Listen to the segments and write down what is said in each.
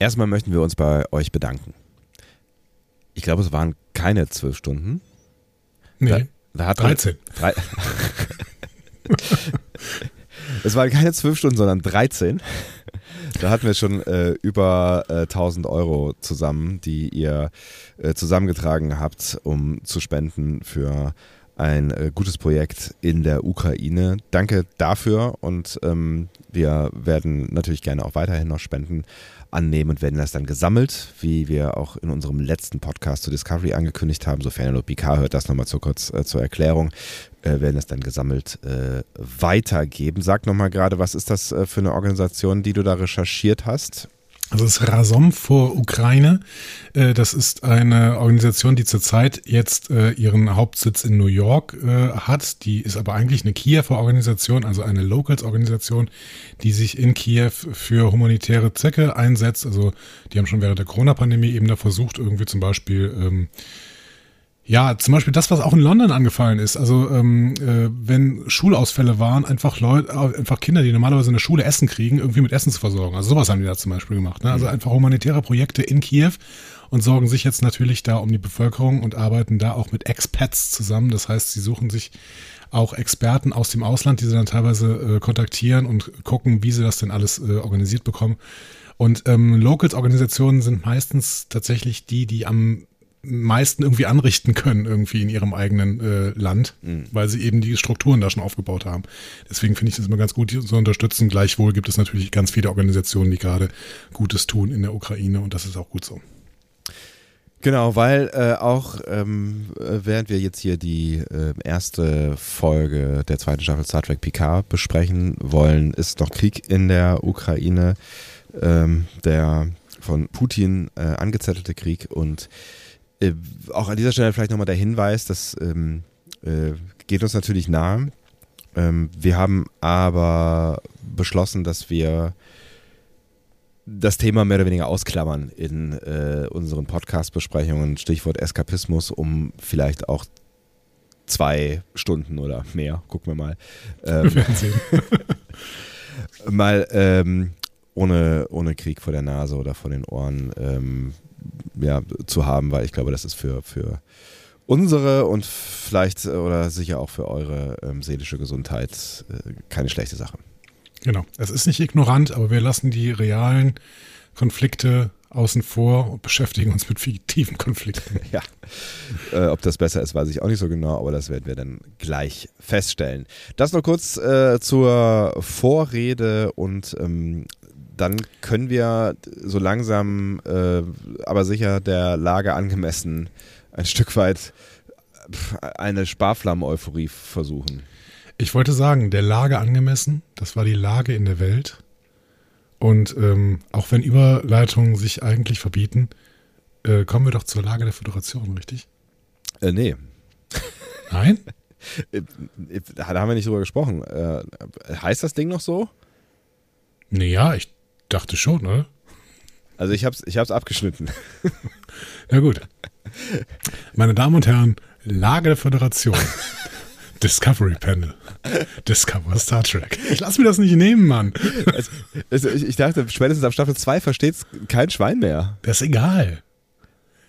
Erstmal möchten wir uns bei euch bedanken. Ich glaube, es waren keine zwölf Stunden. Nee, Da, da hat 13. Drei, es waren keine zwölf Stunden, sondern 13. Da hatten wir schon äh, über äh, 1000 Euro zusammen, die ihr äh, zusammengetragen habt, um zu spenden für ein äh, gutes Projekt in der Ukraine. Danke dafür und ähm, wir werden natürlich gerne auch weiterhin noch Spenden annehmen und werden das dann gesammelt, wie wir auch in unserem letzten Podcast zu Discovery angekündigt haben, sofern ihr nur PK hört, das nochmal zu kurz äh, zur Erklärung, äh, werden es dann gesammelt äh, weitergeben. Sag nochmal gerade, was ist das äh, für eine Organisation, die du da recherchiert hast? Also das Rasom vor Ukraine. Äh, Das ist eine Organisation, die zurzeit jetzt äh, ihren Hauptsitz in New York äh, hat. Die ist aber eigentlich eine Kiewer Organisation, also eine Locals-Organisation, die sich in Kiew für humanitäre Zwecke einsetzt. Also die haben schon während der Corona-Pandemie eben da versucht, irgendwie zum Beispiel ähm, ja, zum Beispiel das, was auch in London angefallen ist. Also ähm, äh, wenn Schulausfälle waren, einfach Leute, einfach Kinder, die normalerweise in der Schule Essen kriegen, irgendwie mit Essen zu versorgen. Also sowas haben die da zum Beispiel gemacht. Ne? Also einfach humanitäre Projekte in Kiew und sorgen sich jetzt natürlich da um die Bevölkerung und arbeiten da auch mit Expats zusammen. Das heißt, sie suchen sich auch Experten aus dem Ausland, die sie dann teilweise äh, kontaktieren und gucken, wie sie das denn alles äh, organisiert bekommen. Und ähm, Locals-Organisationen sind meistens tatsächlich die, die am meisten irgendwie anrichten können, irgendwie in ihrem eigenen äh, Land, weil sie eben die Strukturen da schon aufgebaut haben. Deswegen finde ich das immer ganz gut, die zu unterstützen. Gleichwohl gibt es natürlich ganz viele Organisationen, die gerade Gutes tun in der Ukraine und das ist auch gut so. Genau, weil äh, auch ähm, äh, während wir jetzt hier die äh, erste Folge der zweiten Staffel Star Trek Picard besprechen wollen, ist noch Krieg in der Ukraine, ähm, der von Putin äh, angezettelte Krieg und äh, auch an dieser Stelle vielleicht nochmal der Hinweis, das ähm, äh, geht uns natürlich nahe. Ähm, wir haben aber beschlossen, dass wir das Thema mehr oder weniger ausklammern in äh, unseren Podcast-Besprechungen, Stichwort Eskapismus, um vielleicht auch zwei Stunden oder mehr, gucken wir mal, ähm, mal ähm, ohne, ohne Krieg vor der Nase oder vor den Ohren ähm, ja, zu haben, weil ich glaube, das ist für, für unsere und vielleicht äh, oder sicher auch für eure ähm, seelische Gesundheit äh, keine schlechte Sache. Genau. Es ist nicht ignorant, aber wir lassen die realen Konflikte außen vor und beschäftigen uns mit fiktiven Konflikten. Ja, äh, ob das besser ist, weiß ich auch nicht so genau, aber das werden wir dann gleich feststellen. Das noch kurz äh, zur Vorrede und ähm, dann können wir so langsam, äh, aber sicher der Lage angemessen ein Stück weit eine Sparflammen-Euphorie versuchen. Ich wollte sagen, der Lage angemessen, das war die Lage in der Welt. Und ähm, auch wenn Überleitungen sich eigentlich verbieten, äh, kommen wir doch zur Lage der Föderation, richtig? Äh, nee, Nein? äh, da haben wir nicht drüber gesprochen. Äh, heißt das Ding noch so? Naja, ich dachte schon, oder? Also ich hab's, ich hab's abgeschnitten. Na gut. Meine Damen und Herren, Lage der Föderation. Discovery Panel. Discover Star Trek. Ich lass mir das nicht nehmen, Mann. Ich, ich dachte, spätestens ab Staffel 2 versteht's kein Schwein mehr. Das ist egal.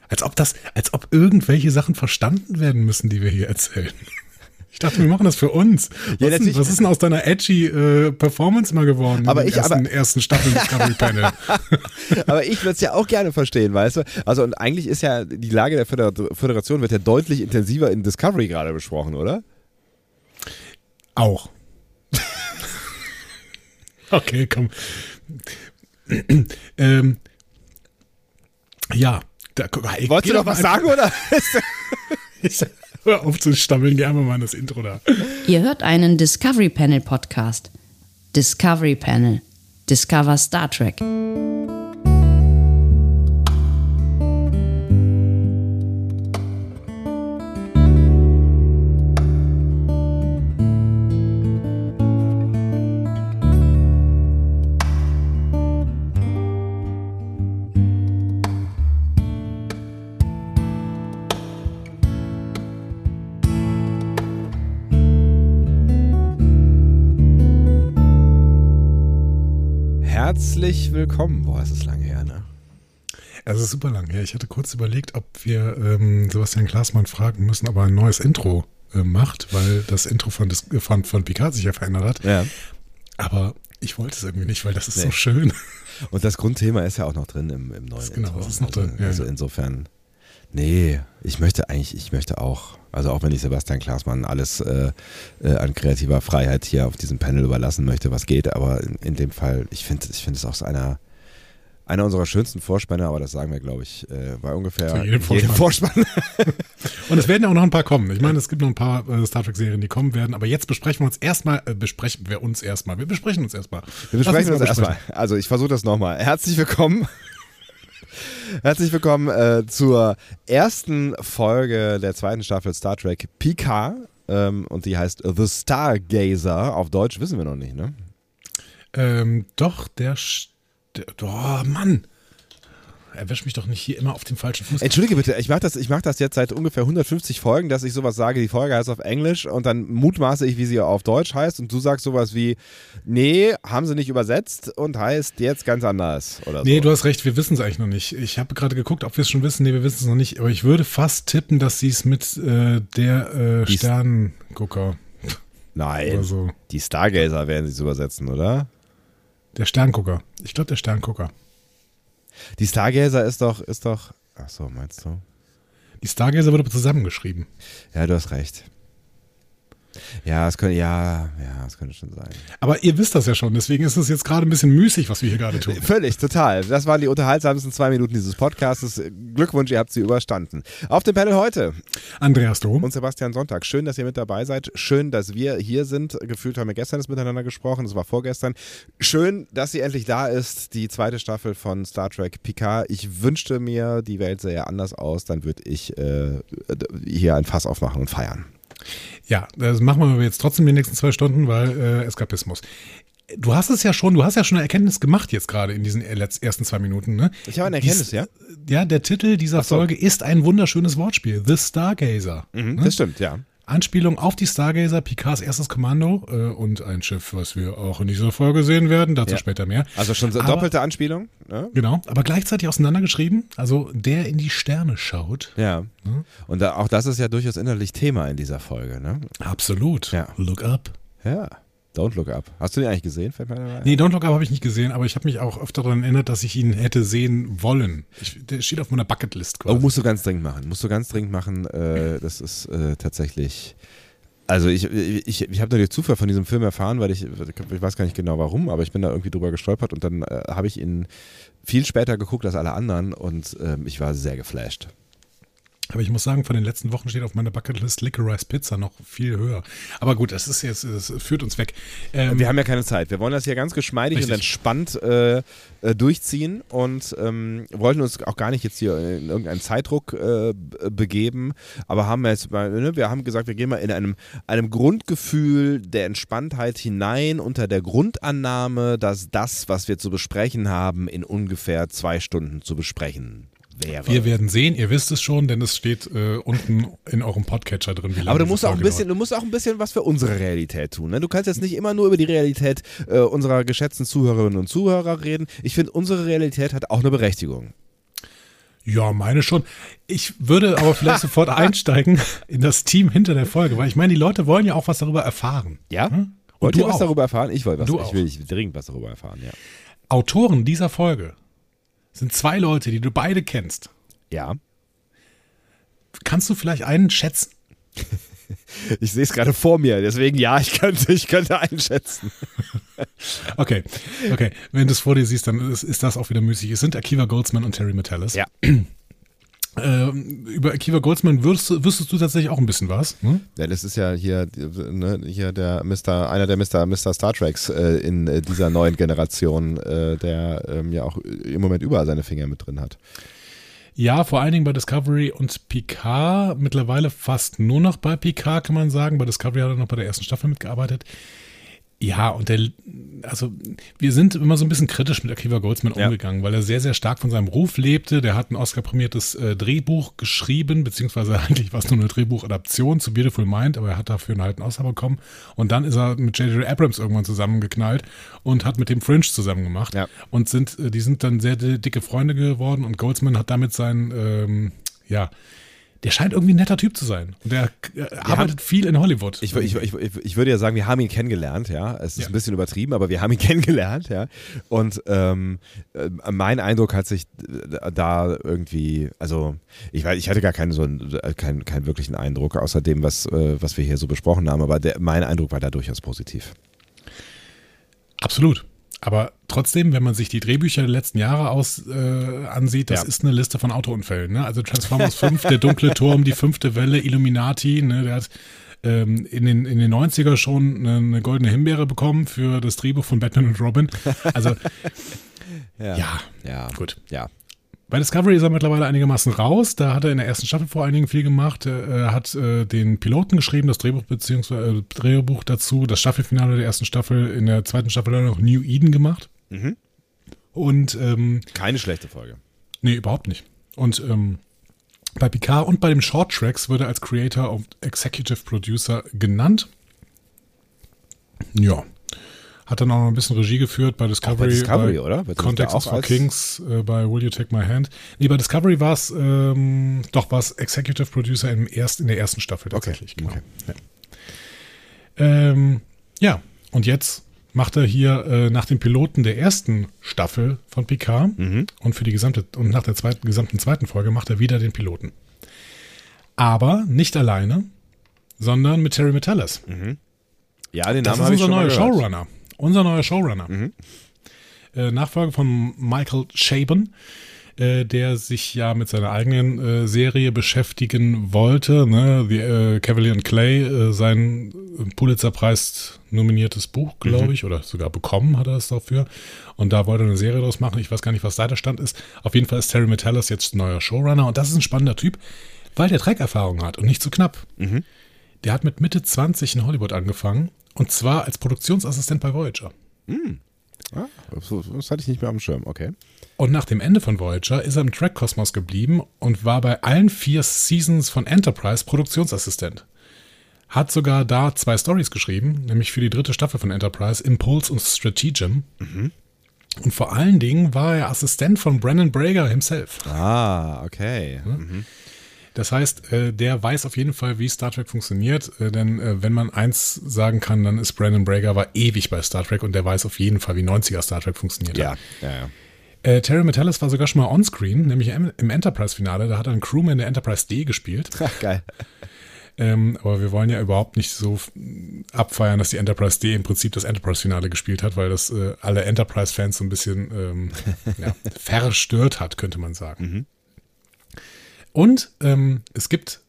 Als ob das, als ob irgendwelche Sachen verstanden werden müssen, die wir hier erzählen. Ich dachte, wir machen das für uns. Was, Ja, denn, was ist denn aus deiner edgy äh, Performance mal geworden? Aber ich- ersten, aber- ersten Staffel Discovery Panel. Aber ich würde es ja auch gerne verstehen, weißt du? Also und eigentlich ist ja die Lage der Föder- Föderation wird ja deutlich intensiver in Discovery gerade besprochen, oder? Auch. okay, komm. ähm, ja. Da, guck, ey, Wolltest du noch mal was sagen, oder? Ich, hör auf zu stammeln, geh mal in das Intro da. Ihr hört einen Discovery Panel Podcast. Discovery Panel. Discover Star Trek. Herzlich willkommen. Boah, es ist lange her, ne? Es ist super lang. Ja, ich hatte kurz überlegt, ob wir ähm, Sebastian Klaasmann fragen müssen, ob er ein neues Intro äh, macht, weil das Intro von, des, von, von Picard sich ja verändert hat. Ja. Aber ich wollte es irgendwie nicht, weil das ist Nee. so schön. Und das Grundthema ist ja auch noch drin im, im neuen Genau, Intro. das ist noch also, drin, ja, also ja. insofern, nee, ich möchte eigentlich, ich möchte auch, also auch wenn ich Sebastian Klaasmann alles äh, äh, an kreativer Freiheit hier auf diesem Panel überlassen möchte, was geht, aber in, in dem Fall, ich finde ich finde es auch so einer, einer unserer schönsten Vorspänne, aber das sagen wir, glaube ich, äh, bei ungefähr Zu jedem Vorspann. Und es werden ja auch noch ein paar kommen. Ich meine, es gibt noch ein paar äh, Star Trek-Serien, die kommen werden. Aber jetzt besprechen wir uns erstmal, äh, besprechen wir uns erstmal. Wir besprechen uns erstmal. Wir besprechen uns erstmal. Also ich versuche das nochmal. Herzlich willkommen. Herzlich willkommen äh, zur ersten Folge der zweiten Staffel Star Trek Picard. Ähm, und die heißt The Stargazer. Auf Deutsch wissen wir noch nicht, ne? Ähm, doch, der, der oh Mann. Erwisch mich doch nicht hier immer auf dem falschen Fuß. Entschuldige bitte, ich mache das, ich mach das jetzt seit ungefähr 150 Folgen, dass ich sowas sage, die Folge heißt auf Englisch und dann mutmaße ich, wie sie auf Deutsch heißt und du sagst sowas wie, nee, haben sie nicht übersetzt und heißt jetzt ganz anders oder Nee, so. du hast recht, wir wissen es eigentlich noch nicht. Ich habe gerade geguckt, ob wir es schon wissen. Nee, wir wissen es noch nicht. Aber ich würde fast tippen, dass sie es mit äh, der äh, Sterngucker Nein, oder so. die Stargazer werden sie es übersetzen, oder? Der Sterngucker. Ich glaube, der Sterngucker. Die Stargazer ist doch, ist doch. Ach so, meinst du? Die Stargazer wird aber zusammengeschrieben. Ja, du hast recht. Ja, es könnte, ja, ja, es könnte schon sein. Aber ihr wisst das ja schon, deswegen ist es jetzt gerade ein bisschen müßig, was wir hier gerade tun. Völlig, total. Das waren die unterhaltsamsten zwei Minuten dieses Podcasts. Glückwunsch, ihr habt sie überstanden. Auf dem Panel heute Andreas Dom. und Sebastian Sonntag. Schön, dass ihr mit dabei seid. Schön, dass wir hier sind. Gefühlt haben wir gestern das miteinander gesprochen. Das war vorgestern. Schön, dass sie endlich da ist. Die zweite Staffel von Star Trek Picard. Ich wünschte mir, die Welt sähe anders aus. Dann würde ich äh, hier ein Fass aufmachen und feiern. Ja, das machen wir jetzt trotzdem die nächsten zwei Stunden, weil äh, Eskapismus. Du hast es ja schon, du hast ja schon eine Erkenntnis gemacht jetzt gerade in diesen ersten zwei Minuten, ne? Ich habe eine Erkenntnis, Dies- ja? Ja, der Titel dieser so. Folge ist ein wunderschönes Wortspiel. The Stargazer. Mhm, Das stimmt, ja. Anspielung auf die Stargazer, Picards erstes Kommando äh, und ein Schiff, was wir auch in dieser Folge sehen werden. Dazu Ja. später mehr. Also schon so Aber- doppelte Anspielung. Ne? Genau, aber gleichzeitig auseinandergeschrieben. Also der in die Sterne schaut. Ja. Und da, auch das ist ja durchaus innerlich Thema in dieser Folge. Ne? Absolut. Ja. Look up. Ja. Don't look up. Hast du den eigentlich gesehen? Nee, Don't Look Up habe ich nicht gesehen, aber ich habe mich auch öfter daran erinnert, dass ich ihn hätte sehen wollen. Ich, der steht auf meiner Bucketlist Oh, quasi. musst du ganz dringend machen. Musst du ganz dringend machen. Äh, das ist äh, tatsächlich. Also ich, ich, ich habe nur durch Zufall von diesem Film erfahren, weil ich, ich weiß gar nicht genau warum, aber ich bin da irgendwie drüber gestolpert und dann äh, habe ich ihn viel später geguckt als alle anderen und ähm, ich war sehr geflasht. Aber ich muss sagen, von den letzten Wochen steht auf meiner Bucketlist Licorice Pizza noch viel höher. Aber gut, das ist jetzt, das führt uns weg. Ähm, Wir haben ja keine Zeit. Wir wollen das hier ganz geschmeidig Richtig. und entspannt äh, äh, durchziehen und ähm, wollten uns auch gar nicht jetzt hier in irgendeinen Zeitdruck äh, begeben, aber haben jetzt mal, ne, wir haben gesagt, wir gehen mal in einem, einem Grundgefühl der Entspanntheit hinein unter der Grundannahme, dass das, was wir zu besprechen haben, in ungefähr zwei Stunden zu besprechen wäre. wir werden sehen, ihr wisst es schon, denn es steht äh, unten in eurem Podcatcher drin, wie lange Aber du musst auch ein bisschen, du musst auch ein bisschen was für unsere Realität tun. Ne? Du kannst jetzt nicht immer nur über die Realität äh, unserer geschätzten Zuhörerinnen und Zuhörer reden. Ich finde, unsere Realität hat auch eine Berechtigung. Ja, meine schon. Ich würde aber vielleicht sofort einsteigen in das Team hinter der Folge, weil ich meine, die Leute wollen ja auch was darüber erfahren. Ja? Hm? Wollt Und ihr du was auch. darüber erfahren? Ich wollte was. Du will ich will dringend was darüber erfahren. Ja. Autoren dieser Folge sind zwei Leute, die du beide kennst. Ja. Kannst du vielleicht einen schätzen? Ich sehe es gerade vor mir, deswegen ja, ich könnte, ich könnte einschätzen. Okay, okay. Wenn du es vor dir siehst, dann ist, ist das auch wieder müßig. Es sind Akiva Goldsman und Terry Metallis. Ja. Ähm, über Akiva Goldsman du- wüsstest du tatsächlich auch ein bisschen was. Hm? Ja, das ist ja hier, ne, hier der Mr., einer der Mr. Mr. Star Treks äh, in äh, dieser neuen Generation, äh, der ähm, ja auch im Moment überall seine Finger mit drin hat. Ja, vor allen Dingen bei Discovery und Picard. Mittlerweile fast nur noch bei Picard, kann man sagen. Bei Discovery hat er noch bei der ersten Staffel mitgearbeitet. Ja, und der, also wir sind immer so ein bisschen kritisch mit Akiva Goldsman Ja. umgegangen, weil er sehr, sehr stark von seinem Ruf lebte. Der hat ein Oscar-prämiertes äh, Drehbuch geschrieben, beziehungsweise eigentlich war es nur eine Drehbuchadaption zu Beautiful Mind, aber er hat dafür einen alten Oscar bekommen. Und dann ist er mit J.J. Abrams irgendwann zusammengeknallt und hat mit dem Fringe zusammen gemacht. Ja. Und sind, äh, die sind dann sehr di- dicke Freunde geworden und Goldsman hat damit sein, ähm, ja, der scheint irgendwie ein netter Typ zu sein. Und der äh, arbeitet viel in Hollywood. Ich, ich, ich, ich, würde ja sagen, wir haben ihn kennengelernt, ja. Es ist Ja. ein bisschen übertrieben, aber wir haben ihn kennengelernt, ja. Und ähm, äh, mein Eindruck hat sich da irgendwie, also ich weiß, ich hatte gar keinen so äh, keinen, keinen wirklichen Eindruck, außer dem, was, was wir hier so besprochen haben, aber der, mein Eindruck war da durchaus positiv. Absolut. Aber trotzdem, wenn man sich die Drehbücher der letzten Jahre aus äh, ansieht, das Ja. ist eine Liste von Autounfällen. Ne? Also Transformers 5, der dunkle Turm, die fünfte Welle, Illuminati, ne? der hat ähm, in, den, in den 90er schon eine, eine goldene Himbeere bekommen für das Drehbuch von Batman und Robin. Also ja, Ja. gut. Ja. Bei Discovery ist er mittlerweile einigermaßen raus. Da hat er in der ersten Staffel vor allen Dingen viel gemacht. Er hat äh, den Piloten geschrieben, das Drehbuch beziehungsweise äh, Drehbuch dazu, das Staffelfinale der ersten Staffel. In der zweiten Staffel hat er noch New Eden gemacht. Mhm. Und ähm, Keine schlechte Folge. nee, überhaupt nicht. Und ähm, bei Picard und bei dem Short Tracks wird er als Creator und Executive Producer genannt. Ja. Hat dann auch noch ein bisschen Regie geführt bei Discovery. Discovery, bei oder? Das Context auch for als- Kings, äh, bei Will You Take My Hand. Nee, bei Discovery war es, ähm, doch war es Executive Producer im erst, in der ersten Staffel tatsächlich. Genau. okay. Ja. Ähm, ja, und jetzt macht er hier äh, nach dem Piloten der ersten Staffel von Picard Mhm. und für die gesamte und nach der zweiten, gesamten zweiten Folge macht er wieder den Piloten. Aber nicht alleine, sondern mit Terry Metalis. Ja, den Das Namen habe ist ich unser schon mal neuer gehört. Showrunner. Unser neuer Showrunner. Äh, Nachfolger von Michael Chabon, äh, der sich ja mit seiner eigenen äh, Serie beschäftigen wollte. Ne? The, Cavalier and Clay, sein Pulitzer-Preis nominiertes Buch, glaube ich, oder sogar bekommen hat er es dafür. Und da wollte er eine Serie draus machen. Ich weiß gar nicht, was da der Stand ist. Auf jeden Fall ist Terry Metalis jetzt neuer Showrunner und das ist ein spannender Typ, weil der Trackerfahrung hat und nicht zu knapp. Der hat mit Mitte 20 in Hollywood angefangen und zwar als Produktionsassistent bei Voyager. Ah, so- das hatte ich nicht mehr am Schirm, okay. Und nach dem Ende von Voyager ist er im Track-Kosmos geblieben und war bei allen vier Seasons von Enterprise Produktionsassistent. Hat sogar da zwei Stories geschrieben, nämlich für die dritte Staffel von Enterprise, Impulse und Strategem. Und vor allen Dingen war er Assistent von Brandon Brager himself. Ah, okay. Mhm. Das heißt, äh, der weiß auf jeden Fall, wie Star Trek funktioniert, äh, denn äh, wenn man eins sagen kann, dann ist Brandon Brager war ewig bei Star Trek und der weiß auf jeden Fall, wie 90er Star Trek funktioniert. Ja, hat. ja, ja. Äh, Terry Metalis war sogar schon mal onscreen, nämlich im, im Enterprise-Finale. Da hat er einen Crewman der Enterprise D gespielt. Geil. Ähm, aber wir wollen ja überhaupt nicht so abfeiern, dass die Enterprise D im Prinzip das Enterprise-Finale gespielt hat, weil das äh, alle Enterprise-Fans so ein bisschen ähm, ja, verstört hat, könnte man sagen. Und ähm, es gibt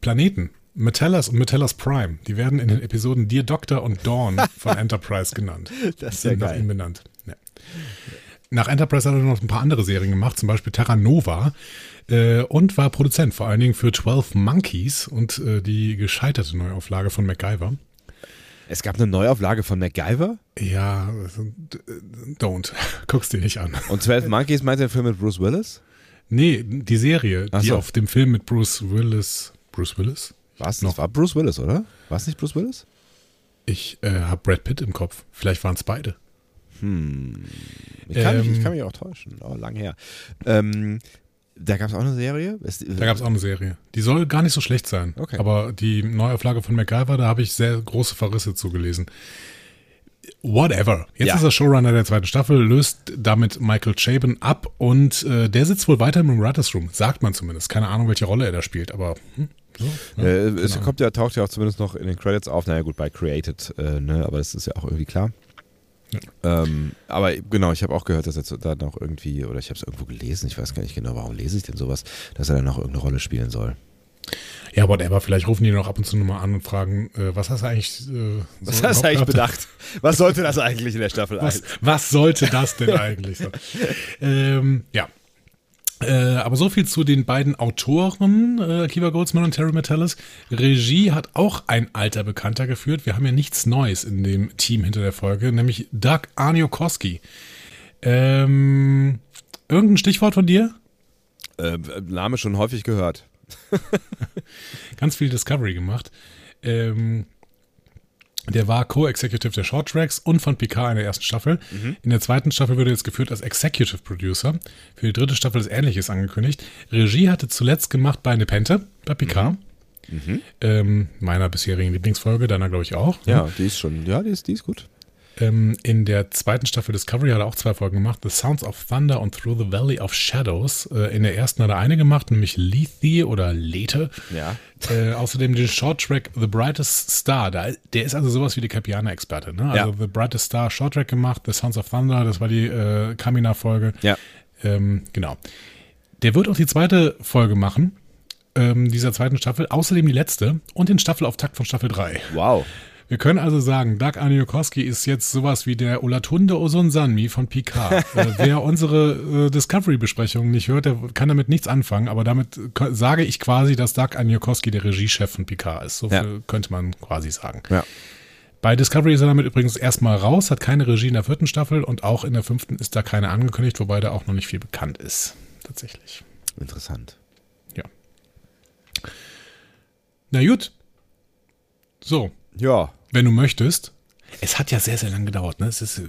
Planeten, Metallas und Metallas Prime, die werden in den Episoden Dear Doctor und Dawn von Enterprise genannt. Das ist ja nach geil. ihm benannt. Ja. Nach Enterprise hat er noch ein paar andere Serien gemacht, zum Beispiel Terra Nova äh, und war Produzent vor allen Dingen für 12 Monkeys und äh, die gescheiterte Neuauflage von MacGyver. Es gab eine Neuauflage von MacGyver Ja, d- don't. Guck's dir nicht an. und 12 Monkeys meint der Film mit Bruce Willis? Nee, die Serie, Ach die so. auf dem Film mit Bruce Willis. Bruce Willis? Was? Noch. Das war Bruce Willis, oder? War es nicht Bruce Willis? Ich äh, habe Brad Pitt im Kopf. Vielleicht waren es beide. Ich kann, mich, ich Ähm. kann mich auch täuschen. Oh, lang her. Ähm, da gab es auch eine Serie. Ist, Da gab es auch eine Serie. Die soll gar nicht so schlecht sein. Okay. Aber die Neuauflage von MacGyver, da habe ich sehr große Verrisse zugelesen. Whatever. Jetzt Ja. ist er Showrunner der zweiten Staffel, löst damit Michael Chabon ab und äh, der sitzt wohl weiter im Writers Room, sagt man zumindest. Keine Ahnung, welche Rolle er da spielt, aber hm, so, ja, äh, es Ahnung. kommt ja, taucht ja auch zumindest noch in den Credits auf. Naja, gut, bei Created, äh, ne, aber das ist ja auch irgendwie klar. Ähm, aber genau, ich habe auch gehört, dass er da noch irgendwie, oder ich habe es irgendwo gelesen, ich weiß gar nicht genau, warum lese ich denn sowas, dass er dann noch irgendeine Rolle spielen soll. Ja, whatever. Vielleicht rufen die noch ab und zu nochmal an und fragen, äh, was hast du eigentlich äh, so Was hast du eigentlich bedacht? Was sollte das eigentlich in der Staffel Was, 1? was sollte das denn eigentlich sein? ähm, ja. Äh, aber so viel zu den beiden Autoren, äh, Kiva Goldsman und Terry Metallis. Regie hat auch ein alter Bekannter geführt. Wir haben ja nichts Neues in dem Team hinter der Folge, nämlich Doug Arniokoski. Ähm, irgendein Stichwort von dir? Äh, Name schon häufig gehört. Ganz viel Discovery gemacht. Ähm, der war Co-Executive der Short Tracks und von Picard in der ersten Staffel. Mhm. In der zweiten Staffel wird er jetzt geführt als Executive Producer. Für die dritte Staffel ist Ähnliches angekündigt. Regie hatte zuletzt gemacht bei Nepente, bei Picard. Mhm. Mhm. Ähm, meiner bisherigen Lieblingsfolge, deiner glaube ich auch. Ja, die ist schon, ja, die ist, die ist gut. Ähm, in der zweiten Staffel Discovery hat er auch zwei Folgen gemacht: The Sounds of Thunder und Through the Valley of Shadows. Äh, in der ersten hat er eine gemacht, nämlich Lethe oder Lethe. Ja. Äh, außerdem den Shorttrack The Brightest Star. Der, der ist also sowas wie die Capiana-Experte. Ne? Also ja. The Brightest Star Shorttrack gemacht, The Sounds of Thunder, das war die äh, Kamina-Folge. Ja. Ähm, genau. Der wird auch die zweite Folge machen, ähm, dieser zweiten Staffel. Außerdem die letzte und den Staffelauftakt von Staffel 3. Wow. Wir können also sagen, Doug Aniokowski ist jetzt sowas wie der Olatunde Osunsanmi von Picard. äh, wer unsere äh, Discovery-Besprechung nicht hört, der kann damit nichts anfangen, aber damit sage ich quasi, dass Doug Aniokowski der Regiechef von Picard ist. So ja. könnte man quasi sagen. Ja. Bei Discovery ist er damit übrigens erstmal raus, hat keine Regie in der vierten Staffel und auch in der fünften ist da keine angekündigt, wobei da auch noch nicht viel bekannt ist. Tatsächlich. Interessant. Ja. Na gut. So. Ja wenn du möchtest. Es hat ja sehr, sehr lange gedauert, ne? Es ist äh,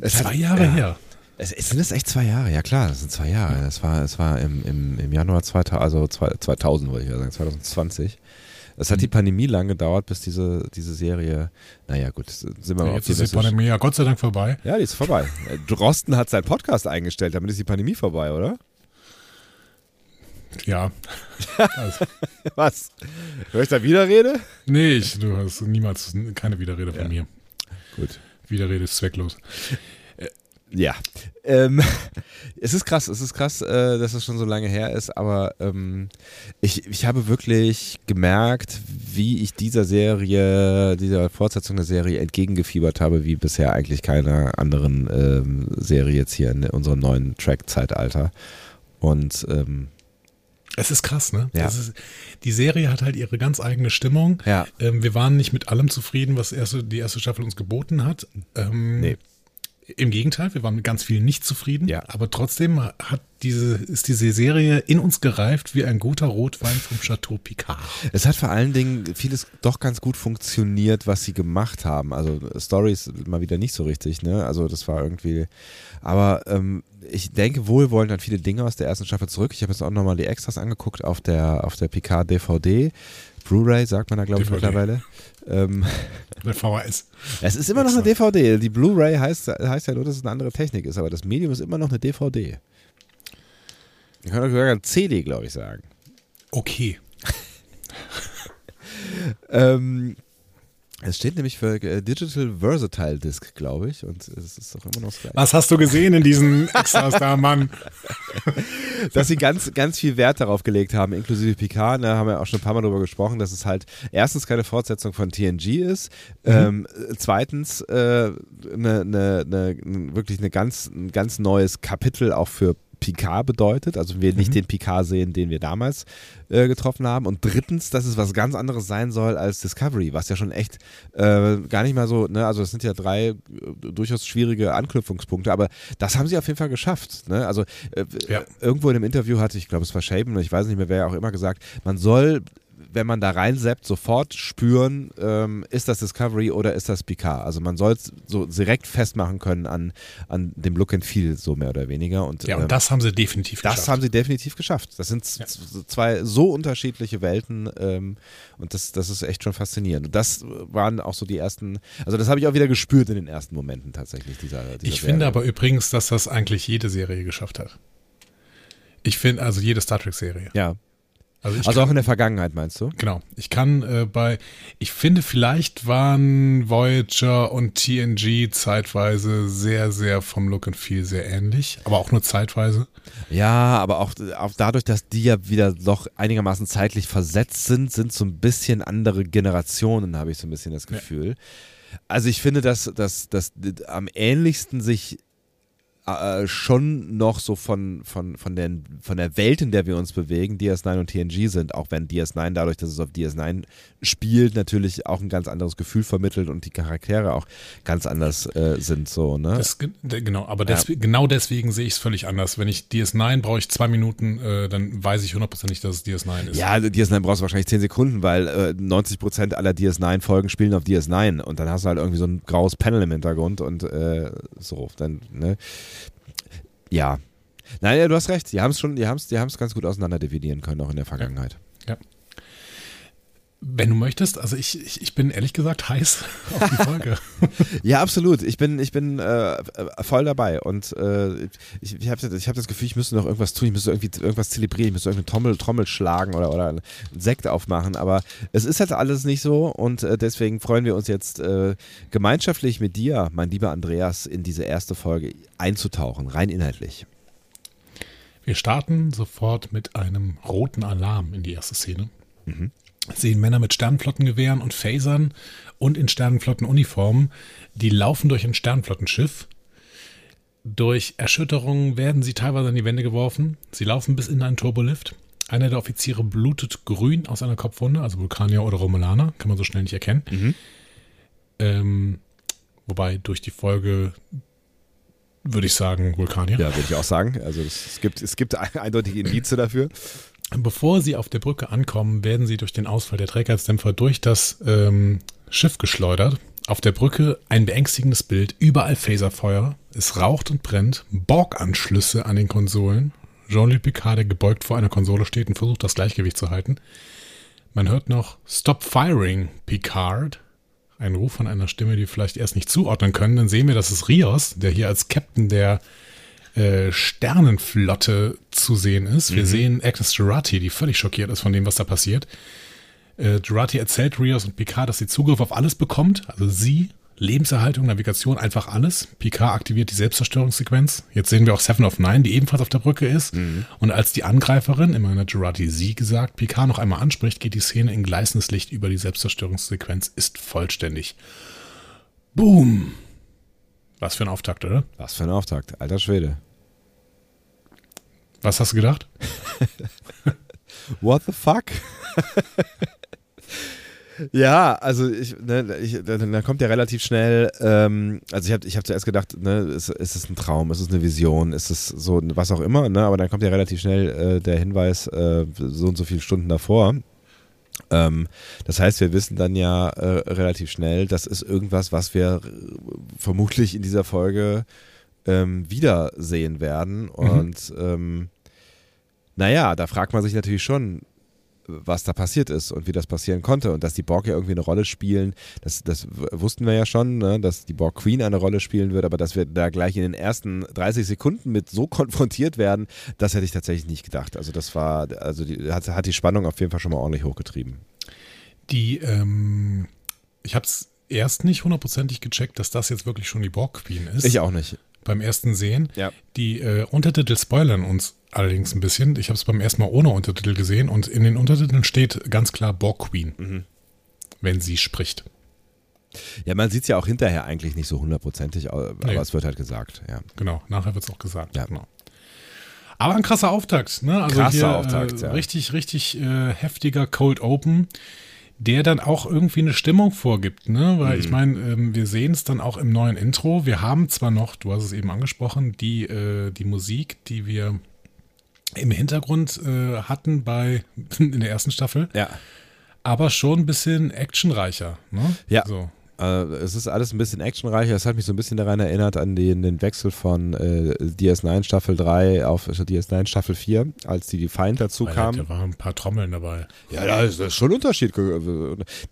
es zwei hat, Jahre ja. her. Es, es sind es echt zwei Jahre, ja klar, das sind zwei Jahre. Das war, es war im, im, im Januar 2000, also 2000 wollte ich ja sagen, 2020. Es hat mhm. die Pandemie lang gedauert, bis diese, diese Serie, naja gut, sind wir mal ja, Jetzt ist die Pandemie ja Gott sei Dank vorbei. Ja, die ist vorbei. Drosten hat seinen Podcast eingestellt, damit ist die Pandemie vorbei, oder? Ja. Also. Was? Hör ich da Widerrede? Nee, ich, du hast niemals keine Widerrede von ja. mir. Gut. Widerrede ist zwecklos. Ja. Ähm, es ist krass, es ist krass, äh, dass es schon so lange her ist, aber ähm, ich, ich habe wirklich gemerkt, wie ich dieser Serie, dieser Fortsetzung der Serie entgegengefiebert habe, wie bisher eigentlich keiner anderen ähm, Serie jetzt hier in unserem neuen Track-Zeitalter. Und ähm, es ist krass, ne? Ja. Ist, die Serie hat halt ihre ganz eigene Stimmung. Ja. Ähm, wir waren nicht mit allem zufrieden, was erste, die erste Staffel uns geboten hat. Ähm, nee. Im Gegenteil, wir waren mit ganz viel nicht zufrieden. Ja. Aber trotzdem hat diese, ist diese Serie in uns gereift wie ein guter Rotwein vom Chateau Picard. Es hat vor allen Dingen vieles doch ganz gut funktioniert, was sie gemacht haben. Also Stories mal wieder nicht so richtig, ne? Also das war irgendwie. Aber ähm, ich denke, wohlwollend an viele Dinge aus der ersten Staffel zurück. Ich habe jetzt auch nochmal die Extras angeguckt auf der, auf der PK DVD. Blu-ray sagt man da, glaube ich, mittlerweile. Ähm, der VHS. Es ist immer noch eine DVD. Die Blu-ray heißt, heißt ja nur, dass es eine andere Technik ist, aber das Medium ist immer noch eine DVD. Ich kann sogar eine CD, glaube ich, sagen. Okay. ähm, es steht nämlich für äh, Digital Versatile Disc, glaube ich, und es ist doch immer noch das Gleiche. Was hast du gesehen in diesen Extras da, Mann? dass sie ganz, ganz viel Wert darauf gelegt haben, inklusive Picard, da haben wir auch schon ein paar Mal drüber gesprochen, dass es halt erstens keine Fortsetzung von TNG ist, mhm. ähm, zweitens äh, ne, ne, ne, wirklich eine ganz, ein ganz neues Kapitel auch für Picard bedeutet, also wir nicht mhm. den Picard sehen, den wir damals äh, getroffen haben. Und drittens, dass es was ganz anderes sein soll als Discovery, was ja schon echt äh, gar nicht mal so, ne, also es sind ja drei äh, durchaus schwierige Anknüpfungspunkte, aber das haben sie auf jeden Fall geschafft. Ne? Also äh, ja. irgendwo in einem Interview hatte ich, glaube es war Shaben, ich weiß nicht mehr, wer auch immer gesagt, man soll wenn man da reinseppt, sofort spüren, ähm, ist das Discovery oder ist das Picard. Also man soll es so direkt festmachen können an, an dem Look and Feel, so mehr oder weniger. Und, ja, und ähm, das haben sie definitiv das geschafft. Das haben sie definitiv geschafft. Das sind ja. zwei so unterschiedliche Welten ähm, und das, das ist echt schon faszinierend. Und das waren auch so die ersten, also das habe ich auch wieder gespürt in den ersten Momenten tatsächlich dieser, dieser Ich Serie. finde aber übrigens, dass das eigentlich jede Serie geschafft hat. Ich finde, also jede Star Trek-Serie. Ja. Also, also kann, auch in der Vergangenheit meinst du? Genau. Ich kann äh, bei, ich finde, vielleicht waren Voyager und TNG zeitweise sehr, sehr vom Look and Feel sehr ähnlich, aber auch nur zeitweise. Ja, aber auch, auch dadurch, dass die ja wieder doch einigermaßen zeitlich versetzt sind, sind so ein bisschen andere Generationen, habe ich so ein bisschen das Gefühl. Ja. Also ich finde, dass, dass, dass am ähnlichsten sich äh, schon noch so von, von, von, den, von der Welt, in der wir uns bewegen, DS9 und TNG sind, auch wenn DS9 dadurch, dass es auf DS9 spielt, natürlich auch ein ganz anderes Gefühl vermittelt und die Charaktere auch ganz anders äh, sind so, ne? Das, genau, aber des, ja. genau deswegen sehe ich es völlig anders. Wenn ich DS9 brauche ich zwei Minuten, äh, dann weiß ich hundertprozentig, dass es DS9 ist. Ja, DS9 brauchst du wahrscheinlich zehn Sekunden, weil äh, 90 Prozent aller DS9-Folgen spielen auf DS9 und dann hast du halt irgendwie so ein graues Panel im Hintergrund und äh, so, dann, ne? Ja. Naja, du hast recht. Die haben es schon, die haben es die ganz gut auseinander dividieren können, auch in der Vergangenheit. Ja. Wenn du möchtest, also ich, ich, ich bin ehrlich gesagt heiß auf die Folge. ja, absolut. Ich bin, ich bin äh, voll dabei und äh, ich, ich habe ich hab das Gefühl, ich müsste noch irgendwas tun, ich müsste irgendwie irgendwas zelebrieren, ich müsste irgendeine Trommel, Trommel schlagen oder, oder einen Sekt aufmachen, aber es ist halt alles nicht so und äh, deswegen freuen wir uns jetzt äh, gemeinschaftlich mit dir, mein lieber Andreas, in diese erste Folge einzutauchen, rein inhaltlich. Wir starten sofort mit einem roten Alarm in die erste Szene. Mhm sehen Männer mit Sternenflottengewehren und Phasern und in Sternenflottenuniformen, die laufen durch ein Sternenflottenschiff. Durch Erschütterungen werden sie teilweise an die Wände geworfen. Sie laufen bis in einen Turbolift. Einer der Offiziere blutet grün aus einer Kopfwunde, also Vulkanier oder Romulaner, kann man so schnell nicht erkennen. Mhm. Ähm, wobei durch die Folge würde ich sagen Vulkanier. Ja, würde ich auch sagen. Also es, gibt, es gibt eindeutige Indize dafür. Bevor sie auf der Brücke ankommen, werden sie durch den Ausfall der Trägheitsdämpfer durch das ähm, Schiff geschleudert. Auf der Brücke ein beängstigendes Bild, überall Phaserfeuer, es raucht und brennt, Borg-Anschlüsse an den Konsolen. Jean-Luc Picard, der gebeugt vor einer Konsole steht und versucht, das Gleichgewicht zu halten. Man hört noch Stop Firing, Picard. Ein Ruf von einer Stimme, die vielleicht erst nicht zuordnen können. Dann sehen wir, dass es Rios, der hier als Captain der äh, Sternenflotte zu sehen ist. Wir mhm. sehen Agnes Jurati, die völlig schockiert ist von dem, was da passiert. Äh, Jurati erzählt Rios und Picard, dass sie Zugriff auf alles bekommt. Also sie, Lebenserhaltung, Navigation, einfach alles. Picard aktiviert die Selbstzerstörungssequenz. Jetzt sehen wir auch Seven of Nine, die ebenfalls auf der Brücke ist. Mhm. Und als die Angreiferin, immer hat Jurati sie gesagt, Picard noch einmal anspricht, geht die Szene in gleißendes Licht über die Selbstzerstörungssequenz, ist vollständig. Boom! Was für ein Auftakt, oder? Was für ein Auftakt, alter Schwede. Was hast du gedacht? What the fuck? ja, also ich, ne, ich, dann kommt ja relativ schnell, ähm, also ich habe ich hab zuerst gedacht, ne, ist, ist es ein Traum, ist es eine Vision, ist es so, was auch immer, ne, aber dann kommt ja relativ schnell äh, der Hinweis, äh, so und so viele Stunden davor. Ähm, das heißt, wir wissen dann ja äh, relativ schnell, das ist irgendwas, was wir vermutlich in dieser Folge ähm, wiedersehen werden. Mhm. Und ähm, naja, da fragt man sich natürlich schon, was da passiert ist und wie das passieren konnte und dass die Borg ja irgendwie eine Rolle spielen, das, das wussten wir ja schon, ne? dass die Borg Queen eine Rolle spielen wird, aber dass wir da gleich in den ersten 30 Sekunden mit so konfrontiert werden, das hätte ich tatsächlich nicht gedacht. Also das war, also die, hat, hat die Spannung auf jeden Fall schon mal ordentlich hochgetrieben. Die, ähm, ich habe es erst nicht hundertprozentig gecheckt, dass das jetzt wirklich schon die Borg Queen ist. Ich auch nicht. Beim ersten Sehen. Ja. Die äh, Untertitel spoilern uns allerdings ein bisschen. Ich habe es beim ersten Mal ohne Untertitel gesehen und in den Untertiteln steht ganz klar Borg Queen, mhm. wenn sie spricht. Ja, man sieht es ja auch hinterher eigentlich nicht so hundertprozentig, aber nee. es wird halt gesagt. Ja. Genau, nachher wird es auch gesagt. Ja. Genau. Aber ein krasser Auftakt, ne? Also krasser hier, Auftakt, äh, ja. Richtig, richtig äh, heftiger Cold Open, der dann auch irgendwie eine Stimmung vorgibt, ne? Weil mhm. ich meine, ähm, wir sehen es dann auch im neuen Intro. Wir haben zwar noch, du hast es eben angesprochen, die, äh, die Musik, die wir im Hintergrund äh, hatten bei in der ersten Staffel. Ja. Aber schon ein bisschen actionreicher. Ne? Ja. So. Äh, es ist alles ein bisschen actionreicher. Es hat mich so ein bisschen daran erinnert an den, den Wechsel von äh, DS9 Staffel 3 auf DS9 Staffel 4, als die Feind dazu kam. Da waren ein paar Trommeln dabei. Ja, da ist, das ist schon ein Unterschied.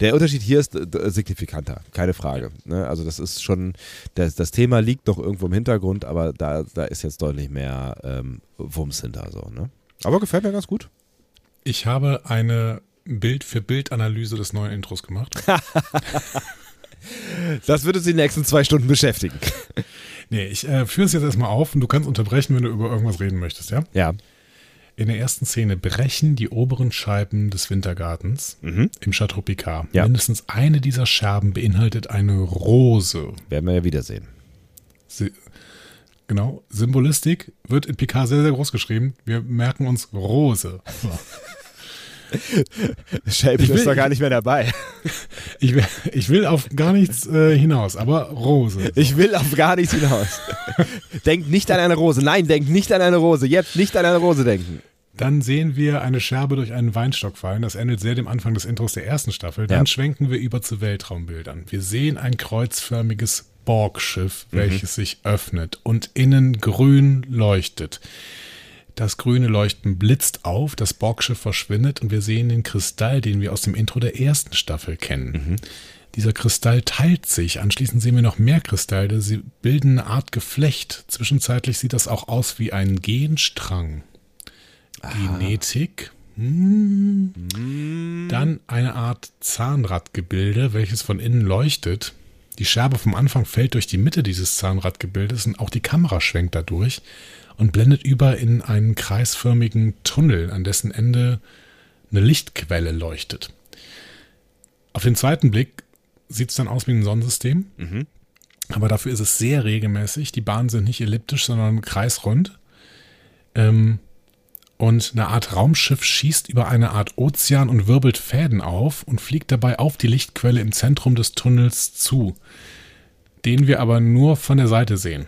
Der Unterschied hier ist signifikanter, keine Frage. Ne? Also das ist schon, das, das Thema liegt noch irgendwo im Hintergrund, aber da, da ist jetzt deutlich mehr ähm, Wumms hinter. So, ne? Aber gefällt mir ganz gut. Ich habe eine Bild-für-Bild-Analyse des neuen Intros gemacht. Das wird uns die nächsten zwei Stunden beschäftigen. Nee, ich äh, führe es jetzt erstmal auf und du kannst unterbrechen, wenn du über irgendwas reden möchtest, ja? Ja. In der ersten Szene brechen die oberen Scheiben des Wintergartens mhm. im Chateau Picard. Ja. Mindestens eine dieser Scherben beinhaltet eine Rose. Werden wir ja wiedersehen. Sie, genau. Symbolistik wird in Picard sehr, sehr groß geschrieben. Wir merken uns Rose. So. Will- ist doch gar nicht mehr dabei. Ich, will- ich will auf gar nichts äh, hinaus, aber Rose. Ich will auf gar nichts hinaus. denkt nicht an eine Rose. Nein, denkt nicht an eine Rose. Jetzt nicht an eine Rose denken. Dann sehen wir eine Scherbe durch einen Weinstock fallen. Das endet sehr dem Anfang des Intros der ersten Staffel. Dann Ja. schwenken wir über zu Weltraumbildern. Wir sehen ein kreuzförmiges Borgschiff, Mhm. welches sich öffnet und innen grün leuchtet. Das grüne Leuchten blitzt auf, das Borgschiff verschwindet und wir sehen den Kristall, den wir aus dem Intro der ersten Staffel kennen. Mhm. Dieser Kristall teilt sich. Anschließend sehen wir noch mehr Kristalle. Sie bilden eine Art Geflecht. Zwischenzeitlich sieht das auch aus wie ein Genstrang. Genetik. Hm. Dann eine Art Zahnradgebilde, welches von innen leuchtet. Die Scherbe vom Anfang fällt durch die Mitte dieses Zahnradgebildes und auch die Kamera schwenkt dadurch und blendet über in einen kreisförmigen Tunnel, an dessen Ende eine Lichtquelle leuchtet. Auf den zweiten Blick sieht es dann aus wie ein Sonnensystem, aber dafür ist es sehr regelmäßig. Die Bahnen sind nicht elliptisch, sondern kreisrund. Ähm, und eine Art Raumschiff schießt über eine Art Ozean und wirbelt Fäden auf und fliegt dabei auf die Lichtquelle im Zentrum des Tunnels zu, den wir aber nur von der Seite sehen.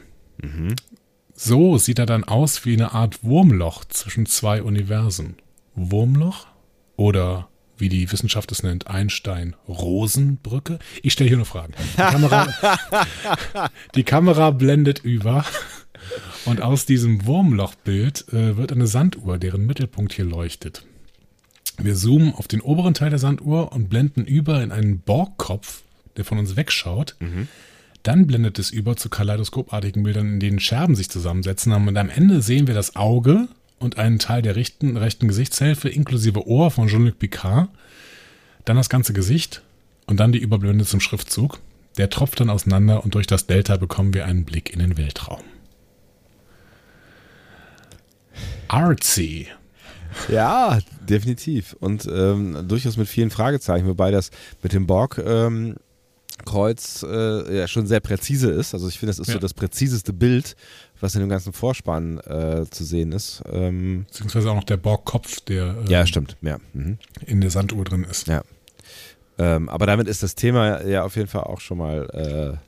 So sieht er dann aus wie eine Art Wurmloch zwischen zwei Universen. Wurmloch oder wie die Wissenschaft es nennt, Einstein-Rosenbrücke? Ich stelle hier nur Fragen. Die Kamera, die Kamera blendet über und aus diesem Wurmlochbild äh, wird eine Sanduhr, deren Mittelpunkt hier leuchtet. Wir zoomen auf den oberen Teil der Sanduhr und blenden über in einen Borgkopf, der von uns wegschaut. Dann blendet es über zu kaleidoskopartigen Bildern, in denen Scherben sich zusammensetzen. Und am Ende sehen wir das Auge und einen Teil der rechten, rechten Gesichtshälfte inklusive Ohr von Jean-Luc Picard. Dann das ganze Gesicht und dann die Überblende zum Schriftzug. Der tropft dann auseinander und durch das Delta bekommen wir einen Blick in den Weltraum. Artsy. Ja, definitiv. Und ähm, durchaus mit vielen Fragezeichen, wobei das mit dem Borg ähm, Kreuz äh, ja schon sehr präzise ist. Also ich finde, das ist Ja. so das präziseste Bild, was in dem ganzen Vorspann äh, zu sehen ist. Ähm, Beziehungsweise auch noch der Borgkopf, der äh, ja, stimmt. Ja. Mhm. in der Sanduhr drin ist. Ja. Ähm, aber damit ist das Thema ja auf jeden Fall auch schon mal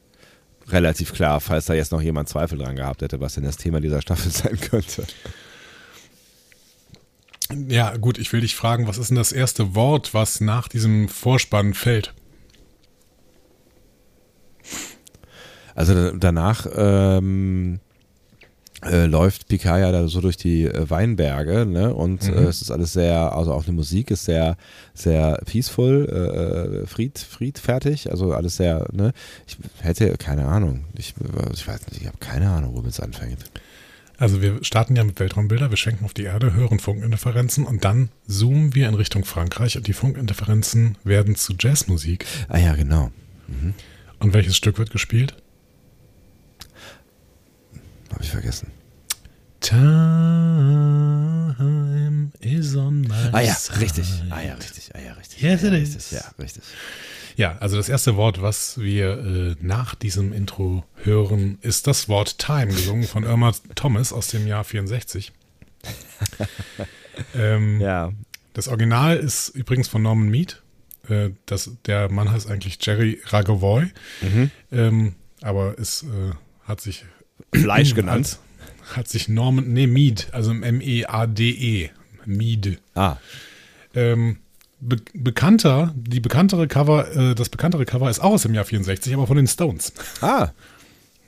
äh, relativ klar, falls da jetzt noch jemand Zweifel dran gehabt hätte, was denn das Thema dieser Staffel sein könnte. Ja, gut, ich will dich fragen, was ist denn das erste Wort, was nach diesem Vorspann fällt? Also da- danach ähm, äh, läuft Picard ja da so durch die äh, Weinberge, ne? Und Mhm. äh, es ist alles sehr, also auch die Musik ist sehr, sehr peaceful, äh, äh, fried, friedfertig, also alles sehr, ne? Ich hätte keine Ahnung. Ich, ich weiß nicht, ich habe keine Ahnung, womit es anfängt. Also wir starten ja mit Weltraumbilder, wir schwenken auf die Erde, hören Funkinterferenzen und dann zoomen wir in Richtung Frankreich und die Funkinterferenzen werden zu Jazzmusik. Ah ja, genau. Und welches Stück wird gespielt? Habe ich vergessen. Time is on my Ah ja, side. richtig. Ah ja, richtig. Ah ja, richtig. Yes, ah, ja, it richtig. is. Ja, richtig. Ja, also das erste Wort, was wir äh, nach diesem Intro hören, ist das Wort Time, gesungen von Irma Thomas aus dem Jahr 64. ähm, Ja. Das Original ist übrigens von Norman Mead. Äh, das, der Mann heißt eigentlich Jerry Ragovoy, ähm, aber es äh, hat sich Fleisch genannt. Hat, hat sich Norman, nee, Mead, also M-E-A-D-E, Mead. Ah, Ähm, be bekannter, die bekanntere Cover, äh, das bekanntere Cover ist auch aus dem Jahr 64, aber von den Stones. ah,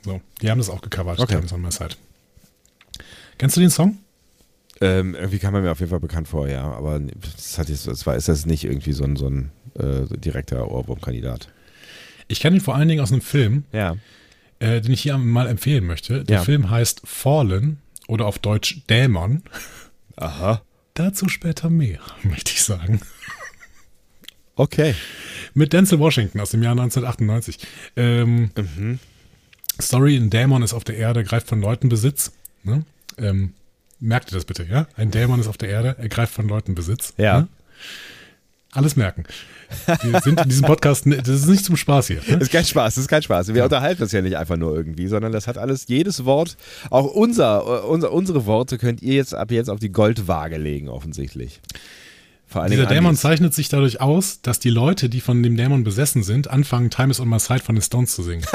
So, die haben das auch gecovert, Okay. Times on My Side. Kennst du den Song? Ähm, irgendwie kam er mir auf jeden Fall bekannt vor, ja. Aber das, hat jetzt, das war, ist das nicht irgendwie so ein, so ein äh, direkter Ohrwurmkandidat. Ich kenne ihn vor allen Dingen aus einem Film, Ja. Äh, den ich hier mal empfehlen möchte. Der Ja. Film heißt Fallen oder auf Deutsch Dämon. Aha. Dazu später mehr, möchte ich sagen. Okay. Mit Denzel Washington aus dem Jahr 1998. Ähm, Mhm. Story, ein Dämon ist auf der Erde, greift von Leuten Besitz. Ne? Ähm, merkt ihr das bitte, ja? Ein Dämon ist auf der Erde, er greift von Leuten Besitz. Ja. Ne? Alles merken. Wir sind in diesem Podcast, das ist nicht zum Spaß hier. Das ist kein Spaß, das ist kein Spaß. Wir unterhalten uns ja nicht einfach nur irgendwie, sondern das hat alles, jedes Wort, auch unser, unser unsere Worte könnt ihr jetzt ab jetzt auf die Goldwaage legen, offensichtlich. Dieser Dämon zeichnet sich dadurch aus, dass die Leute, die von dem Dämon besessen sind, anfangen, Time is on my side von den Stones zu singen.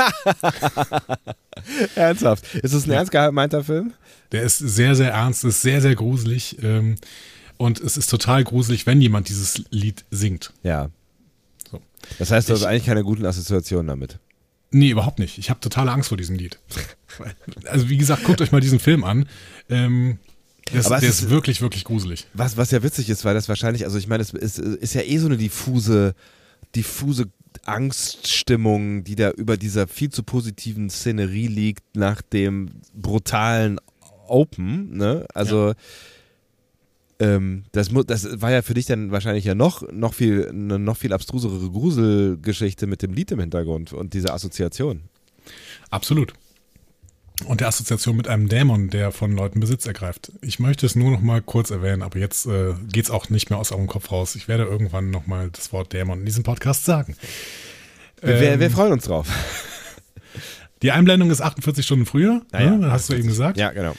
Ernsthaft? Ist es ein ja. ernst gemeinter Film? Der ist sehr, sehr ernst, ist sehr, sehr gruselig. Ähm, und es ist total gruselig, wenn jemand dieses Lied singt. Ja. Das heißt, du ich, hast eigentlich keine guten Assoziationen damit. Nee, überhaupt nicht. Ich habe totale Angst vor diesem Lied. also wie gesagt, guckt euch mal diesen Film an. Ähm, das, der ist, ist, wirklich, wirklich gruselig. Was, was ja witzig ist, weil das wahrscheinlich, also ich meine, es ist, ist ja eh so eine diffuse, diffuse Angststimmung, die da über dieser viel zu positiven Szenerie liegt, nach dem brutalen Open, ne? Also ja ähm, das, das war ja für dich dann wahrscheinlich ja noch, noch viel, eine noch viel abstrusere Gruselgeschichte mit dem Lied im Hintergrund und diese Assoziation. Absolut. Und der Assoziation mit einem Dämon, der von Leuten Besitz ergreift. Ich möchte es nur noch mal kurz erwähnen, aber jetzt äh, geht es auch nicht mehr aus eurem Kopf raus. Ich werde irgendwann noch mal das Wort Dämon in diesem Podcast sagen. Wir, ähm, wir freuen uns drauf. Die Einblendung ist 48 Stunden früher, naja, ne? hast du eben gesagt. Ja, genau.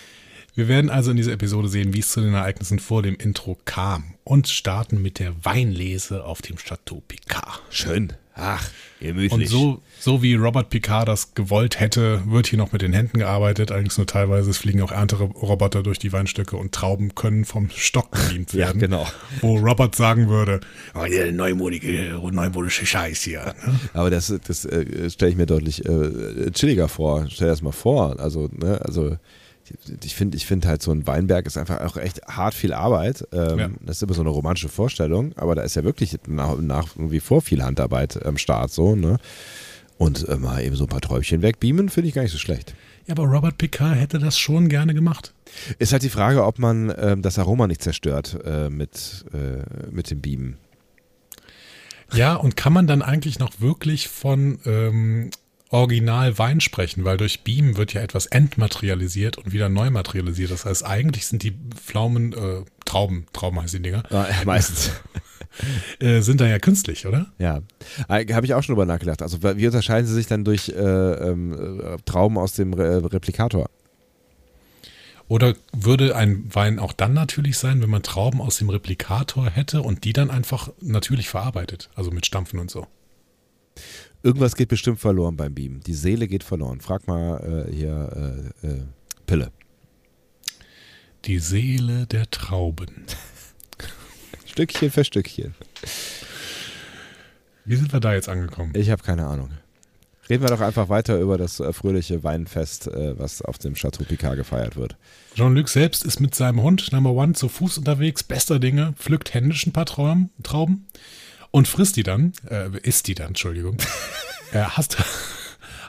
Wir werden also in dieser Episode sehen, wie es zu den Ereignissen vor dem Intro kam und starten mit der Weinlese auf dem Chateau Picard. Schön. Ach, gemütlich. Und so, so wie Robert Picard das gewollt hätte, wird hier noch mit den Händen gearbeitet. Allerdings nur teilweise. Es fliegen auch Ernteroboter durch die Weinstöcke und Trauben können vom Stock beamt werden. ja, genau. Wo Robert sagen würde, oh, der neumodige, neumodische Scheiß hier. Ne? Aber das, das äh, stelle ich mir deutlich äh, chilliger vor. Stell dir das mal vor. Also, ne, also ich finde ich finde halt so ein Weinberg ist einfach auch echt hart viel Arbeit. Ähm, ja. Das ist immer so eine romantische Vorstellung, aber da ist ja wirklich nach, nach wie vor viel Handarbeit am Start so, ne? Und äh, mal eben so ein paar Träubchen wegbeamen, finde ich gar nicht so schlecht. Ja, aber Robert Picard hätte das schon gerne gemacht. Ist halt die Frage, ob man ähm, das Aroma nicht zerstört äh, mit, äh, mit dem Beamen. Ja, und kann man dann eigentlich noch wirklich von ähm, Original Wein sprechen, weil durch Beam wird ja etwas entmaterialisiert und wieder neu materialisiert. Das heißt, eigentlich sind die Pflaumen, äh, Trauben, Trauben heißen die Dinger. Ja, meistens. äh, sind da ja künstlich, oder? Ja, äh, habe ich auch schon drüber nachgedacht. Also wie unterscheiden sie sich dann durch äh, ähm, äh, Trauben aus dem Re Replikator? Oder würde ein Wein auch dann natürlich sein, wenn man Trauben aus dem Replikator hätte und die dann einfach natürlich verarbeitet, also mit Stampfen und so? Irgendwas geht bestimmt verloren beim Beamen. Die Seele geht verloren. Frag mal äh, hier äh, äh, Pille. Die Seele der Trauben. Stückchen für Stückchen. Wie sind wir da jetzt angekommen? Ich habe keine Ahnung. Reden wir doch einfach weiter über das äh, fröhliche Weinfest, äh, was auf dem Chateau Picard gefeiert wird. Jean-Luc selbst ist mit seinem Hund Number One zu Fuß unterwegs, bester Dinge, pflückt händisch ein paar Trauben, Trauben und frisst die dann, äh, isst die dann, Entschuldigung. äh, hast,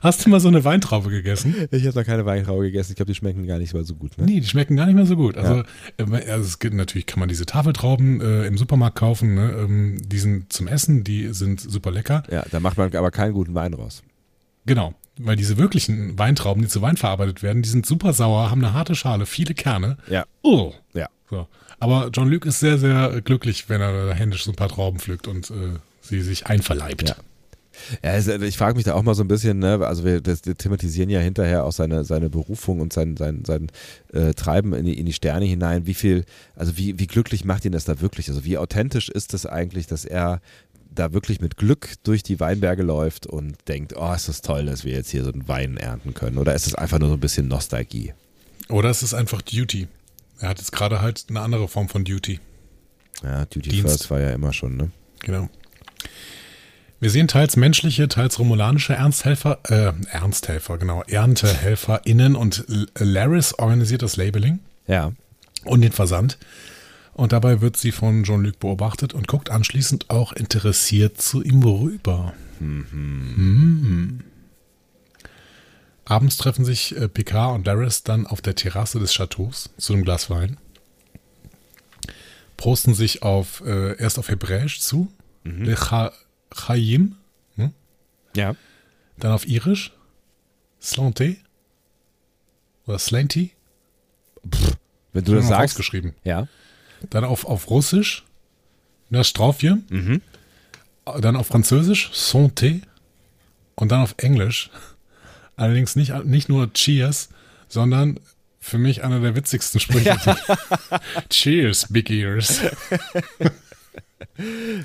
hast du mal so eine Weintraube gegessen? Ich habe noch keine Weintraube gegessen. Ich glaube, die schmecken gar nicht mal so gut. Ne? Nee, die schmecken gar nicht mehr so gut. Also, ja. äh, also es gibt, natürlich kann man diese Tafeltrauben äh, im Supermarkt kaufen. Ne? Ähm, die sind zum Essen, die sind super lecker. Ja, da macht man aber keinen guten Wein raus. Genau, weil diese wirklichen Weintrauben, die zu Wein verarbeitet werden, die sind super sauer, haben eine harte Schale, viele Kerne. Ja. Oh. Ja. So. Aber John Luke ist sehr, sehr glücklich, wenn er händisch so ein paar Trauben pflückt und äh, sie sich einverleibt. Ja. Ja, also ich frage mich da auch mal so ein bisschen, ne, also wir, das, wir thematisieren ja hinterher auch seine, seine Berufung und sein, sein, sein äh, Treiben in die, in die Sterne hinein. Wie viel, also wie, wie glücklich macht ihn das da wirklich? Also wie authentisch ist das eigentlich, dass er da wirklich mit Glück durch die Weinberge läuft und denkt, oh, ist das toll, dass wir jetzt hier so einen Wein ernten können? Oder ist es einfach nur so ein bisschen Nostalgie? Oder ist es einfach Duty? Er hat jetzt gerade halt eine andere Form von Duty. Ja, Duty Dienst. First war ja immer schon, ne? Genau. Wir sehen teils menschliche, teils romulanische Ernsthelfer, äh, Ernsthelfer, genau, ErntehelferInnen und Laris organisiert das Labeling. Ja. Und den Versand. Und dabei wird sie von Jean-Luc beobachtet und guckt anschließend auch interessiert zu ihm rüber. Mhm. Mhm. Abends treffen sich äh, Picard und Laris dann auf der Terrasse des Chateaus zu einem Glas Wein. Prosten sich auf äh, erst auf Hebräisch zu, mhm. Chaim, hm? ja. Dann auf Irisch, Slante oder Slanty. Pff, wenn du das sagst. geschrieben. Ja. Dann auf, auf Russisch, Nostrovje. Mhm. Dann auf Französisch Santé. Und dann auf Englisch. Allerdings nicht, nicht nur Cheers, sondern für mich einer der witzigsten Sprüche. Cheers, Big Ears.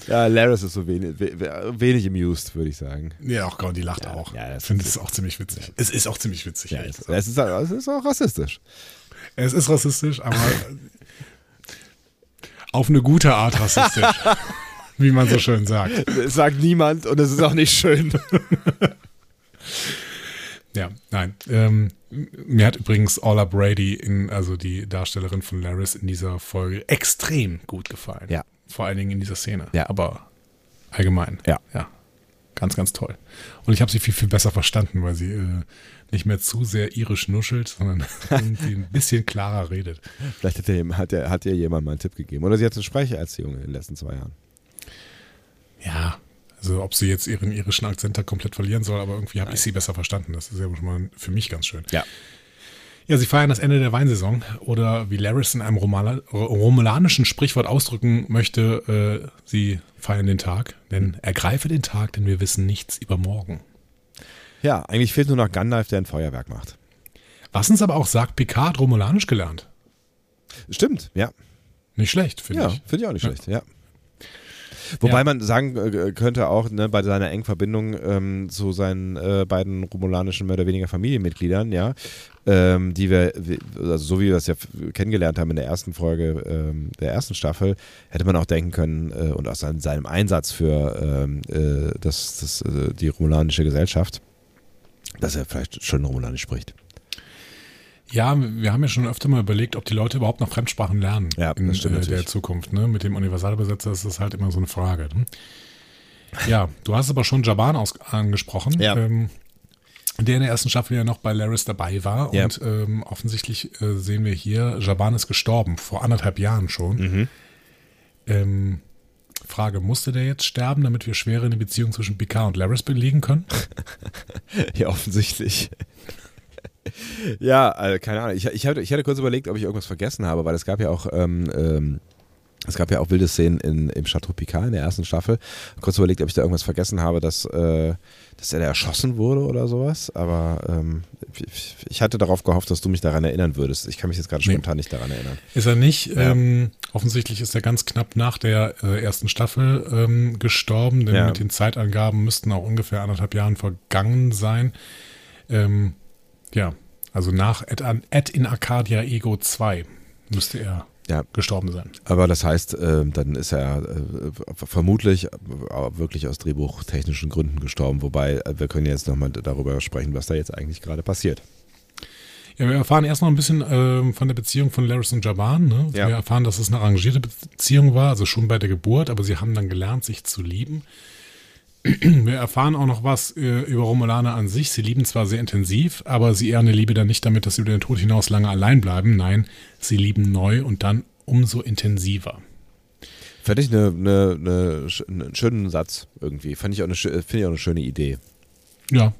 Ja, Laris ist so wenig, we- wenig amused, würde ich sagen. Ja, auch Gott, die lacht Ja, auch. ja, das ich finde es auch ziemlich witzig. Es ist auch ziemlich witzig. Ja, es, ist, es ist auch rassistisch. es ist rassistisch, aber auf eine gute Art rassistisch. wie man so schön sagt. Es sagt niemand und es ist auch nicht schön. Ja, nein. Ähm, mir hat übrigens Orla Brady, in, also die Darstellerin von Laris in dieser Folge, extrem gut gefallen. Ja. Vor allen Dingen in dieser Szene. Ja. Aber allgemein. Ja. Ja. Ganz, ganz toll. Und ich habe sie viel, viel besser verstanden, weil sie äh, nicht mehr zu sehr irisch nuschelt, sondern irgendwie ein bisschen klarer redet. Vielleicht hat, dir, hat, dir, hat dir jemand mal einen Tipp gegeben. Oder sie hat eine Sprechererziehung in den letzten zwei Jahren. Ja. Also ob sie jetzt ihren irischen Akzent da komplett verlieren soll, aber irgendwie habe ich sie besser verstanden. Das ist ja schon mal für mich ganz schön. Ja. Ja, sie feiern das Ende der Weinsaison oder wie Laris in einem Romala romulanischen Sprichwort ausdrücken möchte, äh, sie feiern den Tag, denn ergreife den Tag, denn wir wissen nichts über morgen. Ja, eigentlich fehlt nur noch Gandalf, der ein Feuerwerk macht. Was uns aber auch sagt, Picard hat Romulanisch gelernt. Stimmt, ja. Nicht schlecht, finde Ja, ich. finde ich auch nicht Ja. schlecht, ja. Wobei Ja. man sagen äh, könnte auch, ne, bei seiner engen Verbindung ähm, zu seinen äh, beiden romulanischen mehr oder weniger Familienmitgliedern, ja, ähm, die wir, also so wie wir das ja kennengelernt haben in der ersten Folge ähm, der ersten Staffel, hätte man auch denken können, äh, und aus seinem, seinem Einsatz für ähm, äh, das, das, äh, die romulanische Gesellschaft, dass er vielleicht schon Romulanisch spricht. Ja, wir haben ja schon öfter mal überlegt, ob die Leute überhaupt noch Fremdsprachen lernen Ja, in äh, der natürlich. Zukunft. Ne? Mit dem Universalbesetzer ist das halt immer so eine Frage. Ne? Ja, du hast aber schon Jaban aus angesprochen, Ja. ähm, der in der ersten Staffel ja noch bei Laris dabei war. Ja. Und ähm, offensichtlich äh, sehen wir hier, Jaban ist gestorben, vor anderthalb Jahren schon. Mhm. Ähm, Frage, musste der jetzt sterben, damit wir schwer in die Beziehung zwischen Picard und Laris belegen können? Ja, offensichtlich. Ja, also, keine Ahnung. Ich, ich, hatte, ich hatte kurz überlegt, ob ich irgendwas vergessen habe, weil es gab ja auch, ähm, ähm, es gab ja auch wilde Szenen in, im Chateau Picard in der ersten Staffel. Kurz überlegt, ob ich da irgendwas vergessen habe, dass, äh, dass er da erschossen wurde oder sowas. Aber ähm, ich, ich hatte darauf gehofft, dass du mich daran erinnern würdest. Ich kann mich jetzt gerade Nee. spontan nicht daran erinnern. Ist er nicht. Ja. Ähm, offensichtlich ist er ganz knapp nach der äh, ersten Staffel ähm, gestorben, denn Ja. mit den Zeitangaben müssten auch ungefähr anderthalb Jahren vergangen sein. Ähm, ja, also nach Ed, an- Ed in Arcadia Ego 2 müsste er Ja. gestorben sein. Aber das heißt, ähm, dann ist er äh, vermutlich äh, wirklich aus drehbuchtechnischen Gründen gestorben. Wobei äh, wir können jetzt nochmal darüber sprechen, was da jetzt eigentlich gerade passiert. Ja, wir erfahren erst noch ein bisschen ähm, von der Beziehung von Laris und Jaban. Ne? Ja. Wir erfahren, dass es eine arrangierte Beziehung war, also schon bei der Geburt, aber sie haben dann gelernt, sich zu lieben. Wir erfahren auch noch was äh, über Romulaner an sich. Sie lieben zwar sehr intensiv, aber sie ehren die Liebe dann nicht damit, dass sie über den Tod hinaus lange allein bleiben. Nein, sie lieben neu und dann umso intensiver. Fand ich eine, eine, eine, einen schönen Satz irgendwie. Fand ich auch eine, schö- finde ich auch eine schöne Idee. Ja.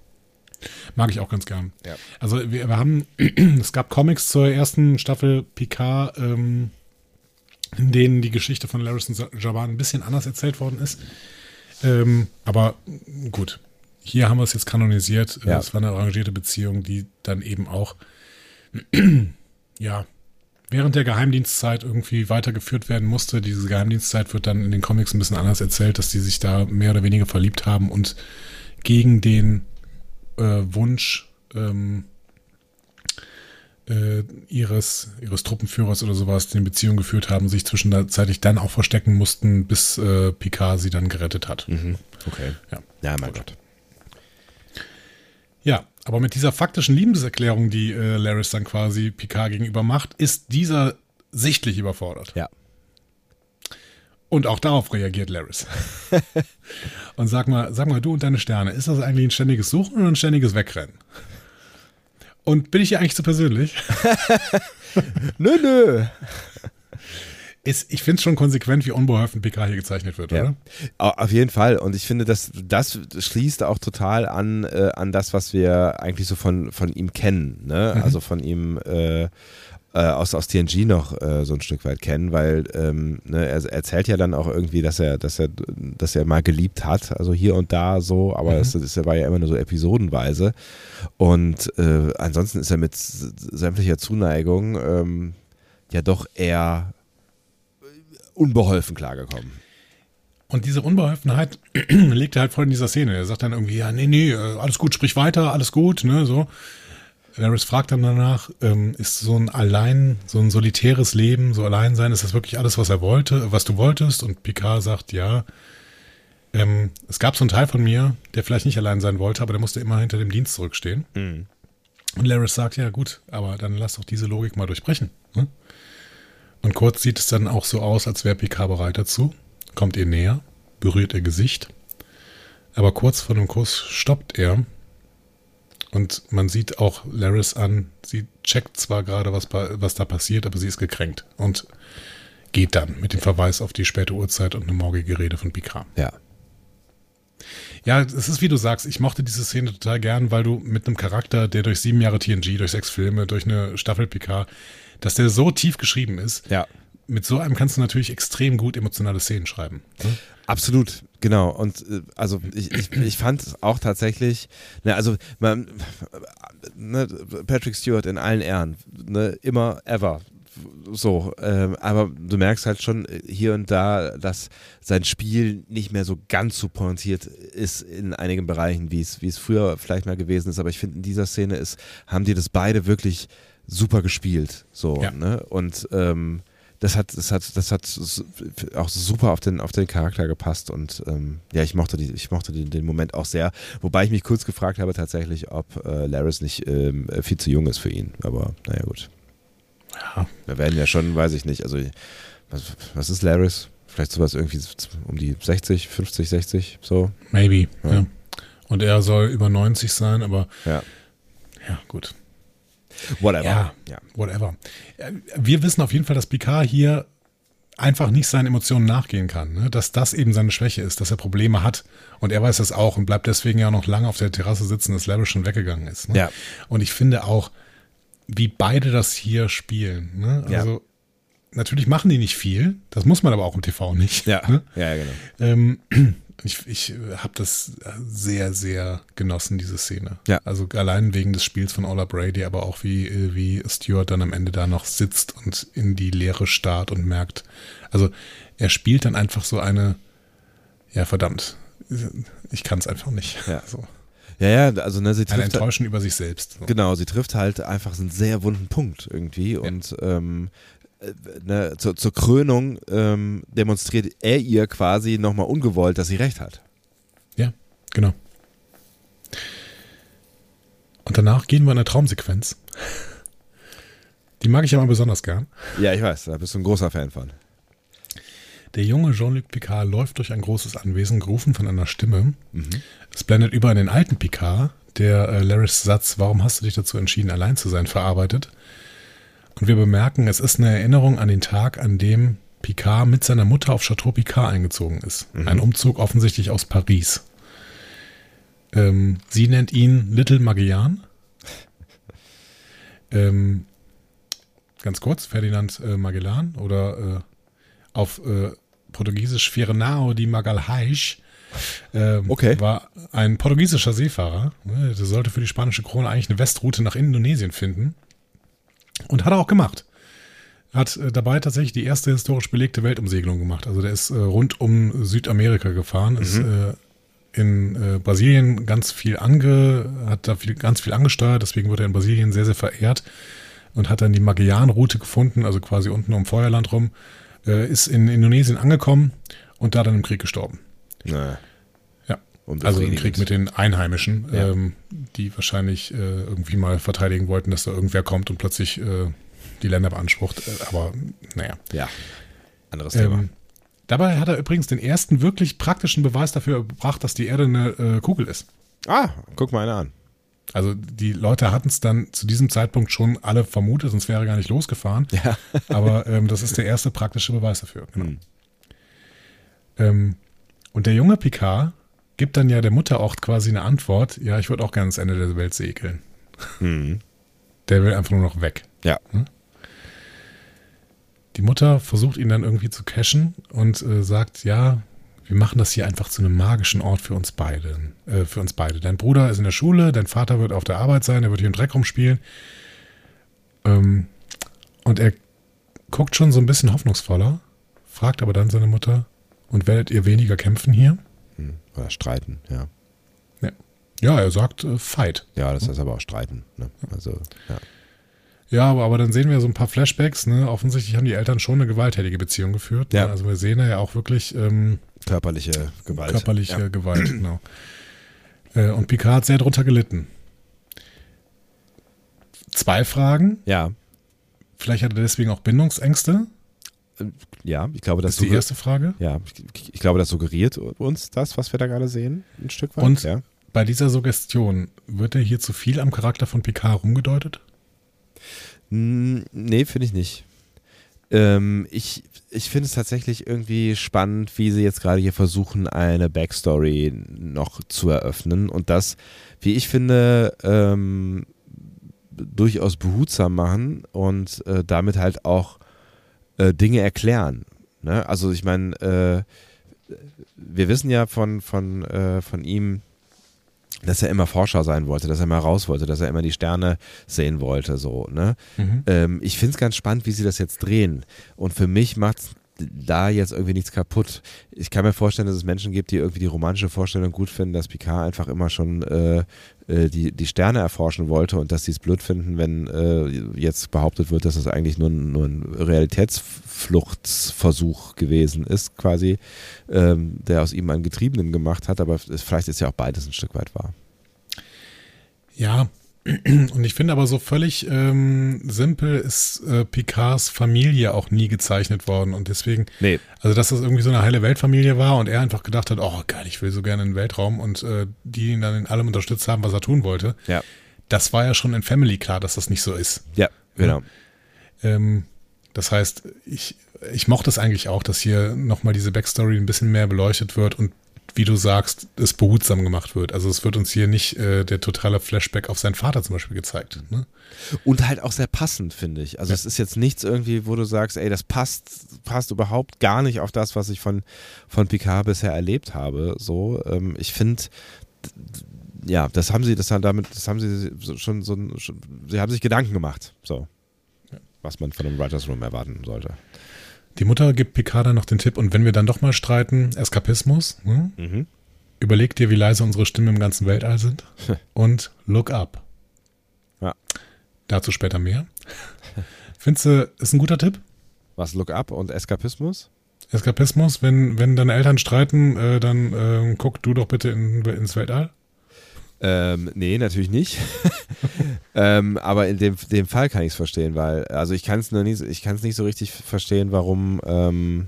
Mag ich auch ganz gern. Ja. Also wir, wir haben, es gab Comics zur ersten Staffel Picard, ähm, in denen die Geschichte von Laris und Jaban ein bisschen anders erzählt worden ist. Ähm, aber gut, hier haben wir es jetzt kanonisiert. Ja. Es war eine arrangierte Beziehung, die dann eben auch, ja, während der Geheimdienstzeit irgendwie weitergeführt werden musste. Diese Geheimdienstzeit wird dann in den Comics ein bisschen anders erzählt, dass die sich da mehr oder weniger verliebt haben und gegen den äh, Wunsch ähm, äh, ihres, ihres Truppenführers oder sowas, die eine Beziehung geführt haben, sich zwischenzeitlich dann auch verstecken mussten, bis äh, Picard sie dann gerettet hat. Okay. Ja. Ja, mein Gott. Ja, aber mit dieser faktischen Liebeserklärung, die äh, Laris dann quasi Picard gegenüber macht, ist dieser sichtlich überfordert. Ja. Und auch darauf reagiert Laris. und sag mal, sag mal, du und deine Sterne, ist das eigentlich ein ständiges Suchen oder ein ständiges Wegrennen? Und bin ich hier eigentlich zu persönlich? Nö, nö. Ist, ich finde es schon konsequent, wie unbeholfen Picard hier gezeichnet wird, Ja. oder? Au- Auf jeden Fall. Und ich finde, dass das schließt auch total an, äh, an das, was wir eigentlich so von, von ihm kennen. Ne? Also von ihm äh, äh, aus, aus TNG noch äh, so ein Stück weit kennen, weil ähm, ne, er erzählt ja dann auch irgendwie, dass er, dass er, dass er mal geliebt hat, also hier und da so, aber mhm. es, es war ja immer nur so episodenweise. Und äh, ansonsten ist er mit sämtlicher Zuneigung ähm, ja doch eher unbeholfen klargekommen. Und diese Unbeholfenheit legt er halt voll in dieser Szene. Er sagt dann irgendwie, ja, nee, nee, äh, alles gut, sprich weiter, alles gut, ne, so. Laris fragt dann danach, ähm, ist so ein allein, so ein solitäres Leben, so allein sein, ist das wirklich alles, was er wollte, was du wolltest? Und Picard sagt, ja. Ähm, es gab so einen Teil von mir, der vielleicht nicht allein sein wollte, aber der musste immer hinter dem Dienst zurückstehen. Mhm. Und Laris sagt, ja gut, aber dann lass doch diese Logik mal durchbrechen. Ne? Und kurz sieht es dann auch so aus, als wäre Picard bereit dazu. Kommt ihr näher, berührt ihr Gesicht. Aber kurz vor dem Kuss stoppt er und man sieht auch Laris an, sie checkt zwar gerade, was, was da passiert, aber sie ist gekränkt und geht dann mit dem Verweis auf die späte Uhrzeit und eine morgige Rede von Picard. Ja. Ja, es ist wie du sagst, ich mochte diese Szene total gern, weil du mit einem Charakter, der durch sieben Jahre TNG, durch sechs Filme, durch eine Staffel Picard, dass der so tief geschrieben ist. Ja. Mit so einem kannst du natürlich extrem gut emotionale Szenen schreiben. Ne? Absolut, genau. Und äh, also ich, ich, ich fand es auch tatsächlich, ne, also man, ne, Patrick Stewart in allen Ehren, ne, immer, ever. So, ähm, aber du merkst halt schon hier und da, dass sein Spiel nicht mehr so ganz so pointiert ist in einigen Bereichen, wie es, wie es früher vielleicht mal gewesen ist. Aber ich finde, in dieser Szene ist, haben die das beide wirklich super gespielt. So, ja. ne? Und ähm, das hat, das hat, das hat auch super auf den, auf den Charakter gepasst und ähm, ja, ich mochte, die, ich mochte den, den, Moment auch sehr. Wobei ich mich kurz gefragt habe tatsächlich, ob äh, Laris nicht ähm, viel zu jung ist für ihn. Aber naja, gut. Ja. Wir werden ja schon, weiß ich nicht, also was, was ist Laris? Vielleicht sowas irgendwie um die 60, 50, 60, so? Maybe, ja. ja. Und er soll über 90 sein, aber ja, ja gut. Whatever. Ja, ja, whatever. Wir wissen auf jeden Fall, dass Picard hier einfach nicht seinen Emotionen nachgehen kann. Ne? Dass das eben seine Schwäche ist, dass er Probleme hat. Und er weiß das auch und bleibt deswegen ja noch lange auf der Terrasse sitzen, dass Larry schon weggegangen ist. Ne? Ja. Und ich finde auch, wie beide das hier spielen. Ne? Also ja. natürlich machen die nicht viel. Das muss man aber auch im TV nicht. Ja, ne? ja genau. Ähm, ich, ich habe das sehr, sehr genossen, diese Szene. Ja. Also allein wegen des Spiels von Ola Brady, aber auch wie, wie Stuart dann am Ende da noch sitzt und in die Leere starrt und merkt. Also er spielt dann einfach so eine, ja verdammt, ich kann es einfach nicht. Ja. So. Ja, ja, also ne, sie trifft. Ein Enttäuschen über sich selbst. So. Genau, sie trifft halt einfach einen sehr wunden Punkt irgendwie ja. und ähm, äh, ne, zur, zur, Krönung ähm, demonstriert er ihr quasi nochmal ungewollt, dass sie recht hat. Ja, genau. Und danach gehen wir in eine Traumsequenz. Die mag ich ja mal besonders gern. Ja, ich weiß, da bist du ein großer Fan von. Der junge Jean-Luc Picard läuft durch ein großes Anwesen, gerufen von einer Stimme. Mhm. Es blendet über in den alten Picard, der äh, Laris Satz, warum hast du dich dazu entschieden, allein zu sein, verarbeitet. Und wir bemerken, es ist eine Erinnerung an den Tag, an dem Picard mit seiner Mutter auf Chateau Picard eingezogen ist. Mhm. Ein Umzug offensichtlich aus Paris. Ähm, sie nennt ihn Little Magellan. Ähm, ganz kurz, Ferdinand äh, Magellan oder äh, auf äh, Portugiesisch Fernão de Magalhães. Ähm, okay. war ein portugiesischer Seefahrer. Der sollte für die spanische Krone eigentlich eine Westroute nach Indonesien finden. Und hat er auch gemacht. Hat äh, dabei tatsächlich die erste historisch belegte Weltumsegelung gemacht. Also der ist äh, rund um Südamerika gefahren, mhm. ist äh, in äh, Brasilien ganz viel ange, hat da viel, ganz viel angesteuert, deswegen wird er in Brasilien sehr, sehr verehrt und hat dann die Magellan-Route gefunden, also quasi unten um Feuerland rum, äh, ist in Indonesien angekommen und da dann im Krieg gestorben. Naja. Also im Krieg mit den Einheimischen, ja. ähm, die wahrscheinlich äh, irgendwie mal verteidigen wollten, dass da irgendwer kommt und plötzlich äh, die Länder beansprucht. Äh, aber naja. Ja. Anderes Thema. Ähm, dabei hat er übrigens den ersten wirklich praktischen Beweis dafür gebracht, dass die Erde eine äh, Kugel ist. Ah, guck mal einer an. Also die Leute hatten es dann zu diesem Zeitpunkt schon alle vermutet, sonst wäre gar nicht losgefahren. Ja. Aber ähm, das ist der erste praktische Beweis dafür. Genau. Mhm. Ähm, und der junge Picard gibt dann ja der Mutter auch quasi eine Antwort, ja, ich würde auch gerne ans Ende der Welt segeln. Mhm. Der will einfach nur noch weg. Ja. Hm? Die Mutter versucht ihn dann irgendwie zu cashen und äh, sagt, ja, wir machen das hier einfach zu einem magischen Ort für uns beide. Äh, für uns beide. Dein Bruder ist in der Schule, dein Vater wird auf der Arbeit sein, er wird hier im Dreck rumspielen. Ähm, und er guckt schon so ein bisschen hoffnungsvoller, fragt aber dann seine Mutter, und werdet ihr weniger kämpfen hier? Hm, Oder streiten, ja. Ja, ja er sagt äh, Fight. Ja, das heißt aber auch streiten. Ne? Also, ja. Ja, aber, aber dann sehen wir so ein paar Flashbacks. Ne? Offensichtlich haben die Eltern schon eine gewalttätige Beziehung geführt. Ja. Ne? Also wir sehen da ja auch wirklich ähm, Körperliche Gewalt. körperliche Ja. Gewalt. Genau. Äh, und Picard hat sehr drunter gelitten. Zwei Fragen. Ja, Vielleicht hat er deswegen auch Bindungsängste. Ja, ich glaube, Das ist die erste Frage. Ja, ich, ich glaube, das suggeriert uns das, was wir da gerade sehen, ein Stück weit. Und ja. bei dieser Suggestion wird er hier zu viel am Charakter von Picard rumgedeutet? Hm, Nee, finde ich nicht. Ähm, ich ich finde es tatsächlich irgendwie spannend, wie sie jetzt gerade hier versuchen, eine Backstory noch zu eröffnen und das, wie ich finde, ähm, durchaus behutsam machen und äh, damit halt auch äh, Dinge erklären. Ne? Also ich meine, äh, wir wissen ja von, von, äh, von ihm, dass er immer Forscher sein wollte, dass er immer raus wollte, dass er immer die Sterne sehen wollte, so, ne? Mhm. Ähm, ich finde es ganz spannend, wie sie das jetzt drehen. Und für mich macht da jetzt irgendwie nichts kaputt. Ich kann mir vorstellen, dass es Menschen gibt, die irgendwie die romantische Vorstellung gut finden, dass Picard einfach immer schon äh, äh, die, die Sterne erforschen wollte und dass sie es blöd finden, wenn äh, jetzt behauptet wird, dass es eigentlich nur, nur ein Realitätsfluchtsversuch gewesen ist, quasi, ähm, der aus ihm einen Getriebenen gemacht hat. Aber es, vielleicht ist ja auch beides ein Stück weit wahr. Ja, und ich finde aber so völlig ähm, simpel ist äh, Picards Familie auch nie gezeichnet worden und deswegen, Nee, also dass das irgendwie so eine heile Weltfamilie war und er einfach gedacht hat, oh geil, ich will so gerne in den Weltraum und äh, die ihn dann in allem unterstützt haben, was er tun wollte. ja, Das war ja schon in Family klar, dass das nicht so ist. ja, genau. Ähm, das heißt, ich, ich mochte es eigentlich auch, dass hier nochmal diese Backstory ein bisschen mehr beleuchtet wird und wie du sagst, es behutsam gemacht wird. Also es wird uns hier nicht äh, der totale Flashback auf seinen Vater zum Beispiel gezeigt. Ne? Und halt auch sehr passend, finde ich. Also es ist jetzt nichts irgendwie, wo du sagst, ey, das passt, passt überhaupt gar nicht auf das, was ich von, von Picard bisher erlebt habe. So, ähm, ich finde, ja, das haben sie, das haben damit, das haben sie schon so, schon, sie haben sich Gedanken gemacht, so. Was man von einem Writers Room erwarten sollte. Die Mutter gibt Picard dann noch den Tipp, und wenn wir dann doch mal streiten, Eskapismus, ne? Mhm. überleg dir, wie leise unsere Stimmen im ganzen Weltall sind und look up. Ja. Dazu später mehr. Findest du, ist ein guter Tipp? Was Look Up und Eskapismus? Eskapismus, wenn, wenn deine Eltern streiten, äh, dann äh, guck du doch bitte in, ins Weltall. Ähm, nee, natürlich nicht. ähm, aber in dem, dem Fall kann ich es verstehen, weil, also ich kann es nicht, nicht so richtig verstehen, warum, ähm,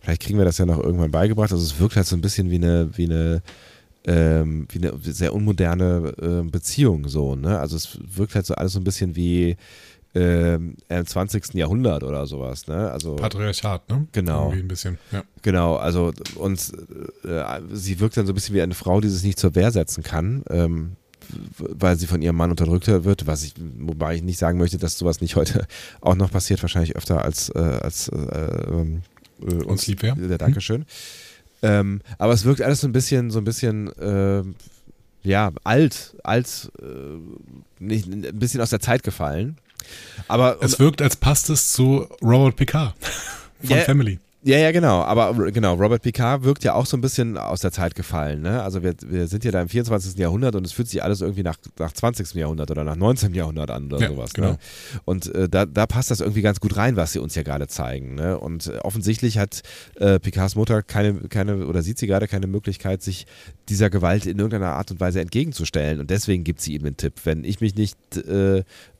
vielleicht kriegen wir das ja noch irgendwann beigebracht. Also es wirkt halt so ein bisschen wie eine, wie eine, ähm, wie eine sehr unmoderne äh, Beziehung so, ne? Also es wirkt halt so alles so ein bisschen wie ähm, im 20. Jahrhundert oder sowas, ne? Also Patriarchat, ne? Genau. Irgendwie ein bisschen, ja. Genau, also und äh, sie wirkt dann so ein bisschen wie eine Frau, die sich nicht zur Wehr setzen kann, ähm, weil sie von ihrem Mann unterdrückt wird, was ich, wobei ich nicht sagen möchte, dass sowas nicht heute auch noch passiert, wahrscheinlich öfter als, äh, als äh, ähm, äh, Uns lieb wäre. Ja, Dankeschön. Ähm, aber es wirkt alles so ein bisschen, so ein bisschen, ähm, ja, alt, alt, äh, nicht, ein bisschen aus der Zeit gefallen. Aber Es wirkt, als passt es zu Robert Picard von Ja. Family. Ja, ja, genau. Aber genau, Robert Picard wirkt ja auch so ein bisschen aus der Zeit gefallen. Ne? Also wir, wir sind ja da im 24. Jahrhundert und es fühlt sich alles irgendwie nach, nach 20. Jahrhundert oder nach 19. Jahrhundert an oder Ja, sowas. genau. Ne? Und äh, da, da passt das irgendwie ganz gut rein, was sie uns ja gerade zeigen. Ne? Und äh, offensichtlich hat äh, Picards Mutter keine, keine, oder sieht sie gerade keine Möglichkeit, sich dieser Gewalt in irgendeiner Art und Weise entgegenzustellen. Und deswegen gibt sie ihm den Tipp. Wenn ich mich nicht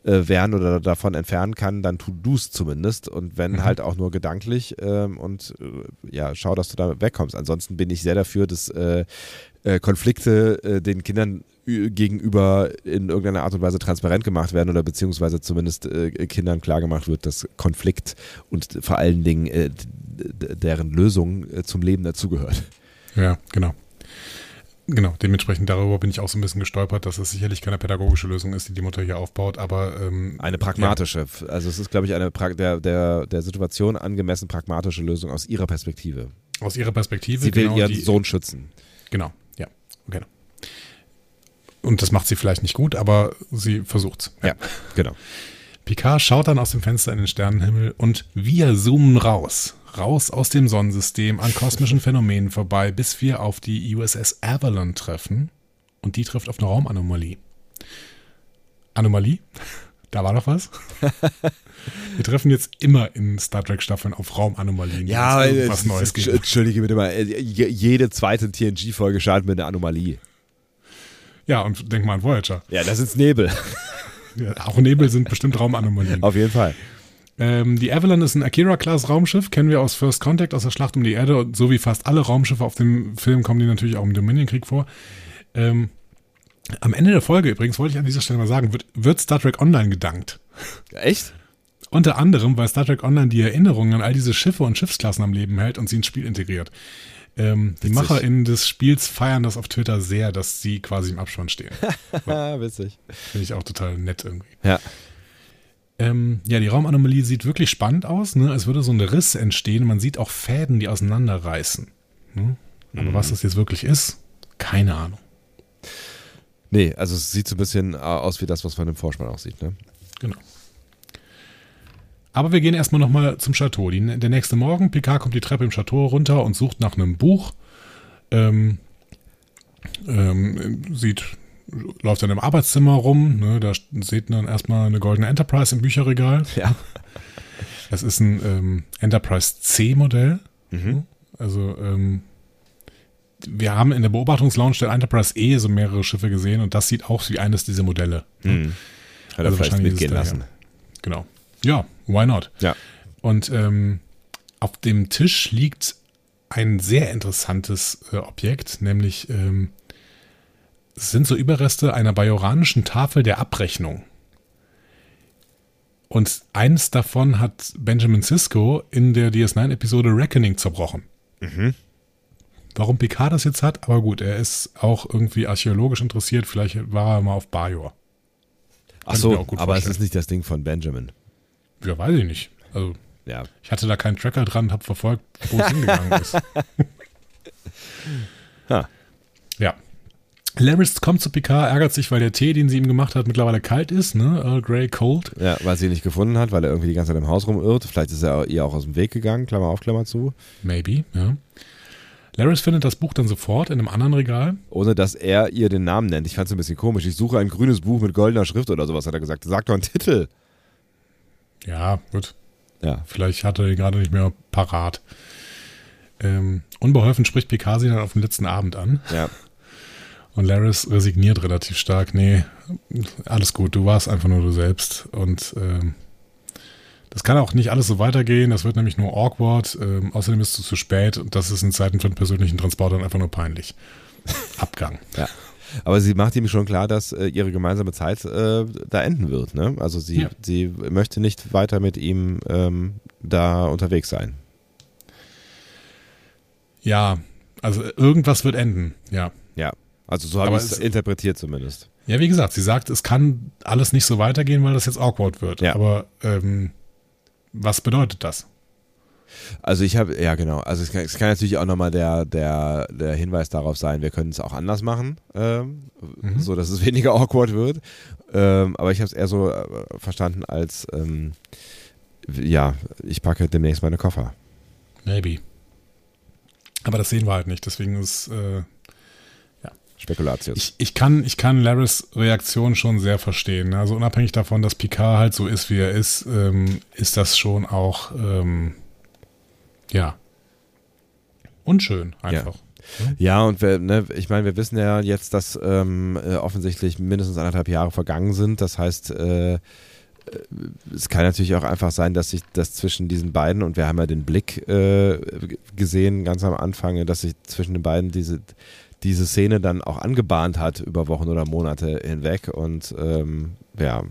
äh, wehren oder davon entfernen kann, dann tu du es zumindest. Und wenn Mhm. halt auch nur gedanklich ähm, und äh, ja, schau, dass du da wegkommst. Ansonsten bin ich sehr dafür, dass äh, äh, Konflikte äh, den Kindern gegenüber in irgendeiner Art und Weise transparent gemacht werden oder beziehungsweise zumindest äh, Kindern klargemacht wird, dass Konflikt und vor allen Dingen deren Lösung zum Leben dazugehört. Ja, genau. Genau, dementsprechend darüber bin ich auch so ein bisschen gestolpert, dass es sicherlich keine pädagogische Lösung ist, die die Mutter hier aufbaut, aber ähm, eine pragmatische. Ja. Also es ist, glaube ich, eine pra der, der, der Situation angemessen pragmatische Lösung aus ihrer Perspektive. Aus ihrer Perspektive. Sie will genau, ihren die, Sohn schützen. Genau, ja, genau. Und das macht sie vielleicht nicht gut, aber sie versucht's. Ja, ja genau. Picard schaut dann aus dem Fenster in den Sternenhimmel und wir zoomen raus. Raus aus dem Sonnensystem an kosmischen Phänomenen vorbei, bis wir auf die USS Avalon treffen. Und die trifft auf eine Raumanomalie. Anomalie? Da war doch was. Wir treffen jetzt immer in Star Trek Staffeln auf Raumanomalien. Ja, was Neues gibt. Entschuldige bitte mal. Jede zweite TNG-Folge startet mit einer Anomalie. Ja, und denk mal an Voyager. Ja, das ist Nebel. Ja, auch Nebel sind bestimmt Raumanomalien. Auf jeden Fall. Ähm, die Avalon ist ein Akira-Class-Raumschiff, kennen wir aus First Contact, aus der Schlacht um die Erde. Und so wie fast alle Raumschiffe auf dem Film kommen die natürlich auch im Dominion-Krieg vor. Ähm, am Ende der Folge übrigens, wollte ich an dieser Stelle mal sagen, wird, wird Star Trek Online gedankt. Echt? Unter anderem, weil Star Trek Online die Erinnerungen an all diese Schiffe und Schiffsklassen am Leben hält und sie ins Spiel integriert. Ähm, die MacherInnen des Spiels feiern das auf Twitter sehr, dass sie quasi im Abspann stehen. Witzig. Finde ich auch total nett irgendwie. Ja. Ähm, ja, die Raumanomalie sieht wirklich spannend aus, ne? als würde so ein Riss entstehen. Man sieht auch Fäden, die auseinanderreißen. Ne? Aber mhm. was das jetzt wirklich ist, keine Ahnung. Nee, also es sieht so ein bisschen äh, aus wie das, was man im Vorspann auch sieht, ne? Genau. Aber wir gehen erstmal nochmal zum Chateau. Die, der nächste Morgen, Picard kommt die Treppe im Chateau runter und sucht nach einem Buch. Ähm, ähm, sieht, läuft dann im Arbeitszimmer rum. Ne, da sieht man erstmal eine goldene Enterprise im Bücherregal. Ja. Das ist ein ähm, Enterprise C-Modell. Mhm. Also, ähm, wir haben in der Beobachtungslounge der Enterprise E so mehrere Schiffe gesehen und das sieht auch wie eines dieser Modelle. Mhm. Hat er also vielleicht mitgehen lassen. Genau. Ja, why not? Ja. Und ähm, auf dem Tisch liegt ein sehr interessantes äh, Objekt, nämlich ähm, es sind so Überreste einer bajoranischen Tafel der Abrechnung. Und eins davon hat Benjamin Sisko in der DS9-Episode Reckoning zerbrochen. Mhm. Warum Picard das jetzt hat, aber gut, er ist auch irgendwie archäologisch interessiert, vielleicht war er mal auf Bajor. Ach so, aber vorstellen. es ist nicht das Ding von Benjamin. Ja, weiß ich nicht. Also, ja. ich hatte da keinen Tracker dran, habe verfolgt, wo es hingegangen ist. ha. Ja. Laris kommt zu Picard, ärgert sich, weil der Tee, den sie ihm gemacht hat, mittlerweile kalt ist, ne? Earl Grey Cold. Ja, weil sie ihn nicht gefunden hat, weil er irgendwie die ganze Zeit im Haus rumirrt. Vielleicht ist er ihr auch aus dem Weg gegangen, Klammer auf, Klammer zu. Maybe, ja. Laris findet das Buch dann sofort in einem anderen Regal. Ohne dass er ihr den Namen nennt. Ich fand es ein bisschen komisch. Ich suche ein grünes Buch mit goldener Schrift oder sowas, hat er gesagt. Sag doch einen Titel. Ja, gut. Ja. Vielleicht hat er ihn gerade nicht mehr parat. Ähm, unbeholfen spricht Picard sie dann auf den letzten Abend an. Ja. Und Laris resigniert relativ stark. Nee, alles gut, du warst einfach nur du selbst. Und ähm, das kann auch nicht alles so weitergehen. Das wird nämlich nur awkward. Ähm, außerdem bist du zu spät. Und das ist in Zeiten von persönlichen Transportern einfach nur peinlich. Abgang. ja. Aber sie macht ihm schon klar, dass äh, ihre gemeinsame Zeit äh, da enden wird. Ne? Also sie, ja. sie möchte nicht weiter mit ihm ähm, da unterwegs sein. Ja, also irgendwas wird enden, ja. Ja, also so habe ich es interpretiert zumindest. Ja, wie gesagt, sie sagt, es kann alles nicht so weitergehen, weil das jetzt awkward wird. Ja. Aber ähm, was bedeutet das? Also ich habe, ja genau, also es kann, es kann, natürlich auch nochmal der, der, der Hinweis darauf sein, wir können es auch anders machen, ähm, mhm. so dass es weniger awkward wird. Ähm, aber ich habe es eher so äh, verstanden als, ähm, ja, ich packe demnächst meine Koffer. Maybe. Aber das sehen wir halt nicht, deswegen ist, äh. Spekulatius. Ich, ich, kann, ich kann Laris Reaktion schon sehr verstehen. Also unabhängig davon, dass Picard halt so ist, wie er ist, ähm, ist das schon auch, ähm, ja. Unschön einfach. Ja. Ja, und wir, ne, ich meine, wir wissen ja jetzt, dass ähm, äh, offensichtlich mindestens anderthalb Jahre vergangen sind. Das heißt, äh, äh, es kann natürlich auch einfach sein, dass sich das zwischen diesen beiden, und wir haben ja den Blick äh, gesehen ganz am Anfang, dass sich zwischen den beiden diese, diese Szene dann auch angebahnt hat über Wochen oder Monate hinweg. Und ähm, ja,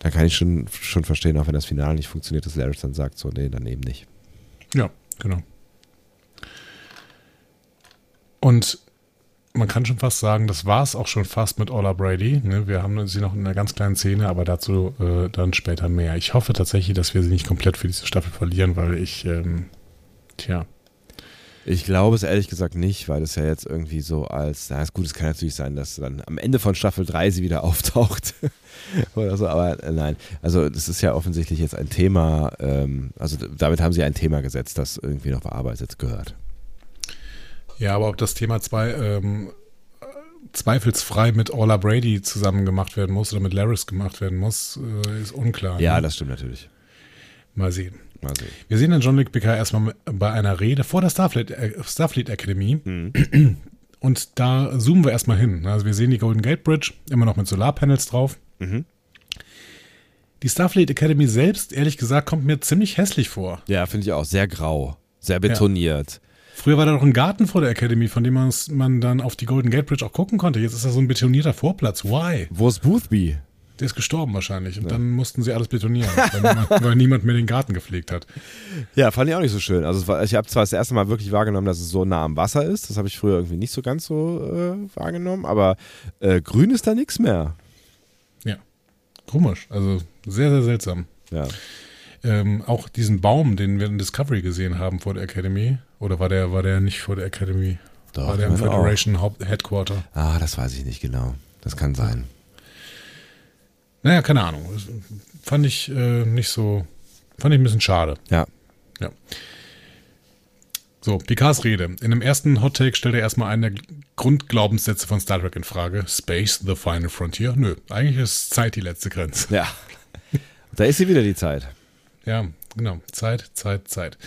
da kann ich schon, schon verstehen, auch wenn das Finale nicht funktioniert, dass Larry dann sagt, so, nee, dann eben nicht. Ja, genau. Und man kann schon fast sagen, das war es auch schon fast mit Ola Brady. Ne? Wir haben sie noch in einer ganz kleinen Szene, aber dazu äh, dann später mehr. Ich hoffe tatsächlich, dass wir sie nicht komplett für diese Staffel verlieren, weil ich, ähm, tja. Ich glaube es ehrlich gesagt nicht, weil es ja jetzt irgendwie so als, na ist gut, es kann natürlich sein, dass dann am Ende von Staffel 3 sie wieder auftaucht oder so, aber äh, nein. Also das ist ja offensichtlich jetzt ein Thema, ähm, also damit haben sie ein Thema gesetzt, das irgendwie noch bearbeitet gehört. Ja, aber ob das Thema zwei, ähm, zweifelsfrei mit Orla Brady zusammen gemacht werden muss oder mit Laris gemacht werden muss, äh, ist unklar. Ja, ne? das stimmt natürlich. Mal sehen. Mal sehen. Wir sehen dann John Luke Picard erstmal bei einer Rede vor der Starfleet, äh, Starfleet Academy. Mhm. Und da zoomen wir erstmal hin. Also wir sehen die Golden Gate Bridge, immer noch mit Solarpanels drauf. Mhm. Die Starfleet Academy selbst, ehrlich gesagt, kommt mir ziemlich hässlich vor. Ja, finde ich auch. Sehr grau, sehr betoniert. Früher war da noch ein Garten vor der Academy, von dem man dann auf die Golden Gate Bridge auch gucken konnte. Jetzt ist da so ein betonierter Vorplatz. Why? Wo ist Boothby? Der ist gestorben wahrscheinlich. Und dann mussten sie alles betonieren, weil, niemand, weil niemand mehr den Garten gepflegt hat. Ja, fand ich auch nicht so schön. Also war, ich habe zwar das erste Mal wirklich wahrgenommen, dass es so nah am Wasser ist. Das habe ich früher irgendwie nicht so ganz so äh, wahrgenommen. Aber äh, grün ist da nichts mehr. Ja. Komisch. Also sehr, sehr seltsam. Ja. Ähm, auch diesen Baum, den wir in Discovery gesehen haben vor der Academy. Oder war der, war der nicht vor der Academy? Doch, war der im auch. Federation Headquarter? Ah, das weiß ich nicht genau. Das kann sein. Naja, keine Ahnung. Fand ich äh, nicht so. Fand ich ein bisschen schade. Ja. Ja. So, Picards Rede. In dem ersten Hot Take stellt er erstmal einen der Grundglaubenssätze von Star Trek in Frage. Space, the final frontier? Nö, eigentlich ist Zeit die letzte Grenze. Ja. Da ist sie wieder die Zeit. Ja, genau. Zeit, Zeit, Zeit.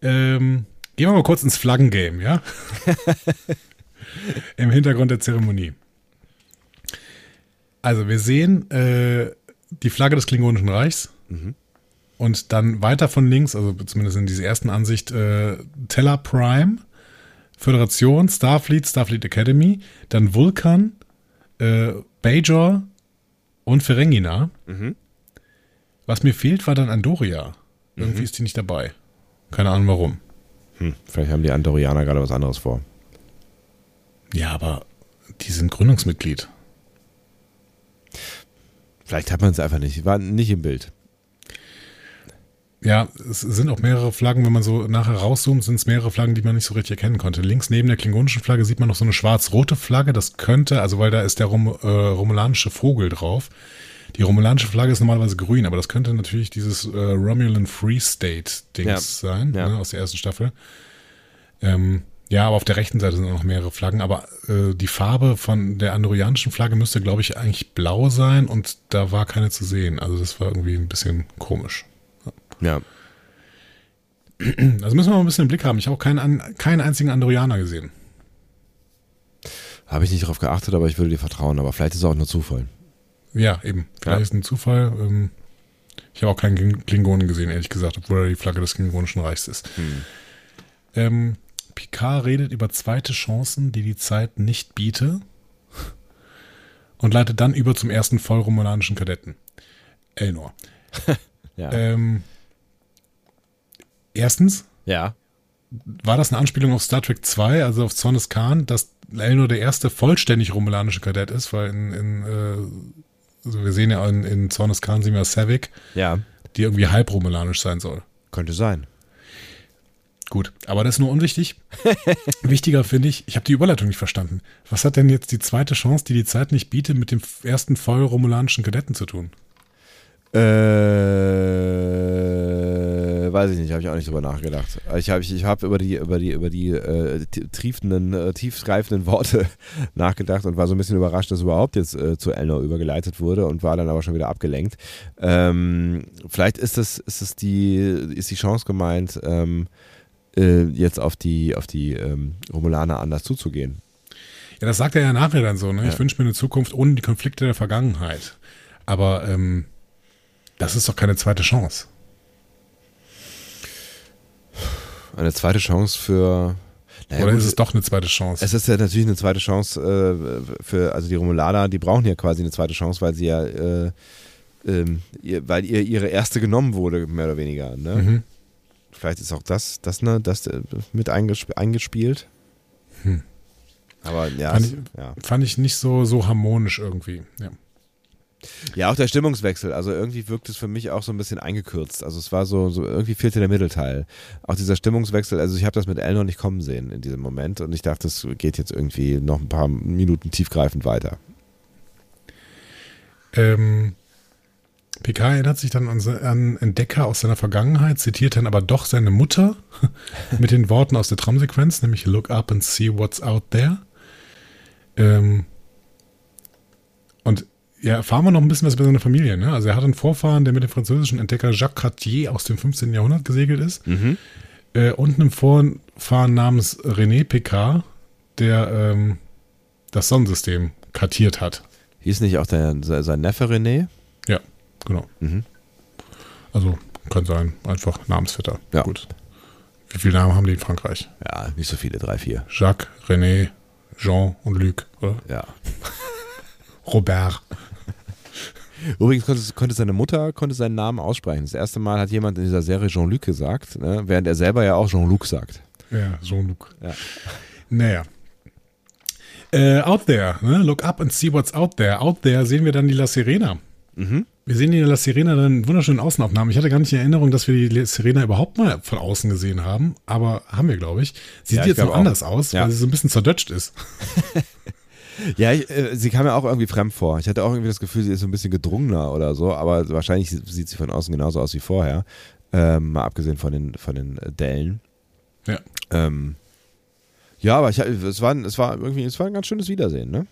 Ähm, gehen wir mal kurz ins Flaggengame, ja? Im Hintergrund der Zeremonie. Also, wir sehen äh, die Flagge des Klingonischen Reichs. Und dann weiter von links, also zumindest in dieser ersten Ansicht, äh, Teller Prime, Föderation, Starfleet, Starfleet Academy, dann Vulkan, äh, Bajor und Ferengina. Was mir fehlt, war dann Andoria. Irgendwie ist die nicht dabei. Keine Ahnung warum. Hm, vielleicht haben die Andorianer gerade was anderes vor. Ja, aber die sind Gründungsmitglied. Vielleicht hat man es einfach nicht. Waren nicht im Bild. Ja, es sind auch mehrere Flaggen, wenn man so nachher rauszoomt, sind es mehrere Flaggen, die man nicht so richtig erkennen konnte. Links neben der klingonischen Flagge sieht man noch so eine schwarz-rote Flagge. Das könnte, also weil da ist der Rom, äh, romulanische Vogel drauf. Die romulanische Flagge ist normalerweise grün, aber das könnte natürlich dieses äh, Romulan Free State Dings Ja, sein, ja. Ne, aus der ersten Staffel. Ähm, ja, aber auf der rechten Seite sind auch noch mehrere Flaggen. Aber äh, die Farbe von der andorianischen Flagge müsste, glaube ich, eigentlich blau sein und da war keine zu sehen. Also das war irgendwie ein bisschen komisch. Ja. Also müssen wir mal ein bisschen im Blick haben. Ich habe auch keinen, keinen einzigen Andorianer gesehen. Habe ich nicht darauf geachtet, aber ich würde dir vertrauen. Aber vielleicht ist es auch nur Zufall. Ja, eben. Vielleicht Ja. ist ein Zufall. Ähm, ich habe auch keinen Kling- Klingonen gesehen, ehrlich gesagt, obwohl er die Flagge des Klingonischen Reichs ist. Ähm, Picard redet über zweite Chancen, die die Zeit nicht biete und leitet dann über zum ersten vollromulanischen Kadetten. Elnor. Ja. Ähm, erstens, ja. war das eine Anspielung auf Star Trek 2, also auf Zorn des Khan, dass Elnor der erste vollständig romulanische Kadett ist, weil in, in äh, also wir sehen ja in, in Zorn des Khan sehen wir Savick, Ja. die irgendwie halb romulanisch sein soll. Könnte sein. Gut, aber das ist nur unwichtig. Wichtiger finde ich, ich habe die Überleitung nicht verstanden. Was hat denn jetzt die zweite Chance, die die Zeit nicht bietet, mit dem ersten voll romulanischen Kadetten zu tun? Äh, weiß ich nicht, habe ich auch nicht drüber nachgedacht. Ich habe ich hab über die, über die, über die äh, triefenden, äh, tiefgreifenden Worte nachgedacht und war so ein bisschen überrascht, dass überhaupt jetzt äh, zu Elnor übergeleitet wurde und war dann aber schon wieder abgelenkt. Ähm, vielleicht ist es, ist es die, ist die Chance gemeint, ähm, äh, jetzt auf die, auf die ähm, Romulaner anders zuzugehen. Ja, das sagt er ja nachher dann so, ne? Ich Ja. wünsche mir eine Zukunft ohne die Konflikte der Vergangenheit. Aber ähm, das ist doch keine zweite Chance. Eine zweite Chance für. Naja, Oder gut, ist es doch eine zweite Chance? Es ist ja natürlich eine zweite Chance äh, für, also die Romulaner, die brauchen ja quasi eine zweite Chance, weil sie ja, äh, ähm, ihr, weil ihr ihre erste genommen wurde, mehr oder weniger. Ne? mhm. Vielleicht ist auch das, das, ne, das äh, mit eingesp eingespielt. Hm. Aber ja, Fand ich- ja. Fand ich nicht so, so harmonisch irgendwie. Ja. ja, auch der Stimmungswechsel. Also irgendwie wirkt es für mich auch so ein bisschen eingekürzt. Also es war so, so irgendwie fehlte der Mittelteil. Auch dieser Stimmungswechsel. Also ich habe das mit Elnor nicht kommen sehen in diesem Moment und ich dachte, es geht jetzt irgendwie noch ein paar Minuten tiefgreifend weiter. Ähm, PK erinnert sich dann an, an Entdecker aus seiner Vergangenheit, zitiert dann aber doch seine Mutter mit den Worten aus der Traumsequenz, nämlich Look up and see what's out there. Ähm, und ja, erfahren wir noch ein bisschen was über seine Familie. Ne? Also er hat einen Vorfahren, der mit dem französischen Entdecker Jacques Cartier aus dem 15. Jahrhundert gesegelt ist. Äh, und einen Vorfahren namens René Picard, der ähm, das Sonnensystem kartiert hat. Hieß nicht auch der, sein Neffe René? Genau. Mhm. Also kann sein, einfach Namensvetter. Ja. Gut. Wie viele Namen haben die in Frankreich? Ja, nicht so viele, drei, vier. Jacques, René, Jean und Luc, oder? Ja. Robert. Übrigens konnte, konnte seine Mutter konnte seinen Namen aussprechen. Das erste Mal hat jemand in dieser Serie Jean-Luc gesagt, ne? während er selber ja auch Jean-Luc sagt. Ja, Jean-Luc. Ja. Naja. Äh, out there, ne? look up and see what's out there. Out there sehen wir dann die La Sirena. Mhm. Wir sehen die La Sirena dann in wunderschönen Außenaufnahmen. Ich hatte gar nicht in Erinnerung, dass wir die La Sirena überhaupt mal von außen gesehen haben, aber haben wir, glaube ich. Sie Ja, sieht ich jetzt noch auch. anders aus, Ja. weil sie so ein bisschen zerdutscht ist. Ja, ich, äh, sie kam mir auch irgendwie fremd vor. Ich hatte auch irgendwie das Gefühl, sie ist so ein bisschen gedrungener oder so, aber wahrscheinlich sieht sie von außen genauso aus wie vorher. Ähm, mal abgesehen von den, von den äh, Dellen. Ja. Ähm, ja, aber ich, es, war, es war irgendwie, es war ein ganz schönes Wiedersehen, ne?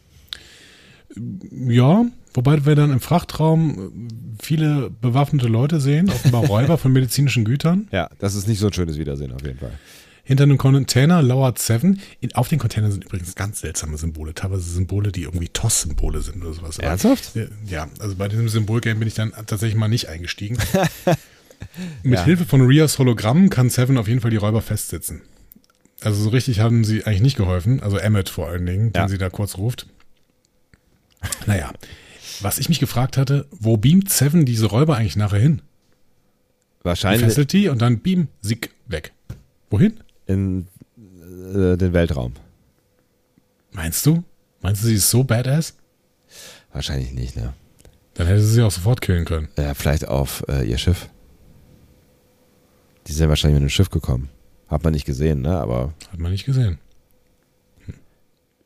Ja, wobei wir dann im Frachtraum viele bewaffnete Leute sehen, offenbar Räuber von medizinischen Gütern. Ja, das ist nicht so ein schönes Wiedersehen auf jeden Fall. Hinter einem Container lauert Seven. In, auf den Containern sind übrigens ganz seltsame Symbole. Teilweise Symbole, die irgendwie TOS-Symbole sind oder sowas. Ernsthaft? Ja, also bei diesem Symbolgame bin ich dann tatsächlich mal nicht eingestiegen. Mit Ja. Hilfe von Rias Hologramm kann Seven auf jeden Fall die Räuber festsitzen. Also so richtig haben sie eigentlich nicht geholfen. Also Emmet vor allen Dingen, den Ja. sie da kurz ruft. Naja, was ich mich gefragt hatte, wo beamt Seven diese Räuber eigentlich nachher hin? Die Wahrscheinlich fesselt die und dann beam, sieg, weg. Wohin? in äh, den Weltraum. Meinst du? Meinst du, sie ist so badass? Wahrscheinlich nicht, ne? Dann hätte sie sie auch sofort killen können. Ja, vielleicht auf äh, ihr Schiff. Die sind wahrscheinlich mit dem Schiff gekommen. Hat man nicht gesehen, ne? Aber Hat man nicht gesehen.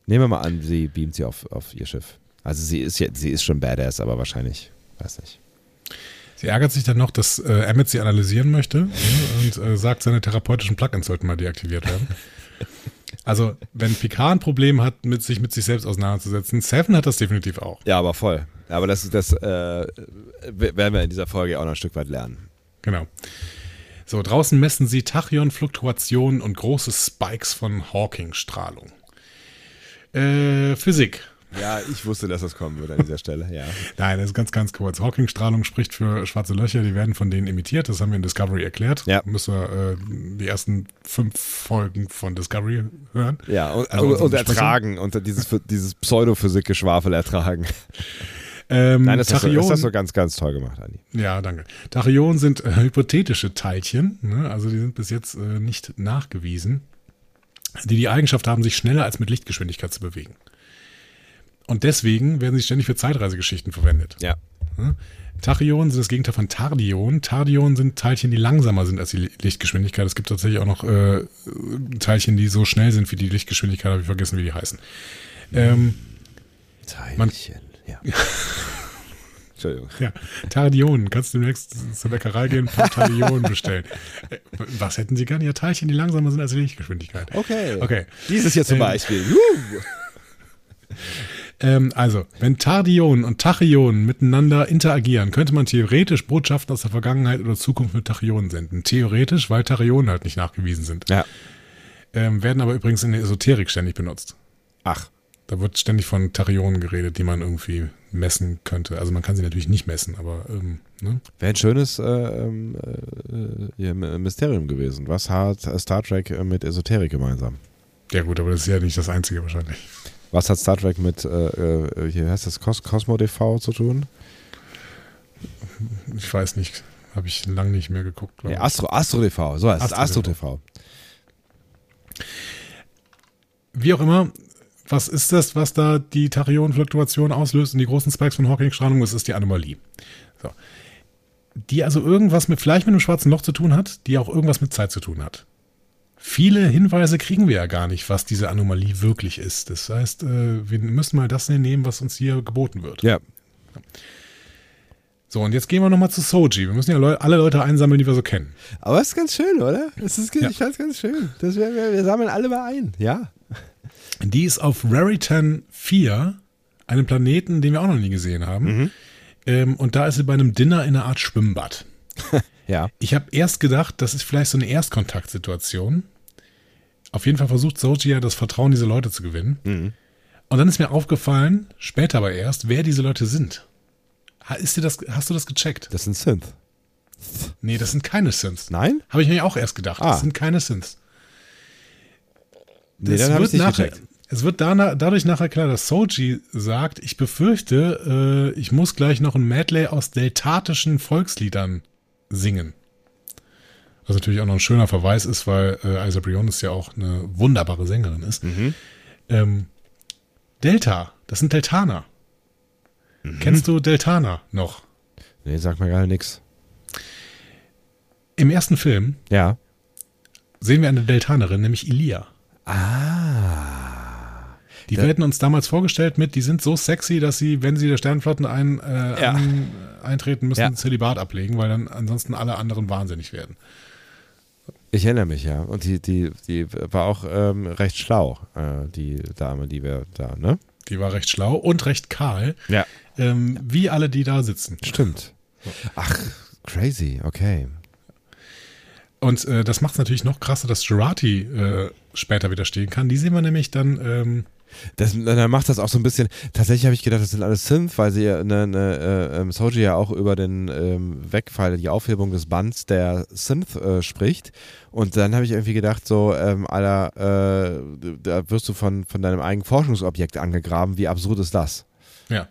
nehmen wir mal an, sie beamt sie auf, auf ihr Schiff. Also sie ist jetzt, sie ist schon badass, aber wahrscheinlich, weiß nicht. Sie ärgert sich dann noch, dass äh, Emmett sie analysieren möchte und äh, sagt, seine therapeutischen Plugins sollten mal deaktiviert werden. Also, wenn Picard ein Problem hat, mit sich mit sich selbst auseinanderzusetzen, Seven hat das definitiv auch. Ja, aber voll. Aber das, das äh, werden wir in dieser Folge auch noch ein Stück weit lernen. Genau. So, draußen messen sie Tachyon-Fluktuationen und große Spikes von Hawking-Strahlung. Äh, Physik. Ja, ich wusste, dass das kommen würde an dieser Stelle, ja. Nein, das ist ganz, ganz kurz. Hawking-Strahlung spricht für schwarze Löcher, die werden von denen emittiert. Das haben wir in Discovery erklärt. Ja. Müsst ihr äh, die ersten fünf Folgen von Discovery hören. Ja, und, Also und, und ertragen und dieses, dieses Pseudophysik-Geschwafel ertragen. Ähm, Nein, das hast, du, das Tachyon- hast du ganz, ganz toll gemacht, Andi. Ja, danke. Tachyonen sind äh, hypothetische Teilchen, ne? also die sind bis jetzt äh, nicht nachgewiesen, die die Eigenschaft haben, sich schneller als mit Lichtgeschwindigkeit zu bewegen. Und deswegen werden sie ständig für Zeitreisegeschichten verwendet. Ja. Tachyonen sind das Gegenteil von Tardionen. Tardionen sind Teilchen, die langsamer sind als die Li- Lichtgeschwindigkeit. Es gibt tatsächlich auch noch äh, Teilchen, die so schnell sind wie die Lichtgeschwindigkeit, habe ich vergessen, wie die heißen. Ähm, Teilchen, ja. Entschuldigung. Ja, Tardionen. Kannst du demnächst zur Bäckerei gehen und Tardionen bestellen. Äh, Was hätten sie gerne? Ja, Teilchen, die langsamer sind als die Lichtgeschwindigkeit. Okay. Okay. Dieses hier zum Ähm, Beispiel. Ähm, also, wenn Tardionen und Tachyonen miteinander interagieren, könnte man theoretisch Botschaften aus der Vergangenheit oder Zukunft mit Tachyonen senden. Theoretisch, weil Tachyonen halt nicht nachgewiesen sind. Ja. Ähm, werden aber übrigens in der Esoterik ständig benutzt. Ach. Da wird ständig von Tachyonen geredet, die man irgendwie messen könnte. Also man kann sie natürlich nicht messen, aber ähm, ne? Wäre ein schönes äh, ähm, äh, Mysterium gewesen. Was hat Star Trek äh, mit Esoterik gemeinsam? ja gut, aber das ist ja nicht das Einzige wahrscheinlich. Was hat Star Trek mit, äh, äh, hier heißt das Cos Cosmo TV zu tun? Ich weiß nicht, habe ich lange nicht mehr geguckt. Nee, ich. Astro, Astro TV. So heißt. Astro Astro TV. Wie auch immer, was ist das, was da die Tachyon-Fluktuation auslöst und die großen Spikes von Hawking-Strahlung? Das ist die Anomalie. So. Die also irgendwas mit, vielleicht mit einem schwarzen Loch zu tun hat, die auch irgendwas mit Zeit zu tun hat. Viele Hinweise kriegen wir ja gar nicht, was diese Anomalie wirklich ist. Das heißt, äh, wir müssen mal das nehmen, was uns hier geboten wird. Ja. So, und jetzt gehen wir nochmal zu Soji. Wir müssen ja Leu alle Leute einsammeln, die wir so kennen. Aber es ist ganz schön, oder? Es ist, Ja. Ich fand's ganz schön. Das wär, wir, wir sammeln alle mal ein. Ja. Die ist auf Raritan 4, einem Planeten, den wir auch noch nie gesehen haben. Ähm, und da ist sie bei einem Dinner in einer Art Schwimmbad. Ja. Ich habe erst gedacht, das ist vielleicht so eine Erstkontaktsituation. Auf jeden Fall versucht Soji ja das Vertrauen dieser Leute zu gewinnen. Und dann ist mir aufgefallen, später aber erst, wer diese Leute sind. Ist dir das, hast du das gecheckt? Das ein Synth. Nee, das sind keine Synths. Nein? Habe ich mir auch erst gedacht. Ah. Das sind keine Synths. Nee, Es dann habe ich wird nicht nachher, gecheckt. Es wird danach, dadurch nachher klar, dass Soji sagt, ich befürchte, äh, ich muss gleich noch ein Medley aus deltatischen Volksliedern singen. Was natürlich auch noch ein schöner Verweis ist, weil äh, Isa Briones ja auch eine wunderbare Sängerin ist. Mhm. Ähm, Delta, das sind Deltaner. Mhm. Kennst du Deltaner noch? Nee, sag mir gar nichts. Im ersten Film Ja. sehen wir eine Deltanerin, nämlich Ilia. Ah. Die Da- werden uns damals vorgestellt mit, die sind so sexy, dass sie, wenn sie der Sternflotten ein, äh, Ja. an, eintreten, müssen Ja. Zölibat ablegen, weil dann ansonsten alle anderen wahnsinnig werden. Ich erinnere mich, ja. Und die, die, die war auch ähm, recht schlau, äh, die Dame, die wir da, ne? Die war recht schlau und recht kahl, Ja. ähm, wie alle, die da sitzen. Stimmt. Ach, crazy, okay. Und äh, das macht es natürlich noch krasser, dass Jurati äh, später widerstehen kann. Die sehen wir nämlich dann, ähm, Das, dann macht das auch so ein bisschen. Tatsächlich habe ich gedacht, das sind alles Synth, weil sie ne, ne, äh, ähm, Soji ja auch über den ähm, Wegfall, die Aufhebung des Bands der Synth äh, spricht. Und dann habe ich irgendwie gedacht, so, ähm, Alter, äh, da wirst du von, von deinem eigenen Forschungsobjekt angegraben. Wie absurd ist das? ja,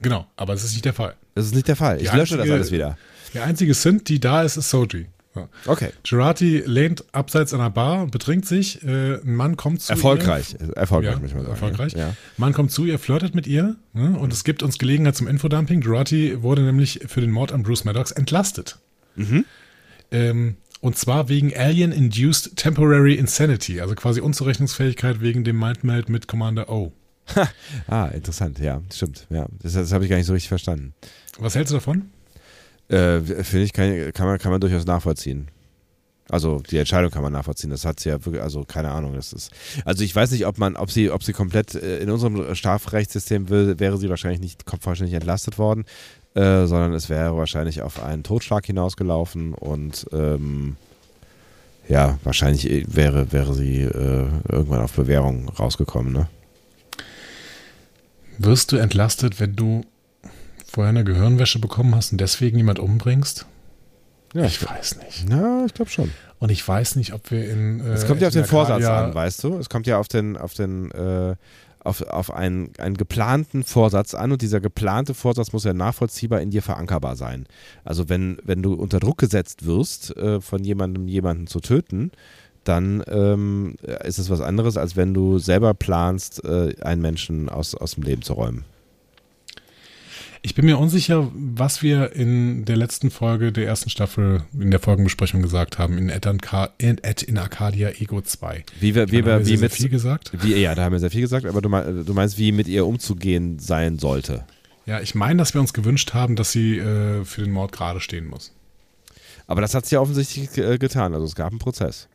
genau, aber es ist nicht der Fall. Das ist nicht der Fall. Ich Die lösche das einzige- alles wieder. Der einzige Synth, die da ist, ist Soji. Ja. Okay. Jurati lehnt abseits einer Bar, betrinkt sich, äh, ein Mann kommt zu ihr. Erfolgreich. Erfolgreich, Ja, muss ich mal sagen. erfolgreich. Ja. Mann kommt zu ihr, flirtet mit ihr ne, und es gibt uns Gelegenheit zum Infodumping. Jurati wurde nämlich für den Mord an Bruce Maddox entlastet. Mhm. Ähm, und zwar wegen Alien-Induced Temporary Insanity, also quasi Unzurechnungsfähigkeit wegen dem Mindmeld mit Commander O. Ah, interessant, ja, stimmt. Ja, das, das habe ich gar nicht so richtig verstanden. Was hältst du davon? Äh, Finde ich, kann, kann, man, kann man durchaus nachvollziehen. Also die Entscheidung kann man nachvollziehen. Das hat sie ja wirklich, also keine Ahnung. Das ist, also ich weiß nicht, ob man, ob sie, ob sie komplett äh, in unserem Strafrechtssystem will, wäre sie wahrscheinlich nicht vollständig entlastet worden, äh, sondern es wäre wahrscheinlich auf einen Totschlag hinausgelaufen und ähm, ja, wahrscheinlich äh, wäre, wäre sie äh, irgendwann auf Bewährung rausgekommen, ne? Wirst du entlastet, wenn du vorher eine Gehirnwäsche bekommen hast und deswegen jemand umbringst? Ja, ich weiß nicht. Ja, ich glaube schon. Und ich weiß nicht, ob wir in. Äh, Es kommt ja auf den Vorsatz an, weißt du? Es kommt ja auf den, auf den, äh, auf, auf einen, einen geplanten Vorsatz an und dieser geplante Vorsatz muss ja nachvollziehbar in dir verankerbar sein. Also wenn, wenn du unter Druck gesetzt wirst, äh, von jemandem jemanden zu töten, dann ähm, ist es was anderes, als wenn du selber planst, äh, einen Menschen aus, aus dem Leben zu räumen. Ich bin mir unsicher, was wir in der letzten Folge der ersten Staffel in der Folgenbesprechung gesagt haben, in Anca- in, Ed in Arcadia Ego 2. Wie wir, wie Da haben wir, wie sehr mit, viel gesagt. wie, ja, da haben wir sehr viel gesagt, aber du, mein, du meinst, wie mit ihr umzugehen sein sollte. Ja, ich meine, dass wir uns gewünscht haben, dass sie äh, für den Mord gerade stehen muss. Aber das hat sie ja offensichtlich äh, getan. Also es gab einen Prozess.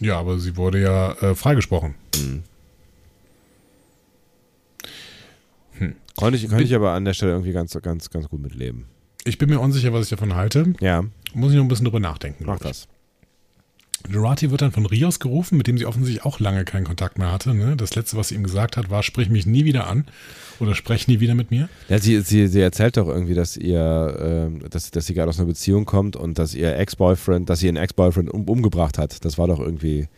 Ja, aber sie wurde ja äh, freigesprochen. Konnte ich, konnte ich aber an der Stelle irgendwie ganz, ganz, ganz gut mitleben. Ich bin mir unsicher, was ich davon halte. Ja, Muss ich noch ein bisschen drüber nachdenken. mach das. Jurati wird dann von Rios gerufen, mit dem sie offensichtlich auch lange keinen Kontakt mehr hatte. Ne? Das letzte, was sie ihm gesagt hat, war, sprich mich nie wieder an oder sprech nie wieder mit mir. Ja, sie, sie, sie erzählt doch irgendwie, dass ihr, ähm, dass, dass sie gerade aus einer Beziehung kommt und dass ihr Ex-Boyfriend, dass sie ihren Ex-Boyfriend um, umgebracht hat. Das war doch irgendwie,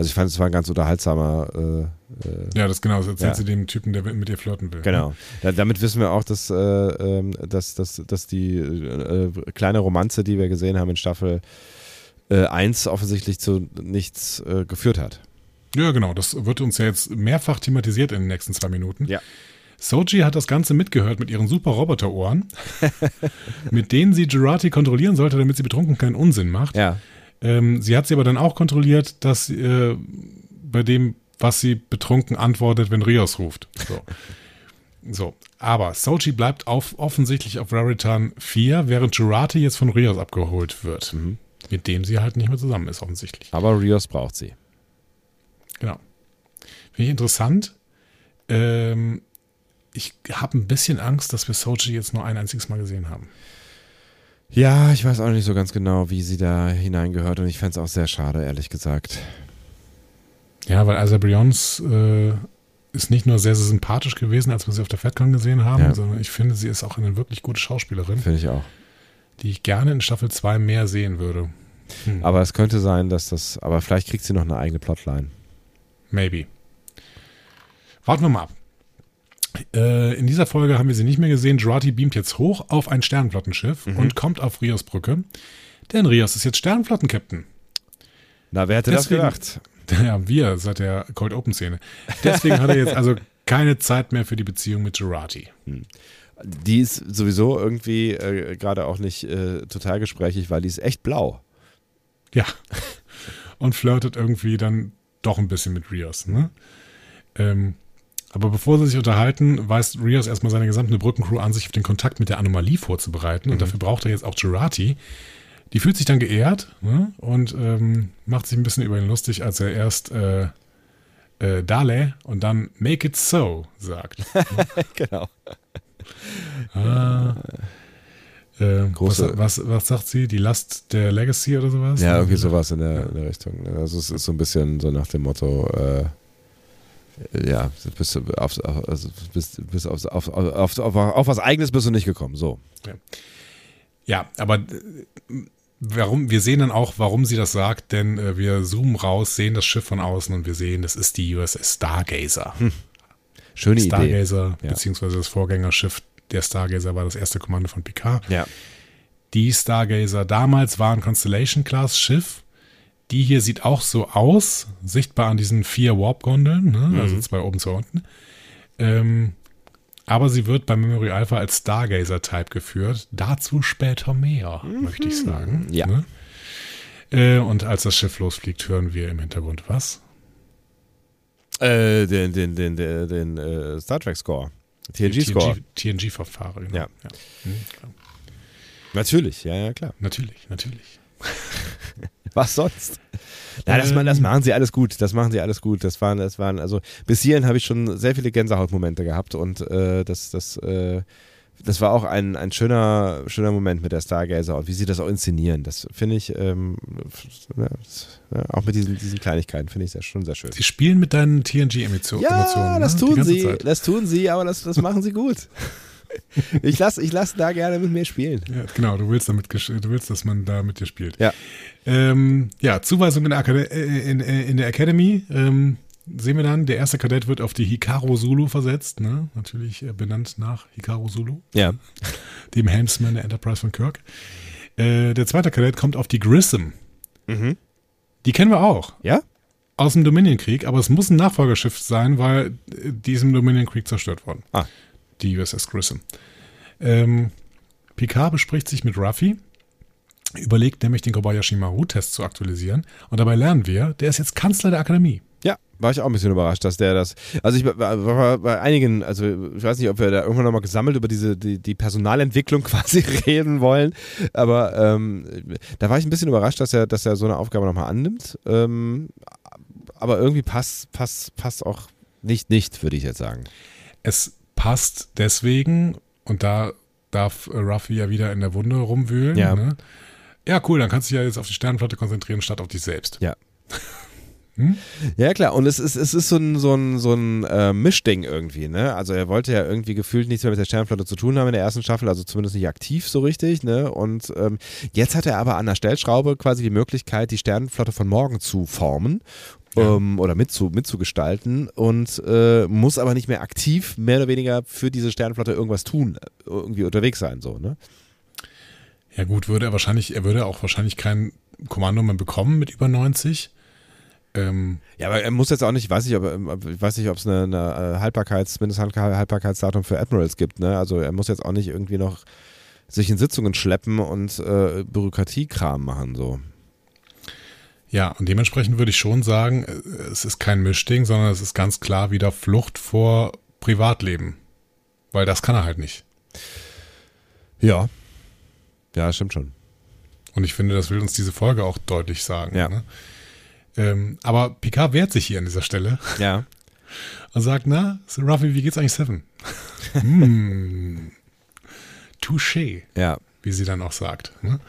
also ich fand, es war ein ganz unterhaltsamer, äh, äh, Ja, das genau, das erzählt Ja. sie dem Typen, der mit ihr flirten will. genau. Da, damit wissen wir auch, dass, äh, ähm, dass, dass, dass die äh, kleine Romanze, die wir gesehen haben in Staffel äh, 1, offensichtlich zu nichts äh, geführt hat. Ja, genau. Das wird uns ja jetzt mehrfach thematisiert in den nächsten zwei Minuten. Ja. Soji hat das Ganze mitgehört mit ihren super Roboterohren, mit denen sie Gerati kontrollieren sollte, damit sie betrunken keinen Unsinn macht. Ja. Ähm, sie hat sie aber dann auch kontrolliert, dass äh, bei dem, was sie betrunken antwortet, wenn Rios ruft. So. so. Aber Soji bleibt auf, offensichtlich auf Raritan 4, während Gerati jetzt von Rios abgeholt wird. Mit dem sie halt nicht mehr zusammen ist, offensichtlich. Aber Rios braucht sie. Genau. Finde ich interessant. Ähm, ich habe ein bisschen Angst, dass wir Soji jetzt nur ein einziges Mal gesehen haben. Ja, ich weiß auch nicht so ganz genau, wie sie da hineingehört und ich fände es auch sehr schade, ehrlich gesagt. Ja, weil Asa Brions äh, ist nicht nur sehr, sehr sympathisch gewesen, als wir sie auf der FedCon gesehen haben, Ja. sondern ich finde, sie ist auch eine wirklich gute Schauspielerin, Finde ich auch. die ich gerne in Staffel 2 mehr sehen würde. Hm. Aber es könnte sein, dass das, aber vielleicht kriegt sie noch eine eigene Plotline. Maybe. Warten wir mal ab. Äh, in dieser Folge haben wir sie nicht mehr gesehen. Jurati beamt jetzt hoch auf ein Sternflottenschiff und kommt auf Rios Brücke. Denn Rios ist jetzt Sternflottenkapitän. Na, wer hätte Deswegen- das gedacht? Ja, wir seit der Cold Open Szene. Deswegen hat er jetzt also keine Zeit mehr für die Beziehung mit Jurati. Die ist sowieso irgendwie äh, gerade auch nicht äh, total gesprächig, weil die ist echt blau. Ja. Und flirtet irgendwie dann doch ein bisschen mit Rios. Ne? Ähm, aber bevor sie sich unterhalten, weist Rios erstmal seine gesamte Brückencrew an, sich auf den Kontakt mit der Anomalie vorzubereiten. Und dafür braucht er jetzt auch Jurati. Die fühlt sich dann geehrt ne? und ähm, macht sich ein bisschen über ihn lustig, als er erst äh, äh, Dale und dann Make it so sagt. genau. Ah. Äh, Große- was, was, was sagt sie? Die Last der Legacy oder sowas? Ja, irgendwie sowas in der, in der Richtung. Also es ist so ein bisschen so nach dem Motto, äh, ja, bist du auf, also bist, bist auf, auf, auf, auf, was Eigenes bist du nicht gekommen. So. Ja, aber äh, warum, wir sehen dann auch, warum sie das sagt, denn äh, wir zoomen raus, sehen das Schiff von außen und wir sehen, das ist die USS Stargazer. Schöne Idee. Stargazer, Ja. beziehungsweise das Vorgängerschiff der Stargazer war das erste Kommando von Picard. Ja. Die Stargazer damals war ein Constellation-Class-Schiff. Die hier sieht auch so aus, sichtbar an diesen vier Warp-Gondeln, ne? also zwei oben, zwei unten. Ähm, aber sie wird bei Memory Alpha als Stargazer-Type geführt. Dazu später mehr, möchte ich sagen. Ja. Ne? Äh, und als das Schiff losfliegt, hören wir im Hintergrund was? Äh, den den, den, den, den äh, Star Trek Score. TNG-Score. TNG-Verfahren, genau. Ja. Hm, klar. Natürlich, ja, ja, klar. Natürlich, natürlich. Was sonst? Na, das, das Ähm. machen sie alles gut. Das machen sie alles gut. Das waren, das waren, also bis hierhin habe ich schon sehr viele Gänsehautmomente gehabt und äh, das, das, äh, das war auch ein, ein schöner, schöner Moment mit der Stargazer und wie sie das auch inszenieren. Das finde ich, ähm, ja, auch mit diesen, diesen Kleinigkeiten finde ich das schon sehr schön. Sie spielen mit deinen TNG-Emotionen. Ja, das ne? Tun sie, Zeit. das tun sie, aber das, das machen sie gut. Ich lasse ich lass da gerne mit mir spielen. Ja, genau, du willst, damit, du willst, dass man da mit dir spielt. Ja. Ähm, ja, Zuweisung in der, Akade äh, in, äh, in der Academy. Ähm, sehen wir dann, der erste Kadett wird auf die Hikaru Zulu versetzt. Ne? Natürlich äh, benannt nach Hikaru Zulu, Ja. dem Helmsman der Enterprise von Kirk. Äh, der zweite Kadett kommt auf die Grissom. Mhm. Die kennen wir auch Ja? aus dem Dominion-Krieg, aber es muss ein Nachfolgerschiff sein, weil die ist im Dominion-Krieg zerstört worden. Ah. Die USS Grissom. Ähm, Picard bespricht sich mit Ruffy, überlegt nämlich den Kobayashi Maru-Test zu aktualisieren und dabei lernen wir, der ist jetzt Kanzler der Akademie. Ja, war ich auch ein bisschen überrascht, dass der das. Also ich war, bei einigen, also ich weiß nicht, ob wir da irgendwann nochmal gesammelt über diese die, die Personalentwicklung quasi reden wollen, aber ähm, da war ich ein bisschen überrascht, dass er, dass er so eine Aufgabe nochmal annimmt. Ähm, aber irgendwie passt, passt, passt auch nicht, nicht, würde ich jetzt sagen. Es passt deswegen, und da darf Ruffy ja wieder in der Wunde rumwühlen. Ja. Ne? Ja, cool, dann kannst du dich ja jetzt auf die Sternenflotte konzentrieren, statt auf dich selbst. Ja. Ja, klar. Und es ist, es ist so ein, so ein, so ein äh, Mischding irgendwie, ne? Also er wollte ja irgendwie gefühlt nichts mehr mit der Sternenflotte zu tun haben in der ersten Staffel, also zumindest nicht aktiv so richtig, ne? Und ähm, jetzt hat er aber an der Stellschraube quasi die Möglichkeit, die Sternenflotte von morgen zu formen. Ja. Ähm, oder mitzu, mitzugestalten und äh, muss aber nicht mehr aktiv mehr oder weniger für diese Sternenflotte irgendwas tun, irgendwie unterwegs sein, so, ne? Ja gut, würde er wahrscheinlich, er würde auch wahrscheinlich kein Kommando mehr bekommen mit über 90. Ähm, Ja, aber er muss jetzt auch nicht, weiß ich, ob, ich weiß nicht, ob es eine, eine äh, Haltbarkeits, Mindesthaltbarkeitsdatum für Admirals gibt, ne? Also er muss jetzt auch nicht irgendwie noch sich in Sitzungen schleppen und äh, Bürokratiekram machen, so. Ja, und dementsprechend würde ich schon sagen, äh, es ist kein Mischding, sondern es ist ganz klar wieder Flucht vor Privatleben. Weil das kann er halt nicht. Ja. Ja, stimmt schon. Und ich finde, das will uns diese Folge auch deutlich sagen. Ja. Ne? Ähm, aber Picard wehrt sich hier an dieser Stelle Ja. und sagt, na, Ruffy, wie geht's eigentlich Seven? hm, touché, Ja. wie sie dann auch sagt. Ne?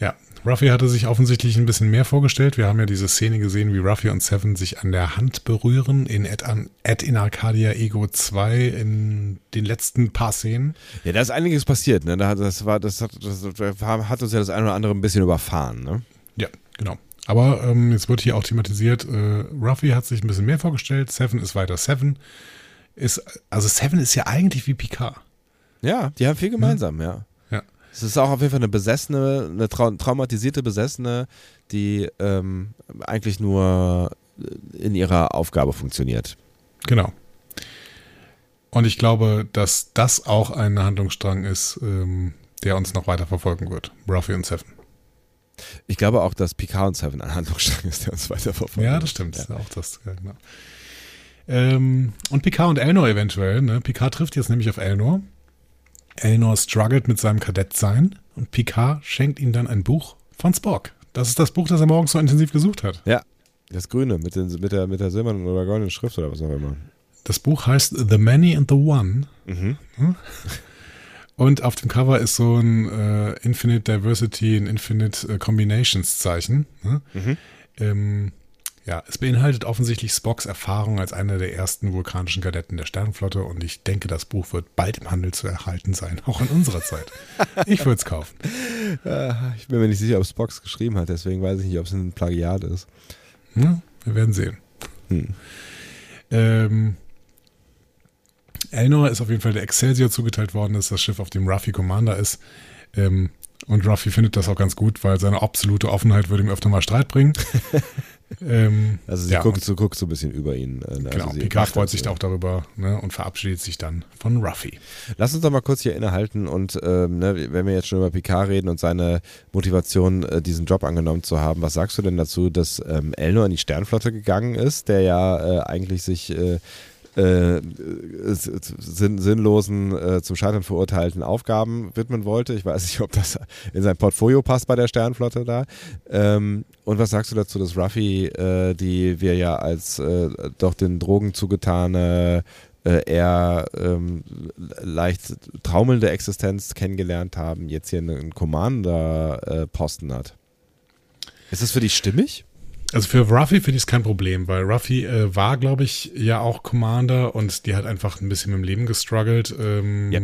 Ja, Ruffy hatte sich offensichtlich ein bisschen mehr vorgestellt. Wir haben ja diese Szene gesehen, wie Ruffy und Seven sich an der Hand berühren in Ed, an, Ed in Arcadia Ego 2 in den letzten paar Szenen. Ja, da ist einiges passiert, ne? Da hat- Das war, das hat, das hat uns ja das eine oder andere ein bisschen überfahren, ne? Ja, genau. Aber ähm, jetzt wird hier auch thematisiert, äh, Ruffy hat sich ein bisschen mehr vorgestellt, Seven ist weiter Seven. Ist, also Seven ist ja eigentlich wie Picard. Ja, die haben viel gemeinsam, ja. Ja. Es ist auch auf jeden Fall eine besessene, eine trau traumatisierte Besessene, die ähm, eigentlich nur in ihrer Aufgabe funktioniert. Genau. Und ich glaube, dass das auch ein Handlungsstrang ist, ähm, der uns noch weiter verfolgen wird. Ruffy und Seven. Ich glaube auch, dass Picard und Seven ein Handlungsstrang ist, der uns weiter verfolgt. Ja, das stimmt. Auch das, ja, genau. Ähm, und Picard und Elnor eventuell. Ne? Picard trifft jetzt nämlich auf Elnor. Elnor struggelt mit seinem Kadettsein und Picard schenkt ihm dann ein Buch von Spock. Das ist das Buch, das er morgens so intensiv gesucht hat. Ja, das Grüne mit, den, mit, der, mit der silbernen oder goldenen Schrift oder was auch immer. Das Buch heißt The Many and the One. Mhm. Und auf dem Cover ist so ein äh, Infinite Diversity, ein Infinite äh, Combinations Zeichen. Ne? Mhm. Ähm, ja, es beinhaltet offensichtlich Spocks Erfahrung als einer der ersten vulkanischen Kadetten der Sternenflotte und ich denke, das Buch wird bald im Handel zu erhalten sein, auch in unserer Zeit. Ich würde es kaufen. Äh, ich bin mir nicht sicher, ob Spox geschrieben hat, deswegen weiß ich nicht, ob es ein Plagiat ist. Ja, wir werden sehen. Hm. Ähm, Elnor ist auf jeden Fall der Excelsior zugeteilt worden, dass das Schiff auf dem Ruffy Commander ist. Ähm, und Ruffy findet das auch ganz gut, weil seine absolute Offenheit würde ihm öfter mal Streit bringen. ähm, Also sie ja, guckt, so, guckt so ein bisschen über ihn. äh, Also Genau, sie Picard freut sich so. auch darüber ne, und verabschiedet sich dann von Ruffy. Lass uns doch mal kurz hier innehalten und ähm, ne, wenn wir jetzt schon über Picard reden und seine Motivation, äh, diesen Job angenommen zu haben, was sagst du denn dazu, dass ähm, Elnor in die Sternflotte gegangen ist, der ja äh, eigentlich sich äh, äh, sinn sinnlosen, äh, zum Scheitern verurteilten Aufgaben widmen wollte. Ich weiß nicht, ob das in sein Portfolio passt bei der Sternflotte da. Ähm, und was sagst du dazu, dass Ruffy, äh, die wir ja als äh, doch den Drogen zugetane äh, eher ähm, leicht traumelnde Existenz kennengelernt haben, jetzt hier einen Commander-Posten hat. Ist das für dich stimmig? Also für Ruffy finde ich es kein Problem, weil Ruffy äh, war, glaube ich, ja auch Commander und die hat einfach ein bisschen mit dem Leben gestruggelt. Ähm, Ja,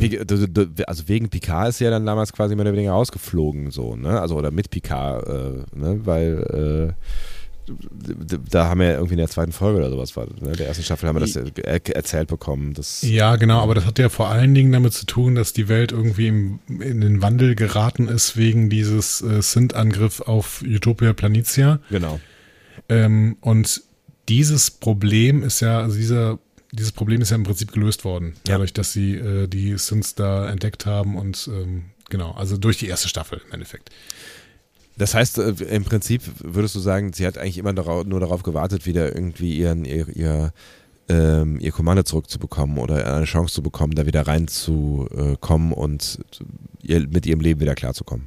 also wegen Picard ist sie ja dann damals quasi mehr oder weniger rausgeflogen, so, ne? Also oder mit Picard, äh, ne? Weil äh, da haben wir ja irgendwie in der zweiten Folge oder sowas war, ne? Der ersten Staffel haben wir das er erzählt bekommen. Das, Ja, genau, aber das hat ja vor allen Dingen damit zu tun, dass die Welt irgendwie im, in den Wandel geraten ist wegen dieses äh, Synth-Angriff auf Utopia Planitia. Genau. Ähm, und dieses Problem ist ja, also dieser, dieses Problem ist ja im Prinzip gelöst worden, Ja. dadurch, dass sie äh, die Synths da entdeckt haben und ähm, genau, also durch die erste Staffel im Endeffekt. Das heißt, äh, im Prinzip würdest du sagen, sie hat eigentlich immer darauf, nur darauf gewartet, wieder irgendwie ihren, ihr, ihr, ähm, ihr Kommando zurückzubekommen oder eine Chance zu bekommen, da wieder reinzukommen und ihr, mit ihrem Leben wieder klarzukommen.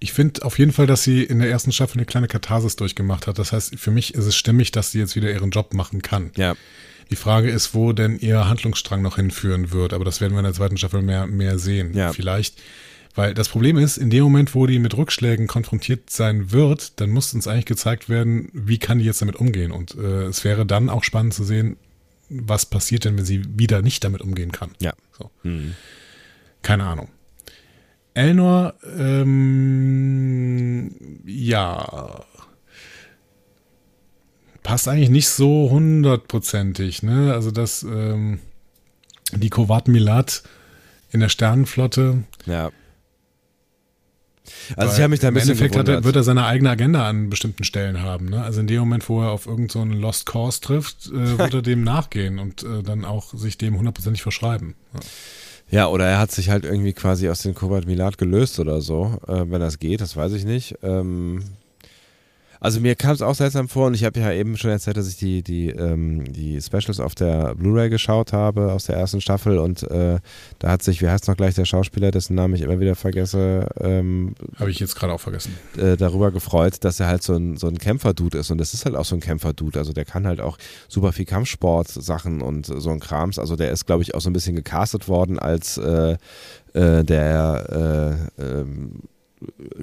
Ich finde auf jeden Fall, dass sie in der ersten Staffel eine kleine Katharsis durchgemacht hat. Das heißt, für mich ist es stimmig, dass sie jetzt wieder ihren Job machen kann. Ja. Die Frage ist, wo denn ihr Handlungsstrang noch hinführen wird, aber das werden wir in der zweiten Staffel mehr, mehr sehen. Ja. Vielleicht, weil das Problem ist, in dem Moment, wo die mit Rückschlägen konfrontiert sein wird, dann muss uns eigentlich gezeigt werden, wie kann die jetzt damit umgehen. Und äh, es wäre dann auch spannend zu sehen, was passiert denn, wenn sie wieder nicht damit umgehen kann. Ja. So. Mhm. Keine Ahnung. Elnor, ähm, ja, passt eigentlich nicht so hundertprozentig, ne? Also, dass ähm, die Kovat Milat in der Sternenflotte, Ja. Also ich habe mich da ein bisschen Im Endeffekt hat er, gewundert. wird er seine eigene Agenda an bestimmten Stellen haben. Ne? Also in dem Moment, wo er auf irgendeinen so Lost Cause trifft, äh, wird er dem nachgehen und äh, dann auch sich dem hundertprozentig verschreiben. Ja. Ja, oder er hat sich halt irgendwie quasi aus dem Kobalt Milat gelöst oder so, äh, wenn das geht, das weiß ich nicht. Ähm, also mir kam es auch seltsam vor und ich habe ja eben schon erzählt, dass ich die, die, ähm, die Specials auf der Blu-ray geschaut habe aus der ersten Staffel und äh, da hat sich, wie heißt noch gleich der Schauspieler, dessen Namen ich immer wieder vergesse, ähm, Habe ich jetzt gerade auch vergessen. äh, darüber gefreut, dass er halt so ein, so ein Kämpferdude ist. Und das ist halt auch so ein Kämpferdude, also der kann halt auch super viel Kampfsport-Sachen und so ein Krams, also der ist glaube ich auch so ein bisschen gecastet worden als äh, äh, der äh, ähm,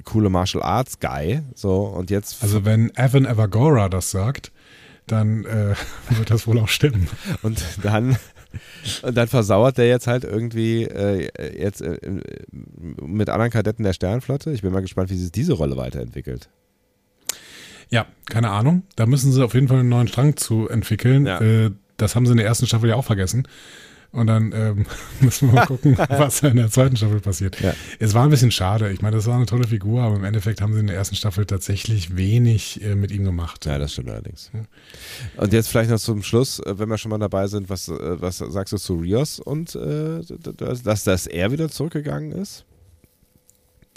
coole Martial Arts Guy, so und jetzt Also wenn Evan Evagora das sagt, dann äh, wird das wohl auch stimmen. und dann und dann versauert der jetzt halt irgendwie äh, jetzt äh, mit anderen Kadetten der Sternflotte. Ich bin mal gespannt, wie sich diese Rolle weiterentwickelt. Ja, keine Ahnung. Da müssen sie auf jeden Fall einen neuen Strang zu entwickeln. Ja. Äh, das haben sie in der ersten Staffel ja auch vergessen. Und dann ähm, müssen wir mal gucken, was in der zweiten Staffel passiert. Ja. Es war ein bisschen schade. Ich meine, das war eine tolle Figur, aber im Endeffekt haben sie in der ersten Staffel tatsächlich wenig äh, mit ihm gemacht. Ja, das stimmt allerdings. Und jetzt vielleicht noch zum Schluss, äh, wenn wir schon mal dabei sind, was, äh, was sagst du zu Rios und äh, dass, dass, er wieder zurückgegangen ist?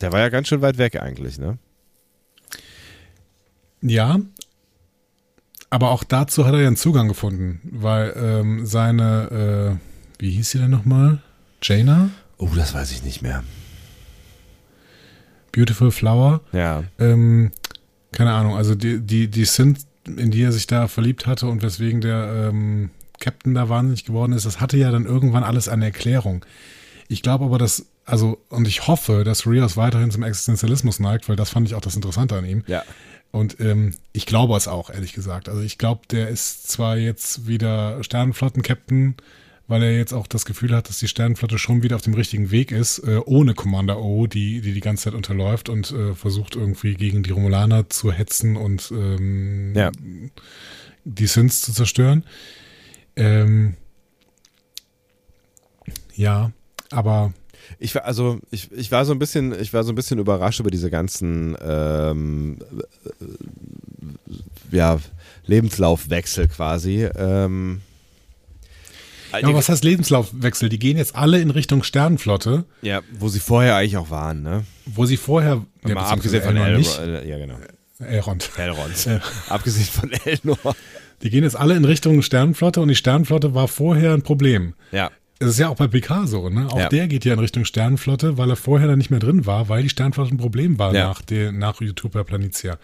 Der war ja ganz schön weit weg eigentlich, ne? Ja, aber auch dazu hat er ja einen Zugang gefunden, weil ähm, seine, äh, wie hieß sie denn nochmal? Jaina? Oh, das weiß ich nicht mehr. Beautiful Flower? Ja. Ähm, keine Ahnung, also die, die, die Synth, in die er sich da verliebt hatte und weswegen der ähm, Captain da wahnsinnig geworden ist, das hatte ja dann irgendwann alles eine Erklärung. Ich glaube aber, dass, also, und ich hoffe, dass Rios weiterhin zum Existenzialismus neigt, weil das fand ich auch das Interessante an ihm. Ja. Und ähm, ich glaube es auch, ehrlich gesagt. Also ich glaube, der ist zwar jetzt wieder Sternenflotten-Captain, weil er jetzt auch das Gefühl hat, dass die Sternenflotte schon wieder auf dem richtigen Weg ist, äh, ohne Commander O, die, die die ganze Zeit unterläuft und äh, versucht irgendwie gegen die Romulaner zu hetzen und ähm, Ja. die Synths zu zerstören. Ähm, ja, aber Ich war also ich, ich war so ein bisschen ich war so ein bisschen überrascht über diese ganzen ähm, äh, ja Lebenslaufwechsel quasi. Ähm, ja, aber was heißt Lebenslaufwechsel? Die gehen jetzt alle in Richtung Sternenflotte, ja, wo sie vorher eigentlich auch waren, ne? wo sie vorher, ja, Mal abgesehen von Elrond. nicht, Ja, genau. Elrond. Elrond. Äh. abgesehen von Elnor. Die gehen jetzt alle in Richtung Sternenflotte und die Sternenflotte war vorher ein Problem. Ja. Es ist ja auch bei Picard so, ne? Auch Ja. der geht ja in Richtung Sternenflotte, weil er vorher da nicht mehr drin war, weil die Sternenflotte ein Problem war Ja. nach, der, nach Utopia Planitia.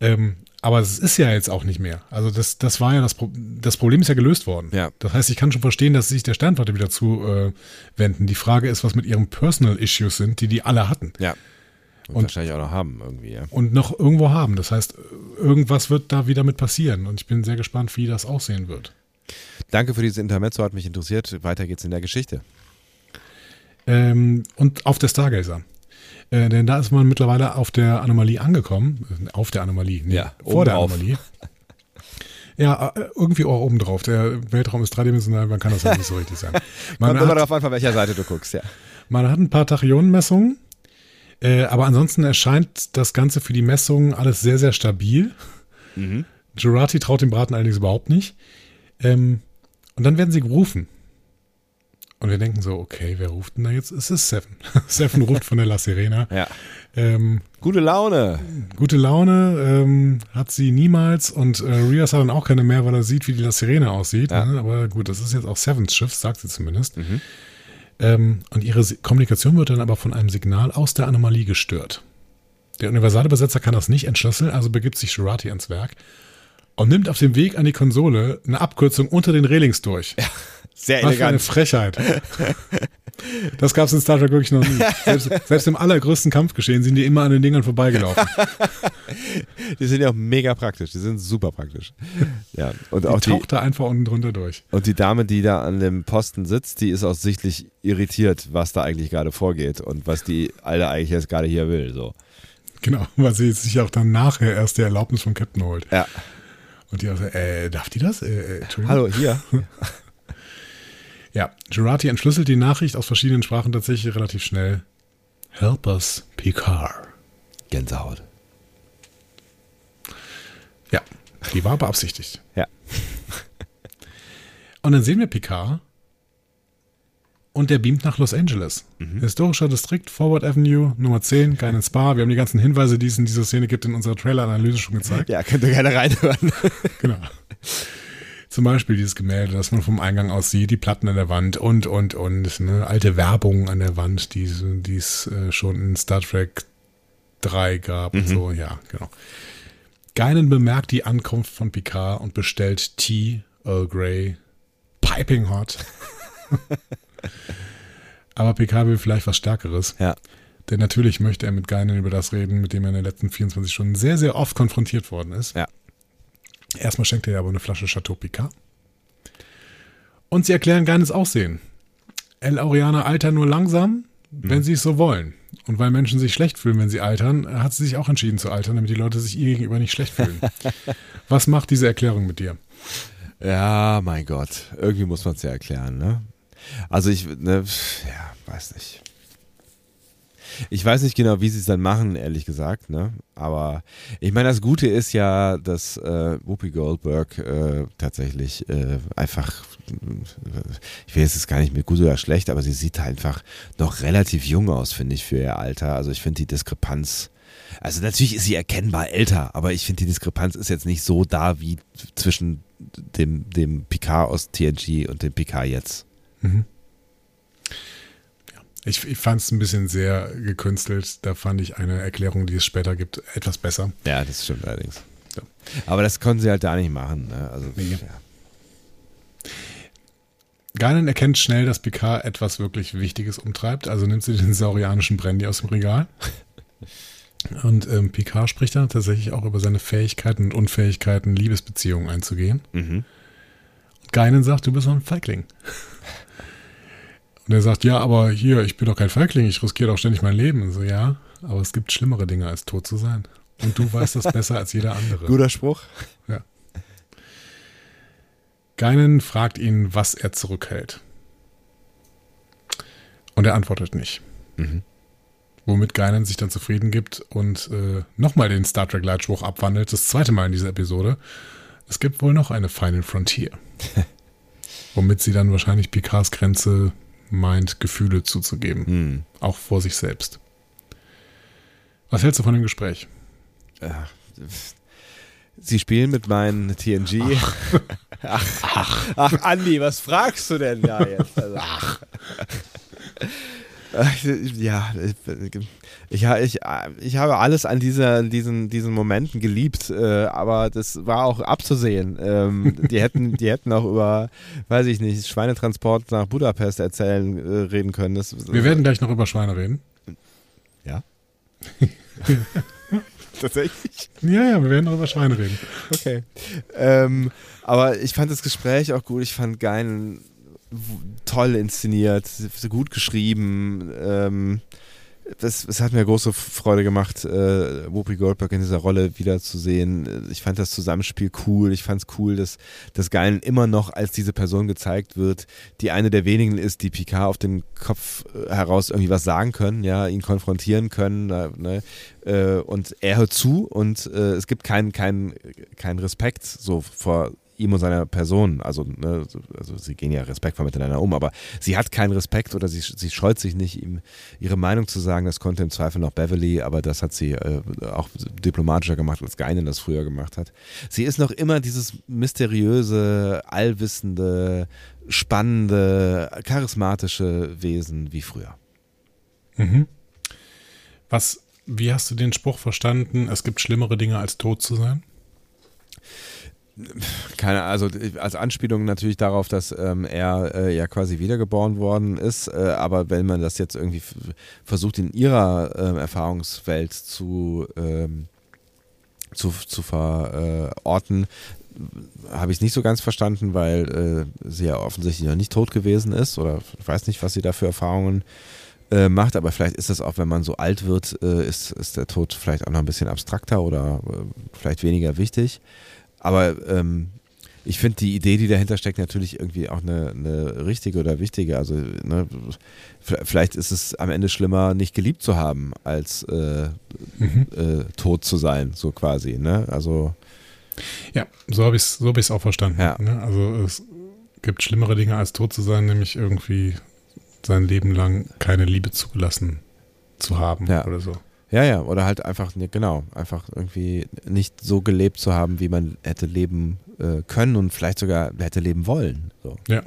Ähm, aber es ist ja jetzt auch nicht mehr. Also das, das war ja das, Pro das Problem ist ja gelöst worden. Ja. Das heißt, ich kann schon verstehen, dass sie sich der Sternenflotte wieder zuwenden. Äh, wenden. die Frage ist, was mit ihren Personal Issues sind, die die alle hatten Ja. Und, Und- wahrscheinlich auch noch haben irgendwie, ja. und noch irgendwo haben. Das heißt, irgendwas wird da wieder mit passieren und ich bin sehr gespannt, wie das aussehen wird. Danke für dieses Intermezzo, hat mich interessiert. Weiter geht's in der Geschichte. Ähm, und auf der Stargazer. Äh, denn da ist man mittlerweile auf der Anomalie angekommen. Auf der Anomalie, nee, Ja, vor der. Anomalie. Ja, äh, irgendwie auch oben drauf. Der Weltraum ist dreidimensional, man kann das halt nicht so richtig sagen. Man Kommt immer hat, darauf an, von welcher Seite du guckst, ja. man hat ein paar Tachyonenmessungen, äh, aber ansonsten erscheint das Ganze für die Messungen alles sehr, sehr stabil. Mhm. Jurati traut dem Braten allerdings überhaupt nicht. Ähm, und dann werden sie gerufen. Und wir denken so, okay, wer ruft denn da jetzt? Es ist Seven. Seven ruft von der La Serena. Ja. Ähm, Gute Laune. gute Laune ähm, hat sie niemals und äh, Rios hat dann auch keine mehr, weil er sieht, wie die La Serena aussieht. Ja. Ne? Aber gut, das ist jetzt auch Sevens Schiff, sagt sie zumindest. Mhm. Ähm, und ihre Kommunikation wird dann aber von einem Signal aus der Anomalie gestört. Der Universalübersetzer kann das nicht entschlüsseln, also begibt sich Shirati ans Werk und nimmt auf dem Weg an die Konsole eine Abkürzung unter den Railings durch. Sehr Was für eine elegant. Frechheit. Das gab es in Star Trek wirklich noch nie. Selbst, selbst im allergrößten Kampfgeschehen sind die immer an den Dingern vorbeigelaufen. Die sind ja auch mega praktisch. Die sind super praktisch. Ja. Und Die auch die, taucht da einfach unten drunter durch. und die Dame, die da an dem Posten sitzt, die ist auch sichtlich irritiert, was da eigentlich gerade vorgeht und was die Alte eigentlich jetzt gerade hier will. So. Genau, weil sie sich auch dann nachher erst die Erlaubnis vom Captain holt. Ja. Und die auch so, äh, darf die das? Äh, äh. Hallo, hier. Ja, Jurati entschlüsselt die Nachricht aus verschiedenen Sprachen tatsächlich relativ schnell. Help us, Picard. Gänsehaut. Ja, die war beabsichtigt. Ja. Und dann sehen wir Picard und der beamt nach Los Angeles. Mhm. Historischer Distrikt, Forward Avenue, Nummer 10, keinen Spa. Wir haben die ganzen Hinweise, die es in dieser Szene gibt, in unserer Trailer-Analyse schon gezeigt. Ja, könnt ihr gerne reinhören. Genau. Zum Beispiel dieses Gemälde, das man vom Eingang aus sieht, die Platten an der Wand und, und, und, ne, alte Werbung an der Wand, die, es äh, schon in Star Trek 3 gab und so, ja, genau. Geinen bemerkt die Ankunft von Picard und bestellt Tea, Earl Grey, Piping Hot. Aber Picard will vielleicht was Stärkeres. Ja. Denn natürlich möchte er mit Geinen über das reden, mit dem er in den letzten 24 Stunden sehr, sehr oft konfrontiert worden ist. Ja. Erstmal schenkt er ihr aber eine Flasche Chateau Picard. Und sie erklären Geines Aussehen. El Aureaner altern nur langsam, wenn sie es so wollen. Und weil Menschen sich schlecht fühlen, wenn sie altern, hat sie sich auch entschieden zu altern, damit die Leute sich ihr gegenüber nicht schlecht fühlen. Was macht diese Erklärung mit dir? Ja, mein Gott. Irgendwie muss man es ja erklären, ne? Also ich, ne, ja, weiß nicht. Ich weiß nicht genau, wie sie es dann machen, ehrlich gesagt, ne? Aber ich meine, das Gute ist ja, dass äh, Whoopi Goldberg äh, tatsächlich äh, einfach, ich will jetzt gar nicht mehr gut oder schlecht, aber sie sieht einfach noch relativ jung aus, finde ich, für ihr Alter. Also ich finde die Diskrepanz, also natürlich ist sie erkennbar älter, aber ich finde die Diskrepanz ist jetzt nicht so da wie zwischen dem, dem Picard aus TNG und dem Picard jetzt. Ich, ich fand es ein bisschen sehr gekünstelt. Da fand ich eine Erklärung, die es später gibt, etwas besser. Ja, das stimmt allerdings. Aber das konnten sie halt da nicht machen. Ne? Also, Nee. ja. Geinen erkennt schnell, dass Picard etwas wirklich Wichtiges umtreibt, also nimmt sie den saurianischen Brandy aus dem Regal. Und ähm, Picard spricht dann tatsächlich auch über seine Fähigkeiten und Unfähigkeiten, Liebesbeziehungen einzugehen. Mhm. Und Geinen sagt, du bist doch ein Feigling. Und er sagt, ja, aber hier, ich bin doch kein Feigling, ich riskiere doch ständig mein Leben. Und so, ja, aber es gibt schlimmere Dinge, als tot zu sein. Und du weißt das besser als jeder andere. Guter Spruch. Ja. Geinen fragt ihn, was er zurückhält. Und er antwortet nicht. Mhm. Womit Geinen sich dann zufrieden gibt und äh, nochmal den Star Trek Leitspruch abwandelt, das zweite Mal in dieser Episode. Es gibt wohl noch eine Final Frontier. Womit sie dann wahrscheinlich Picards Grenze meint, Gefühle zuzugeben. Hm. Auch vor sich selbst. Was hältst du von dem Gespräch? Ja. Sie spielen mit meinen TNG. Ach, ach, ach, Andi, was fragst du denn da jetzt? Also, ach. Ja, ich, ich, ich, ich habe alles an dieser, diesen, diesen Momenten geliebt, äh, aber das war auch abzusehen. Ähm, die, hätten, die hätten auch über, weiß ich nicht, Schweinetransport nach Budapest erzählen, äh, reden können. Das, Wir werden gleich noch über Schweine reden. Ja. Tatsächlich. Ja, ja, wir werden noch über Schweine reden. Okay. Ähm, aber ich fand das Gespräch auch gut. Ich fand Geinen w- toll inszeniert, gut geschrieben. Ähm, das, das hat mir große Freude gemacht, äh, Whoopi Goldberg in dieser Rolle wiederzusehen. Ich fand das Zusammenspiel cool. Ich fand es cool, dass das Geilen immer noch als diese Person gezeigt wird, die eine der wenigen ist, die Picard auf den Kopf äh, heraus irgendwie was sagen können, ja, ihn konfrontieren können. äh, Ne? Äh, und er hört zu und äh, es gibt keinen kein, kein Respekt so vor ihm und seiner Person. Also, ne, so- also sie gehen ja respektvoll miteinander um, aber sie hat keinen Respekt oder sie, sie scheut sich nicht, ihm ihre Meinung zu sagen. Das konnte im Zweifel noch Beverly, aber das hat sie äh, auch diplomatischer gemacht, als Geinen das früher gemacht hat. Sie ist noch immer dieses mysteriöse, allwissende, spannende, charismatische Wesen wie früher. Mhm. Was, wie hast du den Spruch verstanden? Es gibt schlimmere Dinge als tot zu sein? Keine, also als Anspielung natürlich darauf, dass ähm, er äh, ja quasi wiedergeboren worden ist, äh, aber wenn man das jetzt irgendwie versucht in ihrer ähm, Erfahrungswelt zu, ähm, zu, zu verorten, habe ich es nicht so ganz verstanden, weil äh, sie ja offensichtlich noch nicht tot gewesen ist oder ich weiß nicht, was sie da für Erfahrungen äh, macht, aber vielleicht ist das auch, wenn man so alt wird, äh, ist, ist der Tod vielleicht auch noch ein bisschen abstrakter oder äh, vielleicht weniger wichtig. Aber ähm, ich finde die Idee, die dahinter steckt, natürlich irgendwie auch eine, eine richtige oder wichtige. Also, ne, vielleicht ist es am Ende schlimmer, nicht geliebt zu haben, als äh, mhm. äh, tot zu sein, so quasi. Ne? Also. Ja, so habe ich es so hab auch verstanden. Ja. Ne? Also, es gibt schlimmere Dinge, als tot zu sein, nämlich irgendwie sein Leben lang keine Liebe zugelassen zu haben ja. oder so. Ja, ja, oder halt einfach, ne, genau, einfach irgendwie nicht so gelebt zu haben, wie man hätte leben äh, können und vielleicht sogar hätte leben wollen. So. Ja.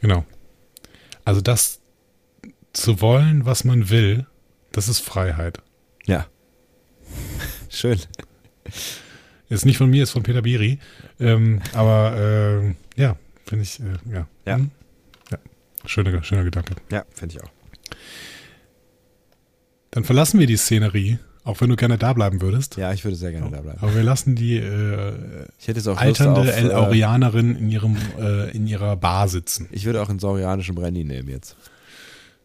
Genau. Also das zu wollen, was man will, das ist Freiheit. Ja. Schön. Ist nicht von mir, ist von Peter Biri. Ähm, aber äh, ja, finde ich, äh, ja. Ja. Hm? ja. Schöner, schöner Gedanke. Ja, finde ich auch. Dann verlassen wir die Szenerie, auch wenn du gerne da bleiben würdest. Ja, ich würde sehr gerne da bleiben. Aber wir lassen die äh, ich hätte es auch alternde auf, El Aurianerin in, ihrem, äh, in ihrer Bar sitzen. Ich würde auch einen saurianischen Brandy nehmen jetzt.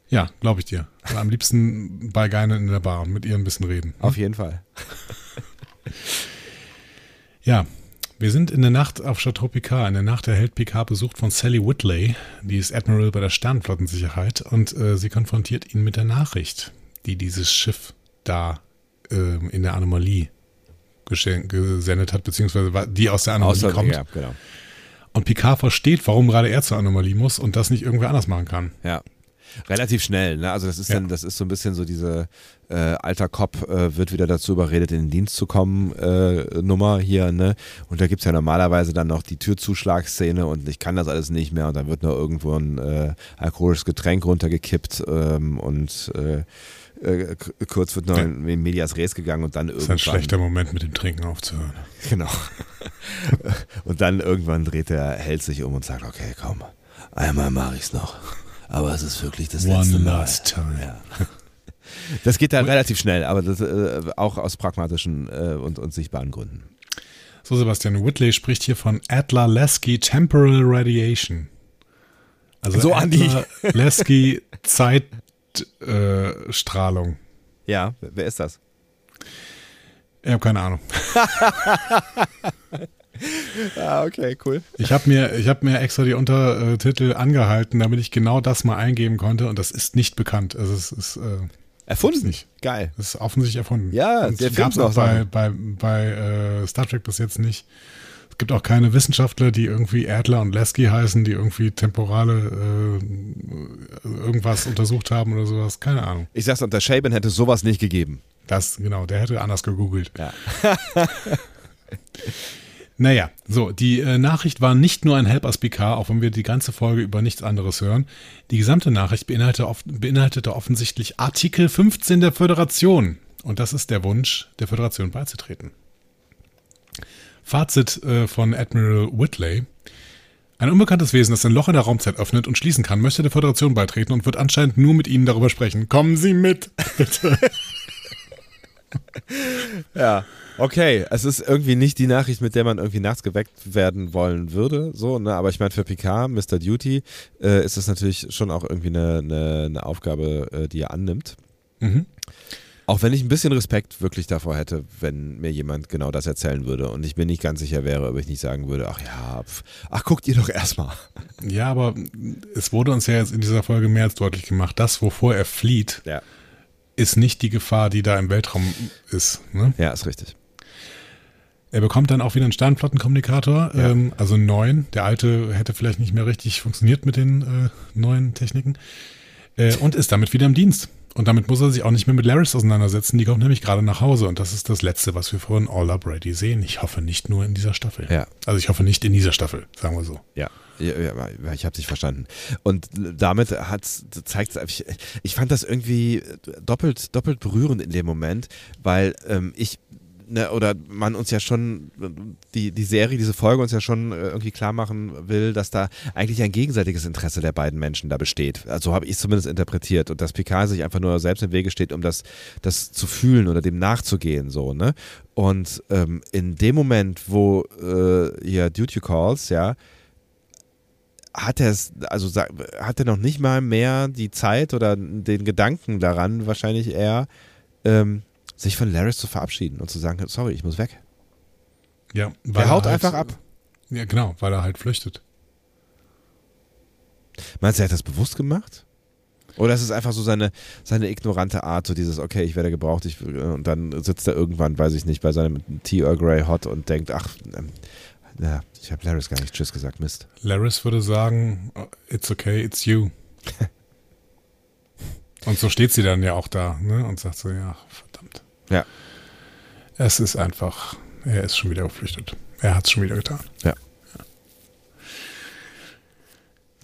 Ja, glaube ich dir. Aber am liebsten bei Geine in der Bar und mit ihr ein bisschen reden. Auf jeden Fall. ja, wir sind in der Nacht auf Chateau Picard. In der Nacht erhält Picard Besuch von Sally Whitley, die ist Admiral bei der Sternflottensicherheit und äh, sie konfrontiert ihn mit der Nachricht die dieses Schiff da äh, in der Anomalie gesendet hat, beziehungsweise die aus der Anomalie Außer, kommt. Ja, genau. Und Picard versteht, warum gerade er zur Anomalie muss und das nicht irgendwer anders machen kann. Ja. Relativ schnell, ne? Also das ist ja. dann, das ist so ein bisschen so diese äh, alter Cop äh, wird wieder dazu überredet, in den Dienst zu kommen, äh, Nummer hier, ne? Und da gibt es ja normalerweise dann noch die Türzuschlagszene und ich kann das alles nicht mehr und dann wird noch irgendwo ein äh, alkoholisches Getränk runtergekippt ähm, und äh, kurz wird noch ja. in Medias Res gegangen und dann irgendwann. Das ist ein schlechter Moment, mit dem Trinken aufzuhören. Genau. und dann irgendwann dreht der Held sich um und sagt: Okay, komm, einmal mache ich es noch. Aber es ist wirklich das One letzte Mal. Last time. Ja. Das geht dann relativ schnell, aber das, äh, auch aus pragmatischen äh, und, und sichtbaren Gründen. So, Sebastian Whitley spricht hier von Adler Lasky Temporal Radiation. Also so Adler Lasky Zeit Lichtstrahlung. Äh, ja, wer ist das? Ich habe keine Ahnung. ah, okay, cool. Ich habe mir, hab mir extra die Untertitel angehalten, damit ich genau das mal eingeben konnte und das ist nicht bekannt. Also es ist äh, erfunden. Nicht. Geil. Das ist offensichtlich erfunden. Ja, und der gab es auch bei, bei, bei äh, Star Trek bis jetzt nicht. Es gibt auch keine Wissenschaftler, die irgendwie Adler und Lasky heißen, die irgendwie temporale äh, irgendwas untersucht haben oder sowas. Keine Ahnung. Ich sag's, unter Shaban hätte sowas nicht gegeben. Das, genau, der hätte anders gegoogelt. Ja. naja, so, die äh, Nachricht war nicht nur ein Help as Picard, auch wenn wir die ganze Folge über nichts anderes hören. Die gesamte Nachricht beinhaltete, off beinhaltete offensichtlich Artikel 15 der Föderation. Und das ist der Wunsch, der Föderation beizutreten. Fazit äh, von Admiral Whitley. Ein unbekanntes Wesen, das ein Loch in der Raumzeit öffnet und schließen kann, möchte der Föderation beitreten und wird anscheinend nur mit Ihnen darüber sprechen. Kommen Sie mit, bitte. ja, okay. Es ist irgendwie nicht die Nachricht, mit der man irgendwie nachts geweckt werden wollen würde. So, ne? Aber ich meine, für Picard, Mr. Duty, äh, ist das natürlich schon auch irgendwie eine, eine, eine Aufgabe, äh, die er annimmt. Mhm. Auch wenn ich ein bisschen Respekt wirklich davor hätte, wenn mir jemand genau das erzählen würde und ich mir nicht ganz sicher wäre, ob ich nicht sagen würde, ach ja, pf, ach guckt ihr doch erstmal. Ja, aber es wurde uns ja jetzt in dieser Folge mehr als deutlich gemacht, das, wovor er flieht, ja. ist nicht die Gefahr, die da im Weltraum ist. Ne? Ja, ist richtig. Er bekommt dann auch wieder einen Sternflottenkommunikator, ja. ähm, also einen neuen. Der alte hätte vielleicht nicht mehr richtig funktioniert mit den äh, neuen Techniken. Äh, und ist damit wieder im Dienst. Und damit muss er sich auch nicht mehr mit Laris auseinandersetzen. Die kommt nämlich gerade nach Hause. Und das ist das Letzte, was wir von All Up Ready sehen. Ich hoffe nicht nur in dieser Staffel. Ja. Also ich hoffe nicht in dieser Staffel, sagen wir so. Ja. Ja, ja, ich habe dich verstanden. Und damit hat zeigt ich, ich fand das irgendwie doppelt doppelt berührend in dem Moment, weil ähm, ich ne, oder man uns ja schon, die, die Serie, diese Folge uns ja schon äh, irgendwie klar machen will, dass da eigentlich ein gegenseitiges Interesse der beiden Menschen da besteht. Also habe ich es zumindest interpretiert und dass Picard sich einfach nur selbst im Wege steht, um das, das zu fühlen oder dem nachzugehen, so, ne? Und ähm, in dem Moment, wo äh, hier Duty Calls, ja, hat er es, also hat er noch nicht mal mehr die Zeit oder den Gedanken daran, wahrscheinlich eher, ähm, sich von Laris zu verabschieden und zu sagen, sorry, ich muss weg. Ja, weil er haut halt, einfach ab. Ja, genau, weil er halt flüchtet. Meinst du, er hat das bewusst gemacht? Oder ist es einfach so seine, seine ignorante Art, so dieses, okay, ich werde gebraucht, ich, und dann sitzt er irgendwann, weiß ich nicht, bei seinem Tea Earl Grey Hot und denkt, ach, ähm, ja, ich habe Laris gar nicht Tschüss gesagt, Mist. Laris würde sagen, oh, it's okay, it's you. und so steht sie dann ja auch da, ne, und sagt so, ja, verdammt. Ja. Es ist einfach, er ist schon wieder geflüchtet. Er hat es schon wieder getan. Ja.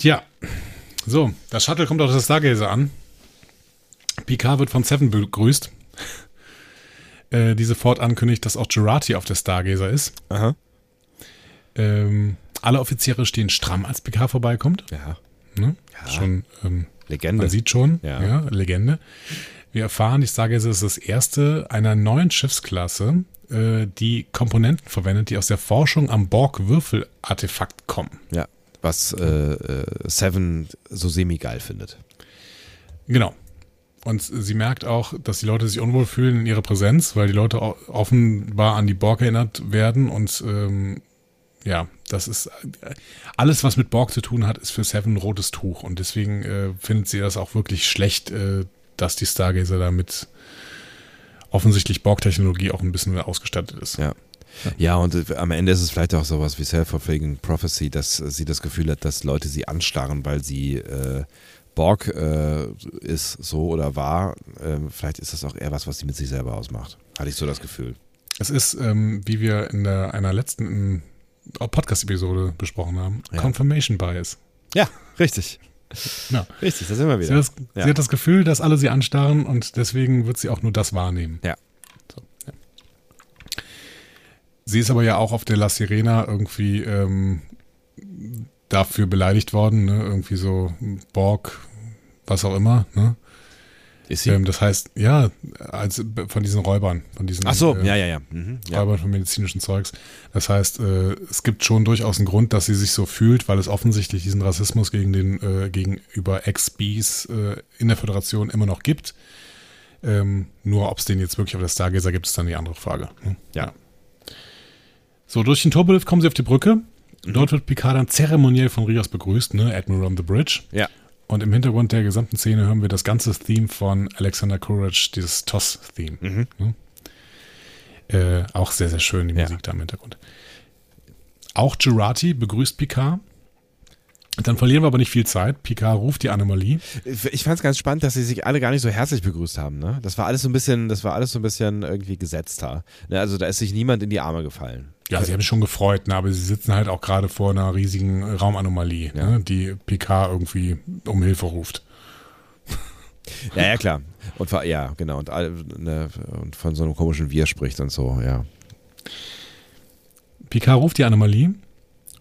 Ja. So, das Shuttle kommt auf das Stargazer an. Picard wird von Seven begrüßt. äh, diese Ford ankündigt, dass auch Gerati auf der Stargazer ist. Aha. Ähm, alle Offiziere stehen stramm, als Picard vorbeikommt. Ja. Ne? Ja. Schon, ähm, Legende. man sieht schon, Ja. ja. Legende. Wir erfahren, die Stargazer ist das erste einer neuen Schiffsklasse, äh, die Komponenten verwendet, die aus der Forschung am Borg-Würfel-Artefakt kommen. Ja. Was äh, äh, Seven so semi-geil findet. Genau. Und sie merkt auch, dass die Leute sich unwohl fühlen in ihrer Präsenz, weil die Leute offenbar an die Borg erinnert werden. Und ähm, ja, das ist äh, alles, was mit Borg zu tun hat, ist für Seven ein rotes Tuch. Und deswegen äh, findet sie das auch wirklich schlecht, äh, dass die Stargazer damit offensichtlich Borg-Technologie auch ein bisschen ausgestattet ist. Ja. Ja, und äh, am Ende ist es vielleicht auch sowas wie Self-Fulfilling Prophecy, dass sie das Gefühl hat, dass Leute sie anstarren, weil sie äh, Borg äh, ist so oder war. Ähm, vielleicht ist das auch eher was, was sie mit sich selber ausmacht. Hatte ich so das Gefühl. Es ist, ähm, wie wir in der, einer letzten äh, Podcast-Episode besprochen haben, Ja. Confirmation Bias. Ja, richtig. Ja. Richtig, da sind wir Sie wieder. hat, das, Ja. sie hat das Gefühl, dass alle sie anstarren und deswegen wird sie auch nur das wahrnehmen. Ja. So, ja. Sie ist aber ja auch auf der La Sirena irgendwie ähm, dafür beleidigt worden, ne? irgendwie so Borg, was auch immer. Ne? Ist sie? Ähm, das heißt, ja, als von diesen Räubern, von diesen Ach so, äh, ja, ja, ja. Mhm, ja. Räubern von medizinischen Zeugs. Das heißt, äh, es gibt schon durchaus einen Grund, dass sie sich so fühlt, weil es offensichtlich diesen Rassismus gegen den äh, gegenüber Ex-Bees äh, in der Föderation immer noch gibt. Ähm, nur ob es den jetzt wirklich auf der Stargazer gibt, ist dann die andere Frage. Ne? Ja. So, durch den Turbolift kommen sie auf die Brücke. Dort wird Picard dann zeremoniell von Rios begrüßt, ne? Admiral on the Bridge. Ja. Und im Hintergrund der gesamten Szene hören wir das ganze Theme von Alexander Courage, dieses TOS-Theme. Mhm. Ne? Äh, auch sehr, sehr schön, die Ja. Musik da im Hintergrund. Auch Gerati begrüßt Picard. Dann verlieren wir aber nicht viel Zeit. Picard ruft die Anomalie. Ich fand es ganz spannend, dass sie sich alle gar nicht so herzlich begrüßt haben. Ne? Das war alles so ein bisschen, das war alles so ein bisschen irgendwie gesetzter. Ne? Also da ist sich niemand in die Arme gefallen. Ja, sie haben sich schon gefreut, ne? aber sie sitzen halt auch gerade vor einer riesigen Raumanomalie, Ja. ne? die Picard irgendwie um Hilfe ruft. Ja, ja, klar. Und ja, genau. Und, ne, und von so einem komischen Wir spricht und so, ja. Picard ruft die Anomalie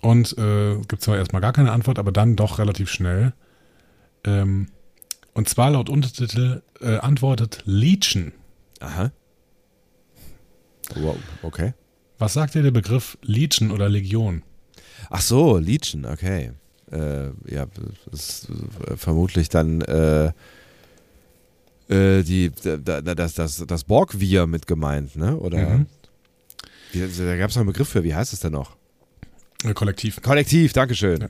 und äh, gibt zwar erstmal gar keine Antwort, aber dann doch relativ schnell. Ähm, und zwar laut Untertitel äh, antwortet Legion. Aha. Wow, okay. Was sagt dir der Begriff Legion oder Legion? Ach so, Legion, okay. Äh, ja, das ist äh, vermutlich dann äh, äh, die, da, da, das, das, das Borg-Wir mit gemeint, ne? Oder Mhm. wie, da gab es noch einen Begriff für, wie heißt es denn noch? Äh, Kollektiv. Kollektiv, Dankeschön. Ja.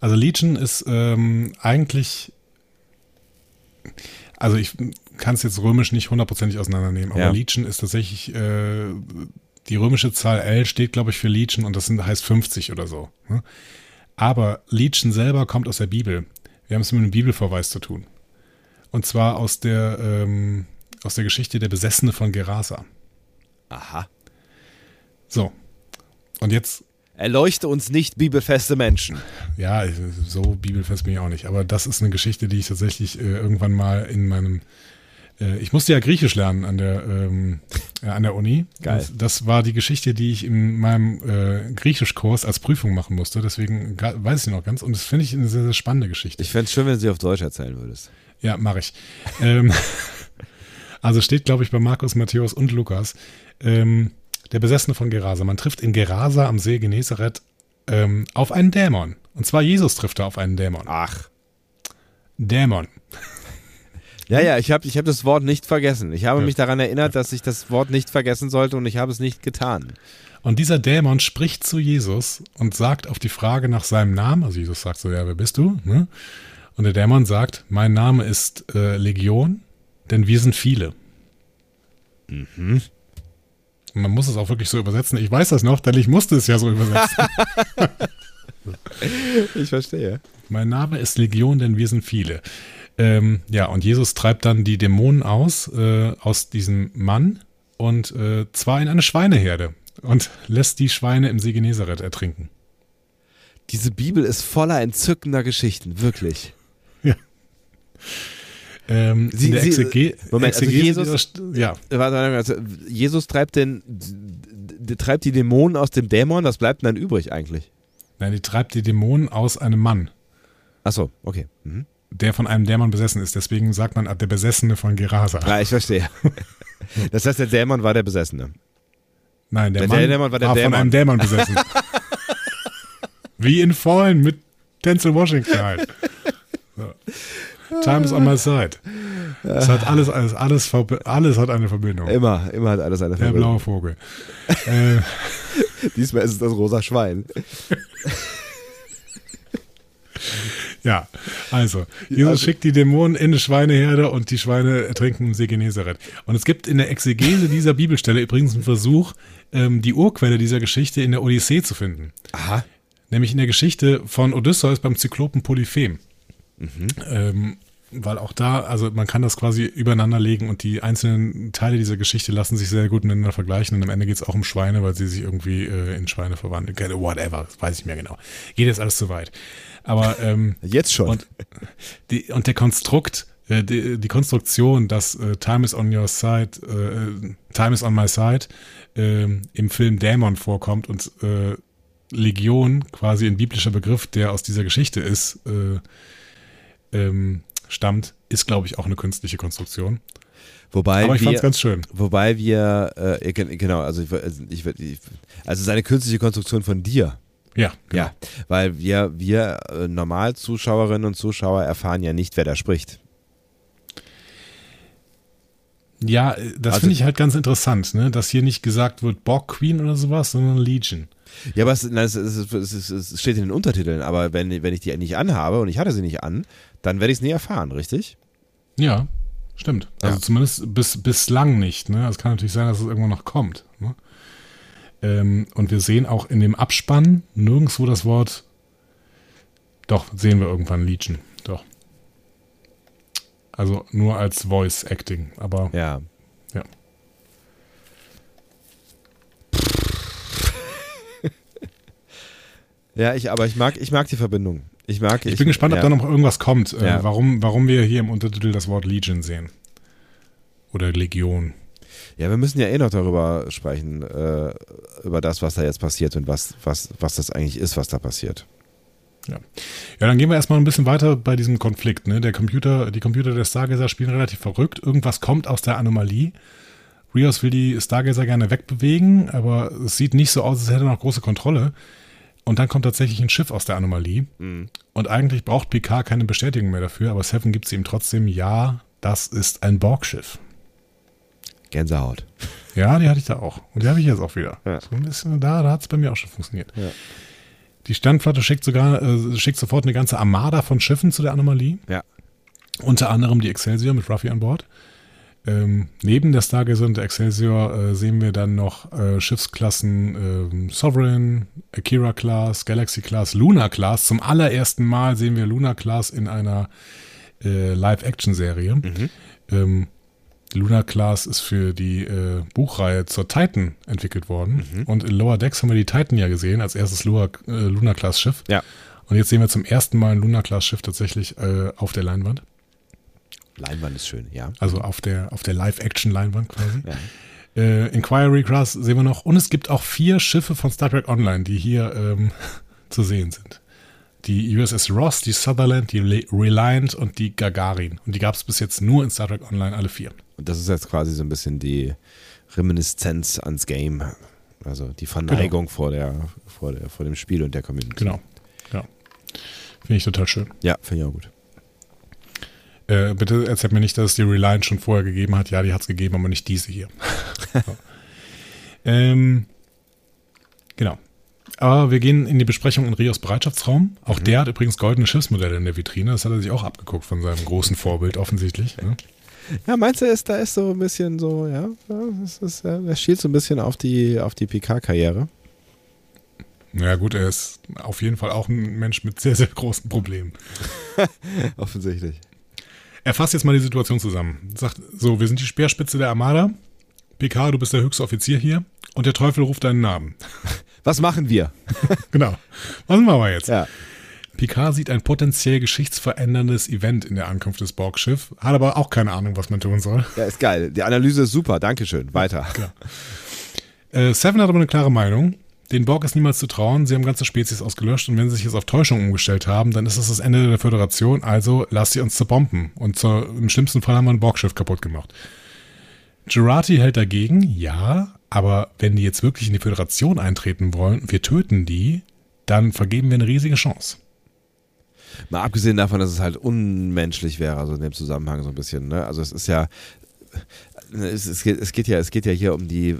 Also Legion ist ähm, eigentlich, also ich kann es jetzt römisch nicht hundertprozentig auseinandernehmen, aber Ja. Legion ist tatsächlich, äh, die römische Zahl L steht, glaube ich, für Legion und das sind, heißt 50 oder so. Ne? Aber Legion selber kommt aus der Bibel. Wir haben es mit einem Bibelverweis zu tun. Und zwar aus der, ähm, aus der Geschichte der Besessene von Gerasa. Aha. So. Und jetzt Erleuchte uns nicht bibelfeste Menschen. Ja, so bibelfest bin ich auch nicht. Aber das ist eine Geschichte, die ich tatsächlich äh, irgendwann mal in meinem. Äh, ich musste ja Griechisch lernen an der, ähm, äh, an der Uni. Geil. Das, das war die Geschichte, die ich in meinem äh, Griechischkurs als Prüfung machen musste. Deswegen weiß ich noch ganz. Und das finde ich eine sehr, sehr spannende Geschichte. Ich fände es schön, wenn du sie auf Deutsch erzählen würdest. Ja, mache ich. ähm, also steht, glaube ich, bei Markus, Matthäus und Lukas. Ähm, der Besessene von Gerasa. Man trifft in Gerasa am See Genezareth ähm, auf einen Dämon. Und zwar Jesus trifft da auf einen Dämon. Ach. Dämon. Ja, ja, ich habe ich hab das Wort nicht vergessen. Ich habe Ja. mich daran erinnert, dass ich das Wort nicht vergessen sollte und ich habe es nicht getan. Und dieser Dämon spricht zu Jesus und sagt auf die Frage nach seinem Namen, also Jesus sagt so, ja, wer bist du? Ne? Und der Dämon sagt, mein Name ist äh, Legion, denn wir sind viele. Und man muss es auch wirklich so übersetzen. Ich weiß das noch, denn ich musste es ja so übersetzen. Ich verstehe. mein Name ist Legion, denn wir sind viele. Ähm, ja, und Jesus treibt dann die Dämonen aus, äh, aus diesem Mann und äh, zwar in eine Schweineherde und lässt die Schweine im See Genezareth ertrinken. Diese Bibel ist voller entzückender Geschichten, wirklich. Ähm, Sie- in der Sie- Moment, also Jesus- ja, Warte, warte, also Jesus treibt den, treibt die Dämonen aus dem Dämon, was bleibt denn dann übrig eigentlich? nein, die treibt die Dämonen aus einem Mann, Achso, okay. Mhm. der von einem Dämon besessen ist. Deswegen sagt man der Besessene von Gerasa. Ja, ich verstehe. Das heißt, der Dämon war der Besessene. Nein, der, Der Mann Dämon war der von Dämon. einem Dämon besessen. Wie in Fallen mit Denzel Washington halt. So. Time is on my side. Es hat alles, alles, alles, alles hat eine Verbindung. Immer, immer hat alles eine Der Verbindung. blaue Vogel. äh, Diesmal ist es das rosa Schwein. ja, also, Jesus Also- schickt die Dämonen in eine Schweineherde und die Schweine ertrinken im See Genezareth. Und es gibt in der Exegese dieser Bibelstelle übrigens einen Versuch, ähm, die Urquelle dieser Geschichte in der Odyssee zu finden. Aha. Nämlich in der Geschichte von Odysseus beim Zyklopen Polyphem. Ähm, weil auch da, also man kann das quasi übereinander legen und die einzelnen Teile dieser Geschichte lassen sich sehr gut miteinander vergleichen und am Ende geht es auch um Schweine, weil sie sich irgendwie äh, in Schweine verwandeln. Whatever, weiß ich mehr genau. Geht jetzt alles zu weit. Aber ähm, Jetzt schon. und, die, und der Konstrukt, äh, die, die Konstruktion, dass äh, Time is on your side, äh, Time is on my side äh, im Film Dämon vorkommt und äh, Legion quasi ein biblischer Begriff, der aus dieser Geschichte ist, äh, ähm, stammt, ist, glaube ich, auch eine künstliche Konstruktion. Wobei Aber ich fand wir, es ganz schön. wobei wir, äh, gen- genau, also ich, also ich, also seine künstliche Konstruktion von dir. Ja, genau. Ja, weil wir, wir äh, normal Zuschauerinnen und Zuschauer erfahren ja nicht, wer da spricht. Ja, äh, das Also- finde ich halt ganz interessant, ne? dass hier nicht gesagt wird Borg Queen oder sowas, sondern Legion. Ja, aber es, nein, es, es, es, es, es steht in den Untertiteln, aber wenn, wenn ich die nicht anhabe und ich hatte sie nicht an, dann werde ich es nie erfahren, richtig? Ja, stimmt. Also Ja. zumindest bis, bislang nicht. Ne? Es kann natürlich sein, dass es irgendwann noch kommt. Ne? Ähm, und wir sehen auch in dem Abspann nirgendwo das Wort. Doch, sehen wir irgendwann Legion. Doch. Also nur als Voice Acting. Aber Ja. Ja. ja, ich, aber ich mag, ich mag die Verbindung. Ich mag. ich bin gespannt, ja. ob da noch irgendwas kommt. Äh, Ja. warum, warum wir hier im Untertitel das Wort Legion sehen. Oder Legion. Ja, wir müssen ja eh noch darüber sprechen, äh, über das, was da jetzt passiert und was, was, was das eigentlich ist, was da passiert. Ja, dann gehen wir erstmal ein bisschen weiter bei diesem Konflikt. Ne? Der Computer, die Computer der Stargazer spielen relativ verrückt. Irgendwas kommt aus der Anomalie. Rios will die Stargazer gerne wegbewegen, aber es sieht nicht so aus, als hätte er noch große Kontrolle. Und dann kommt tatsächlich ein Schiff aus der Anomalie. Und eigentlich braucht Picard keine Bestätigung mehr dafür, aber Seven gibt sie ihm trotzdem, ja, das ist ein Borgschiff. Gänsehaut. Ja, die hatte ich da auch. Und die habe ich jetzt auch wieder. Ja. So ein bisschen da, da hat es bei mir auch schon funktioniert. Ja. Die Sternflotte schickt sogar, äh, schickt sofort eine ganze Armada von Schiffen zu der Anomalie. Ja. Unter anderem die Excelsior mit Ruffy an Bord. Ähm, neben der Stargazer und der Excelsior äh, sehen wir dann noch äh, Schiffsklassen ähm, Sovereign, Akira Class, Galaxy Class, Luna Class. Zum allerersten Mal sehen wir Luna Class in einer äh, Live-Action-Serie. Ähm, Luna Class ist für die äh, Buchreihe zur Titan entwickelt worden. Und in Lower Decks haben wir die Titan ja gesehen, als erstes Luna, äh, Luna Class Schiff. Ja. Und jetzt sehen wir zum ersten Mal ein Luna Class Schiff tatsächlich äh, auf der Leinwand. Leinwand ist schön, ja. Also auf der, auf der Live-Action-Leinwand quasi. Ja. Äh, Inquiry Class sehen wir noch. Und es gibt auch vier Schiffe von Star Trek Online, die hier ähm, zu sehen sind. Die USS Ross, die Sutherland, die Le- Reliant und die Gagarin. Und die gab es bis jetzt nur in Star Trek Online, alle vier. Und das ist jetzt quasi so ein bisschen die Reminiszenz ans Game. Also die Verneigung vor, der, vor, der, vor dem Spiel und der Community. Genau. Ja. Finde ich total schön. Ja, finde ich auch gut. Äh, bitte erzählt mir nicht, dass es die Reliance schon vorher gegeben hat. Ja, die hat es gegeben, aber nicht diese hier. so. ähm, genau. Aber wir gehen in die Besprechung in Rios Bereitschaftsraum. Auch mhm. der hat übrigens goldene Schiffsmodelle in der Vitrine. Das hat er sich auch abgeguckt von seinem großen Vorbild offensichtlich. Ne? Ja, meinst du, ist, da ist so ein bisschen so, ja, das ist, er schielt so ein bisschen auf die, auf die PK-Karriere. Ja gut, er ist auf jeden Fall auch ein Mensch mit sehr, sehr großen Problemen. Offensichtlich. Er fasst jetzt mal die Situation zusammen. Sagt, so, wir sind die Speerspitze der Armada. PK, du bist der höchste Offizier hier. Und der Teufel ruft deinen Namen. Was machen wir? genau. Was machen wir jetzt? Ja. Picard sieht ein potenziell geschichtsveränderndes Event in der Ankunft des Borg-Schiff, hat aber auch keine Ahnung, was man tun soll. Ja, ist geil. Die Analyse ist super. Dankeschön. Weiter. Äh, Seven hat aber eine klare Meinung. Den Borg ist niemals zu trauen. Sie haben ganze Spezies ausgelöscht und wenn sie sich jetzt auf Täuschung umgestellt haben, dann ist das das Ende der Föderation. Also lasst sie uns zerbomben. Und zur, im schlimmsten Fall haben wir ein Borgschiff kaputt gemacht. Gerati hält dagegen, ja, aber wenn die jetzt wirklich in die Föderation eintreten wollen, wir töten die, dann vergeben wir eine riesige Chance. Mal abgesehen davon, dass es halt unmenschlich wäre, also in dem Zusammenhang so ein bisschen. Ne? Also es ist ja, es, es, geht, es, geht, ja, es geht ja hier um die,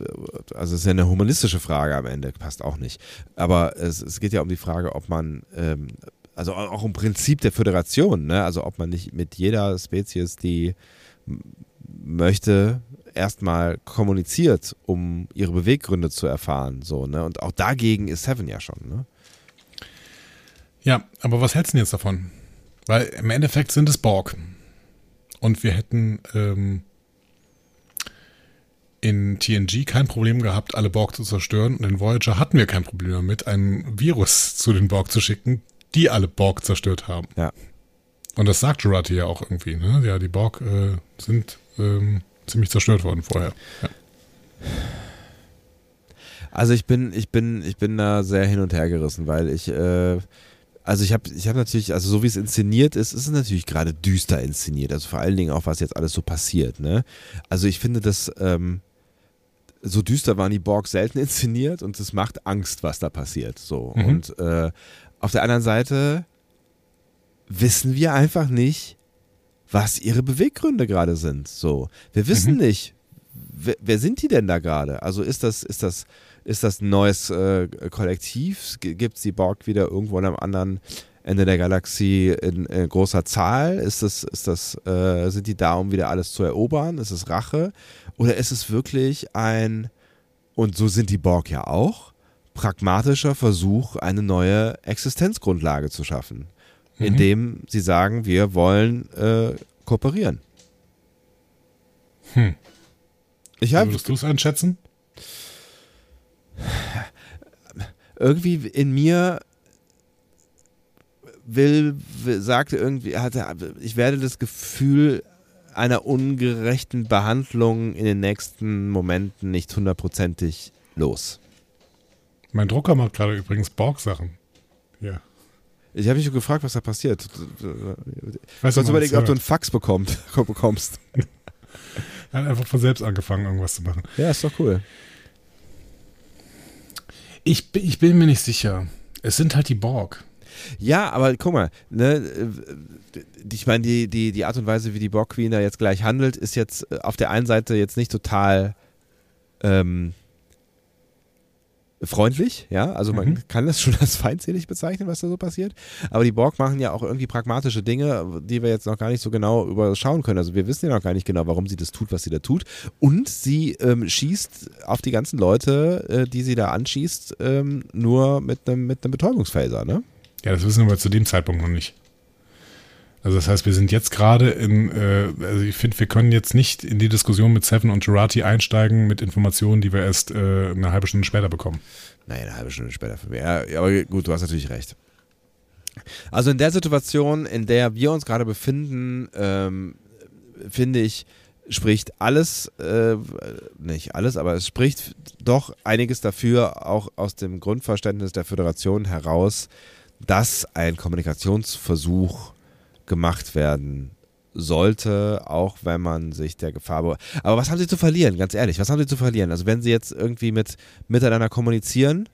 also es ist ja eine humanistische Frage am Ende, passt auch nicht. Aber es, es geht ja um die Frage, ob man, ähm, also auch im Prinzip der Föderation, ne? also ob man nicht mit jeder Spezies, die möchte, erstmal kommuniziert, um ihre Beweggründe zu erfahren. So, ne? Und auch dagegen ist Seven ja schon, ne? Ja, aber was hältst du denn jetzt davon? Weil im Endeffekt sind es Borg. Und wir hätten ähm, in TNG kein Problem gehabt, alle Borg zu zerstören. Und in Voyager hatten wir kein Problem damit, ein Virus zu den Borg zu schicken, die alle Borg zerstört haben. Ja. Und das sagt Jurati ja auch irgendwie, ne? Ja, die Borg äh, sind ähm, ziemlich zerstört worden vorher. Ja. Also ich bin, ich bin, ich bin da sehr hin und her gerissen, weil ich, äh, also ich habe ich hab natürlich, also so wie es inszeniert ist, ist es natürlich gerade düster inszeniert. Also vor allen Dingen auch, was jetzt alles so passiert. Ne? Also ich finde, dass ähm, so düster waren die Borg selten inszeniert und es macht Angst, was da passiert. So. Mhm. Und äh, auf der anderen Seite wissen wir einfach nicht, was ihre Beweggründe gerade sind. So, wir wissen mhm. nicht, wer, wer, sind die denn da gerade? Also ist das, ist das, ist das ein neues äh, Kollektiv? Gibt es die Borg wieder irgendwo am anderen Ende der Galaxie in äh, großer Zahl? Ist das, ist das, äh, sind die da, um wieder alles zu erobern? Ist es Rache? Oder ist es wirklich ein, und so sind die Borg ja auch, pragmatischer Versuch, eine neue Existenzgrundlage zu schaffen? mhm. indem sie sagen, wir wollen äh, kooperieren. Hm. Ich hab, Würdest du es einschätzen? Irgendwie in mir will, will sagte irgendwie, hatte, ich werde das Gefühl einer ungerechten Behandlung in den nächsten Momenten nicht hundertprozentig los. Mein Drucker macht gerade übrigens Borg-Sachen. Ja. Ich habe mich schon gefragt, was da passiert. Ich weiß nicht, überlegen, ob du einen Fax bekommt, bekommst. er hat einfach von selbst angefangen, irgendwas zu machen. Ja, ist doch cool. Ich, ich bin mir nicht sicher. Es sind halt die Borg. Ja, aber guck mal, ne, äh, ich meine, die, die, die Art und Weise, wie die Borg Queen da jetzt gleich handelt, ist jetzt äh, auf der einen Seite jetzt nicht total ähm, freundlich, ja, also man mhm. kann das schon als feindselig bezeichnen, was da so passiert, aber die Borg machen ja auch irgendwie pragmatische Dinge, die wir jetzt noch gar nicht so genau überschauen können, also wir wissen ja noch gar nicht genau, warum sie das tut, was sie da tut und sie ähm, schießt auf die ganzen Leute, äh, die sie da anschießt, ähm, nur mit einem mit einem Betäubungsphaser, ne? Ja, das wissen wir zu dem Zeitpunkt noch nicht. Also das heißt, wir sind jetzt gerade in, äh, also ich finde, wir können jetzt nicht in die Diskussion mit Seven und Gerati einsteigen mit Informationen, die wir erst äh, eine halbe Stunde später bekommen. Nein, eine halbe Stunde später. Ja, aber gut, du hast natürlich recht. Also in der Situation, in der wir uns gerade befinden, ähm, finde ich, spricht alles, äh, nicht alles, aber es spricht doch einiges dafür, auch aus dem Grundverständnis der Föderation heraus, dass ein Kommunikationsversuch gemacht werden sollte, auch wenn man sich der Gefahr. Aber was haben sie zu verlieren, ganz ehrlich? Was haben sie zu verlieren? Also, wenn sie jetzt irgendwie mit miteinander kommunizieren,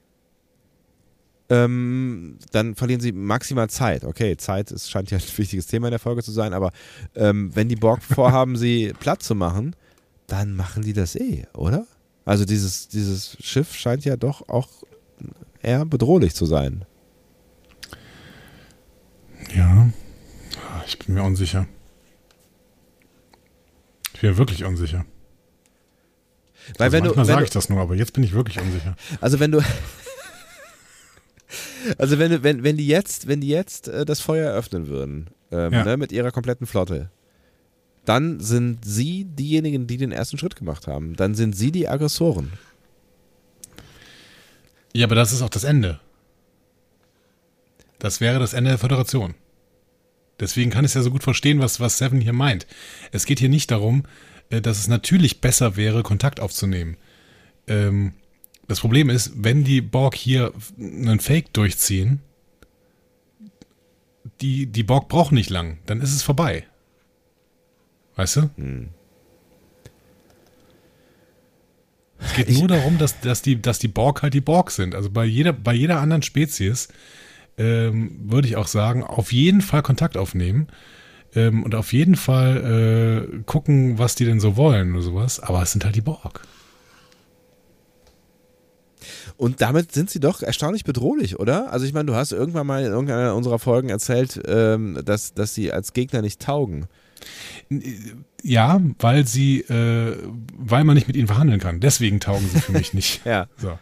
ähm, dann verlieren sie maximal Zeit. Okay, Zeit ist, scheint ja ein wichtiges Thema in der Folge zu sein, aber ähm, wenn die Borg vorhaben, sie platt zu machen, dann machen die das eh, oder? Also dieses, dieses Schiff scheint ja doch auch eher bedrohlich zu sein. Ja, ich bin mir unsicher. Ich bin mir wirklich unsicher. Weil also wenn manchmal sage ich das nur, aber jetzt bin ich wirklich unsicher. Also wenn du Also wenn, wenn, wenn die jetzt, wenn die jetzt äh, das Feuer eröffnen würden, ähm, Ja. ne, mit ihrer kompletten Flotte, dann sind sie diejenigen, die den ersten Schritt gemacht haben. Dann sind sie die Aggressoren. Ja, aber das ist auch das Ende. Das wäre das Ende der Föderation. Deswegen kann ich es ja so gut verstehen, was, was Seven hier meint. Es geht hier nicht darum, äh, dass es natürlich besser wäre, Kontakt aufzunehmen. Ähm, das Problem ist, wenn die Borg hier einen Fake durchziehen, die, die Borg brauchen nicht lang, dann ist es vorbei. Weißt du? Es geht nur darum, dass, dass, die, dass die Borg halt die Borg sind. Also bei jeder, bei jeder anderen Spezies ähm, würde ich auch sagen, auf jeden Fall Kontakt aufnehmen ähm, und auf jeden Fall äh, gucken, was die denn so wollen oder sowas. Aber es sind halt die Borg. Und damit sind sie doch erstaunlich bedrohlich, oder? Also ich meine, du hast irgendwann mal in irgendeiner unserer Folgen erzählt, ähm, dass, dass sie als Gegner nicht taugen. Ja, weil sie, äh, weil man nicht mit ihnen verhandeln kann. Deswegen taugen sie für mich nicht. Ja. So.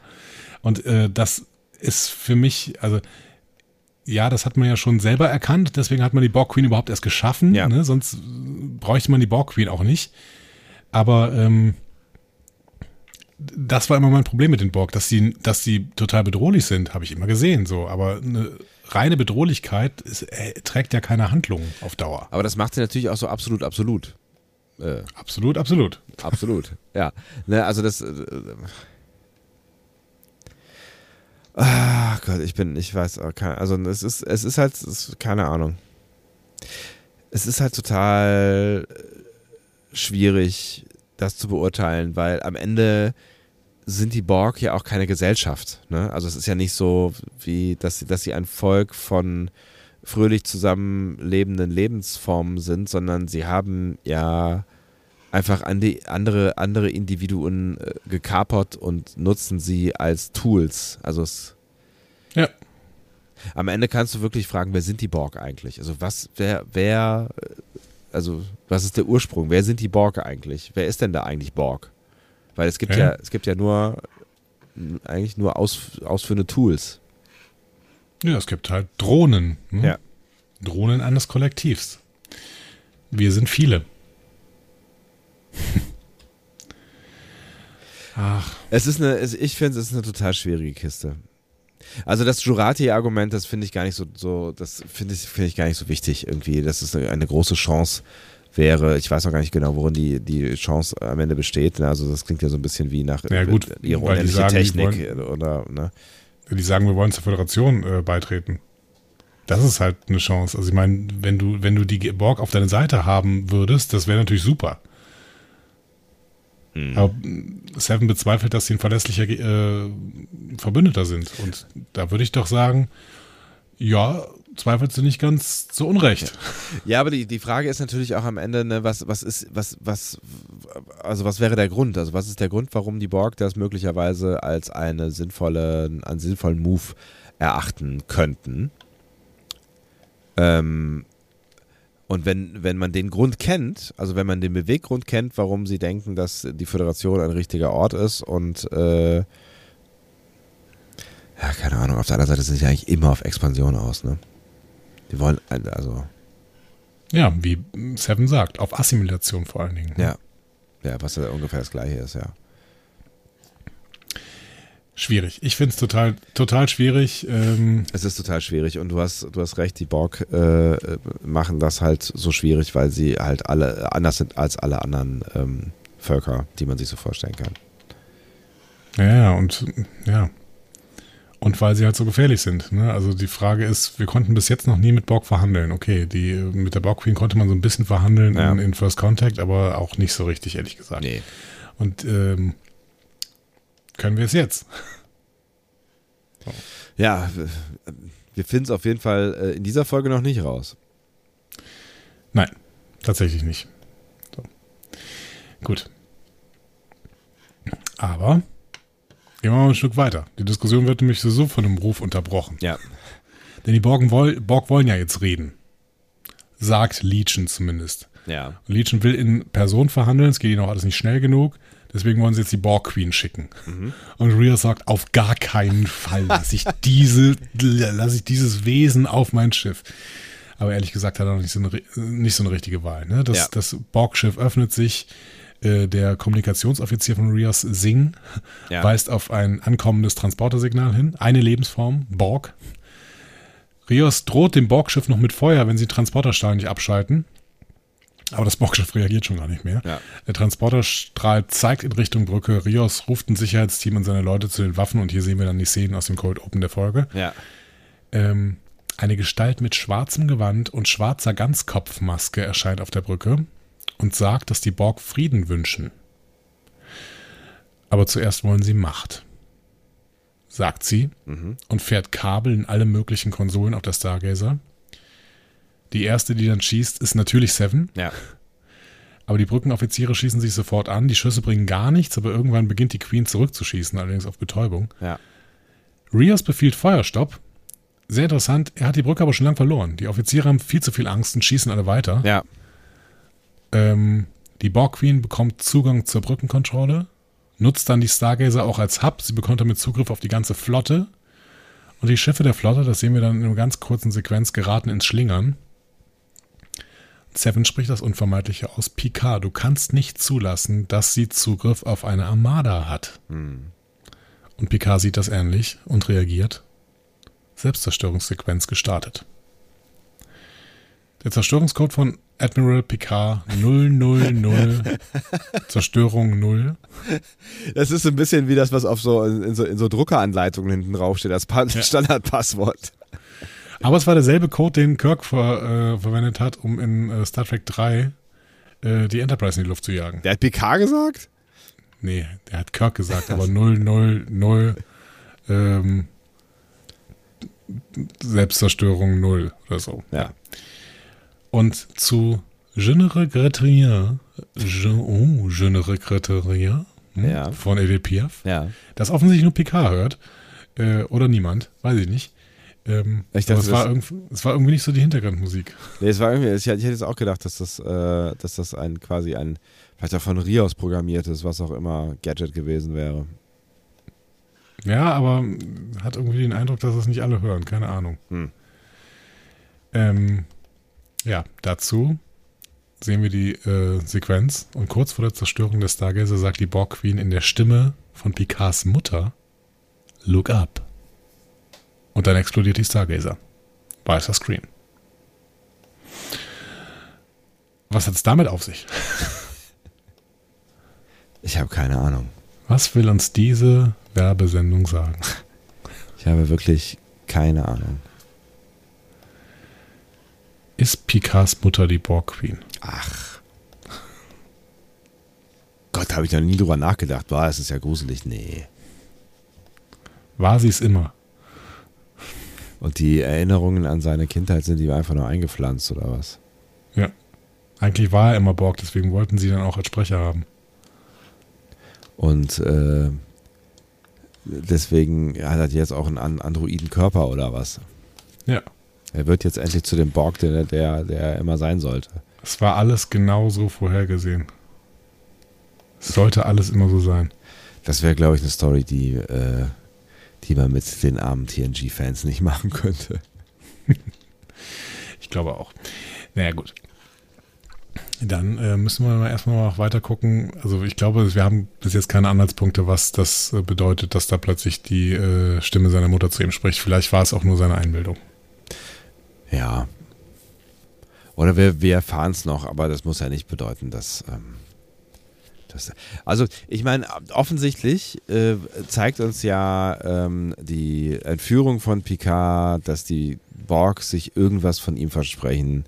Und äh, das ist für mich, also ja, das hat man ja schon selber erkannt, deswegen hat man die Borg Queen überhaupt erst geschaffen, Ja. ne? sonst bräuchte man die Borg Queen auch nicht. Aber ähm, das war immer mein Problem mit den Borg, dass sie, dass sie total bedrohlich sind, habe ich immer gesehen, so. Aber eine reine Bedrohlichkeit ist, äh, trägt ja keine Handlung auf Dauer. Aber das macht sie natürlich auch so absolut, absolut. Äh, Absolut, absolut. Absolut, ja. Ne, also das. Äh, ah Gott, ich bin, ich weiß, auch keine, also es ist, es ist halt, es ist, keine Ahnung. Es ist halt total äh, schwierig, das zu beurteilen, weil am Ende sind die Borg ja auch keine Gesellschaft. Ne? Also es ist ja nicht so, wie dass dass sie ein Volk von fröhlich zusammenlebenden Lebensformen sind, sondern sie haben ja einfach an die andere, andere Individuen äh, gekapert und nutzen sie als Tools. Also es, Ja. am Ende kannst du wirklich fragen, wer sind die Borg eigentlich? Also was, wer, wer, äh, also was ist der Ursprung? Wer sind die Borg eigentlich? Wer ist denn da eigentlich Borg? Weil es gibt Ja. ja, es gibt ja nur eigentlich nur aus, ausführende Tools. Ja, es gibt halt Drohnen. Ne? Ja. Drohnen eines Kollektivs. Wir sind viele. Ach, Es ist eine, ich finde, es ist eine total schwierige Kiste. Also das Jurati-Argument, das finde ich gar nicht so, so das finde ich, finde ich gar nicht so wichtig irgendwie, dass es eine, eine große Chance wäre. Ich weiß noch gar nicht genau, worin die, die Chance am Ende besteht. ne? Also das klingt ja so ein bisschen wie nach Ja, gut, ihre weil die unendliche sagen, Technik oder ne? die sagen, wir wollen zur Föderation äh, beitreten. Das ist halt eine Chance. Also ich meine, wenn du, wenn du die Borg auf deiner Seite haben würdest, das wäre natürlich super. Hm. Aber Seven bezweifelt, dass sie ein verlässlicher äh, Verbündeter sind. Und da würde ich doch sagen, ja, zweifelt sie nicht ganz zu Unrecht. Ja, aber die, die Frage ist natürlich auch am Ende, ne, was, was ist, was, was, also was wäre der Grund? Also was ist der Grund, warum die Borg das möglicherweise als eine sinnvolle, einen sinnvollen Move erachten könnten? Ähm, und wenn, wenn man den Grund kennt, also wenn man den Beweggrund kennt, warum sie denken, dass die Föderation ein richtiger Ort ist und äh, ja, keine Ahnung, auf der anderen Seite sind sie eigentlich immer auf Expansion aus, ne? Die wollen, also, Ja, wie Seven sagt, auf Assimilation vor allen Dingen. Ja. Ja, was ja ungefähr das gleiche ist, ja. Schwierig. Ich finde es total, total schwierig. Ähm, Es ist total schwierig und du hast, du hast recht, die Borg äh, machen das halt so schwierig, weil sie halt alle anders sind als alle anderen ähm, Völker, die man sich so vorstellen kann. Ja, und ja. Und weil sie halt so gefährlich sind. Ne? Also die Frage ist, wir konnten bis jetzt noch nie mit Borg verhandeln. Okay, die, mit der Borg Queen konnte man so ein bisschen verhandeln Ja. in, in First Contact, aber auch nicht so richtig, ehrlich gesagt. Nee. Und ähm, können wir es jetzt? Ja, wir finden es auf jeden Fall äh, in dieser Folge noch nicht raus. Nein, tatsächlich nicht. So. Gut. Aber gehen wir mal ein Stück weiter. Die Diskussion wird nämlich so von einem Ruf unterbrochen. Ja. Denn die Borgen woll, Borg wollen ja jetzt reden. Sagt Legion zumindest. Ja. Und Legion will in Person verhandeln, es geht ihnen auch alles nicht schnell genug. Deswegen wollen sie jetzt die Borg Queen schicken. Und Rhea sagt, auf gar keinen Fall lasse ich diese, lasse ich dieses Wesen auf mein Schiff. Aber ehrlich gesagt hat er noch nicht so eine, nicht so eine richtige Wahl. Ne? Das, Ja. das Borg-Schiff öffnet sich. Äh, der Kommunikationsoffizier von Rios, Singh, Ja. weist auf ein ankommendes Transportersignal hin. Eine Lebensform, Borg. Rios droht dem Borg-Schiff noch mit Feuer, wenn sie den Transporterstrahl nicht abschalten. Aber das Borgschiff reagiert schon gar nicht mehr. Ja. Der Transporterstrahl zeigt in Richtung Brücke. Rios ruft ein Sicherheitsteam und seine Leute zu den Waffen und hier sehen wir dann die Szenen aus dem Cold Open der Folge. Ja. Ähm, eine Gestalt mit schwarzem Gewand und schwarzer Ganzkopfmaske erscheint auf der Brücke und sagt, dass die Borg Frieden wünschen. Aber zuerst wollen sie Macht. Sagt sie und fährt Kabel in alle möglichen Konsolen auf der Stargazer. Die erste, die dann schießt, ist natürlich Seven. Ja. Aber die Brückenoffiziere schießen sich sofort an. Die Schüsse bringen gar nichts, aber irgendwann beginnt die Queen zurückzuschießen, allerdings auf Betäubung. Ja. Rios befiehlt Feuerstopp. Sehr interessant, er hat die Brücke aber schon lang verloren. Die Offiziere haben viel zu viel Angst und schießen alle weiter. Ja. Ähm, die Borg Queen bekommt Zugang zur Brückenkontrolle, nutzt dann die Stargazer auch als Hub. Sie bekommt damit Zugriff auf die ganze Flotte. Und die Schiffe der Flotte, das sehen wir dann in einer ganz kurzen Sequenz, geraten ins Schlingern. Seven spricht das Unvermeidliche aus. Picard, du kannst nicht zulassen, dass sie Zugriff auf eine Armada hat. Und Picard sieht das ähnlich und reagiert. Selbstzerstörungssequenz gestartet. Der Zerstörungscode von Admiral Picard 000 Zerstörung 0. Das ist ein bisschen wie das, was auf so in so, in so Druckeranleitungen hinten draufsteht, als Pa- Standardpasswort. Aber es war derselbe Code, den Kirk ver, äh, verwendet hat, um in äh, Star Trek 3 äh, die Enterprise in die Luft zu jagen. Der hat PK gesagt? Nee, der hat Kirk gesagt, aber 000 ähm, Selbstzerstörung 0 oder so. Ja. Und zu Je ne regrette rien, je, oh, je ne regrette rien hm, Ja. von Edith Piaf, Ja. das offensichtlich nur Picard hört äh, oder niemand, weiß ich nicht. Ähm, Ich dachte, aber es war, das- irgendwie, es war irgendwie nicht so die Hintergrundmusik. Nee, es war irgendwie, ich, hätte- jetzt auch gedacht, dass das, äh, dass das ein quasi ein, vielleicht auch von Rios programmiertes, was auch immer, Gadget gewesen wäre. Ja, aber hat irgendwie den Eindruck, dass es nicht alle hören, keine Ahnung. Hm. Ähm, ja, dazu sehen wir die äh, Sequenz und kurz vor der Zerstörung der Stargazer sagt die Borg Queen in der Stimme von Picards Mutter Look up. Und dann explodiert die Stargazer. Weißer Screen. Was hat es damit auf sich? Ich habe keine Ahnung. Was will uns diese Werbesendung sagen? Ich habe wirklich keine Ahnung. Ist Picards Mutter die Borg Queen? Ach. Gott, habe ich noch nie drüber nachgedacht. War, es ist ja gruselig. Nee. War sie es immer? Und die Erinnerungen an seine Kindheit sind ihm einfach nur eingepflanzt oder was? Ja. Eigentlich war er immer Borg, deswegen wollten sie dann auch als Sprecher haben. Und äh, deswegen hat er jetzt auch einen an- androiden Körper oder was? Ja. Er wird jetzt endlich zu dem Borg, der, der, der er immer sein sollte. Es war alles genau so vorhergesehen. Es sollte alles immer so sein. Das wäre, glaube ich, eine Story, die, äh, die man mit den armen TNG-Fans nicht machen könnte. Ich glaube auch. Naja, gut. Dann äh, müssen wir mal erstmal noch weiter gucken. Also ich glaube, wir haben bis jetzt keine Anhaltspunkte, was das äh, bedeutet, dass da plötzlich die äh, Stimme seiner Mutter zu ihm spricht. Vielleicht war es auch nur seine Einbildung. Ja. Oder wir, wir erfahren es noch, aber das muss ja nicht bedeuten, dass. Ähm, dass also, ich meine, offensichtlich äh, zeigt uns ja ähm, die Entführung von Picard, dass die Borg sich irgendwas von ihm versprechen,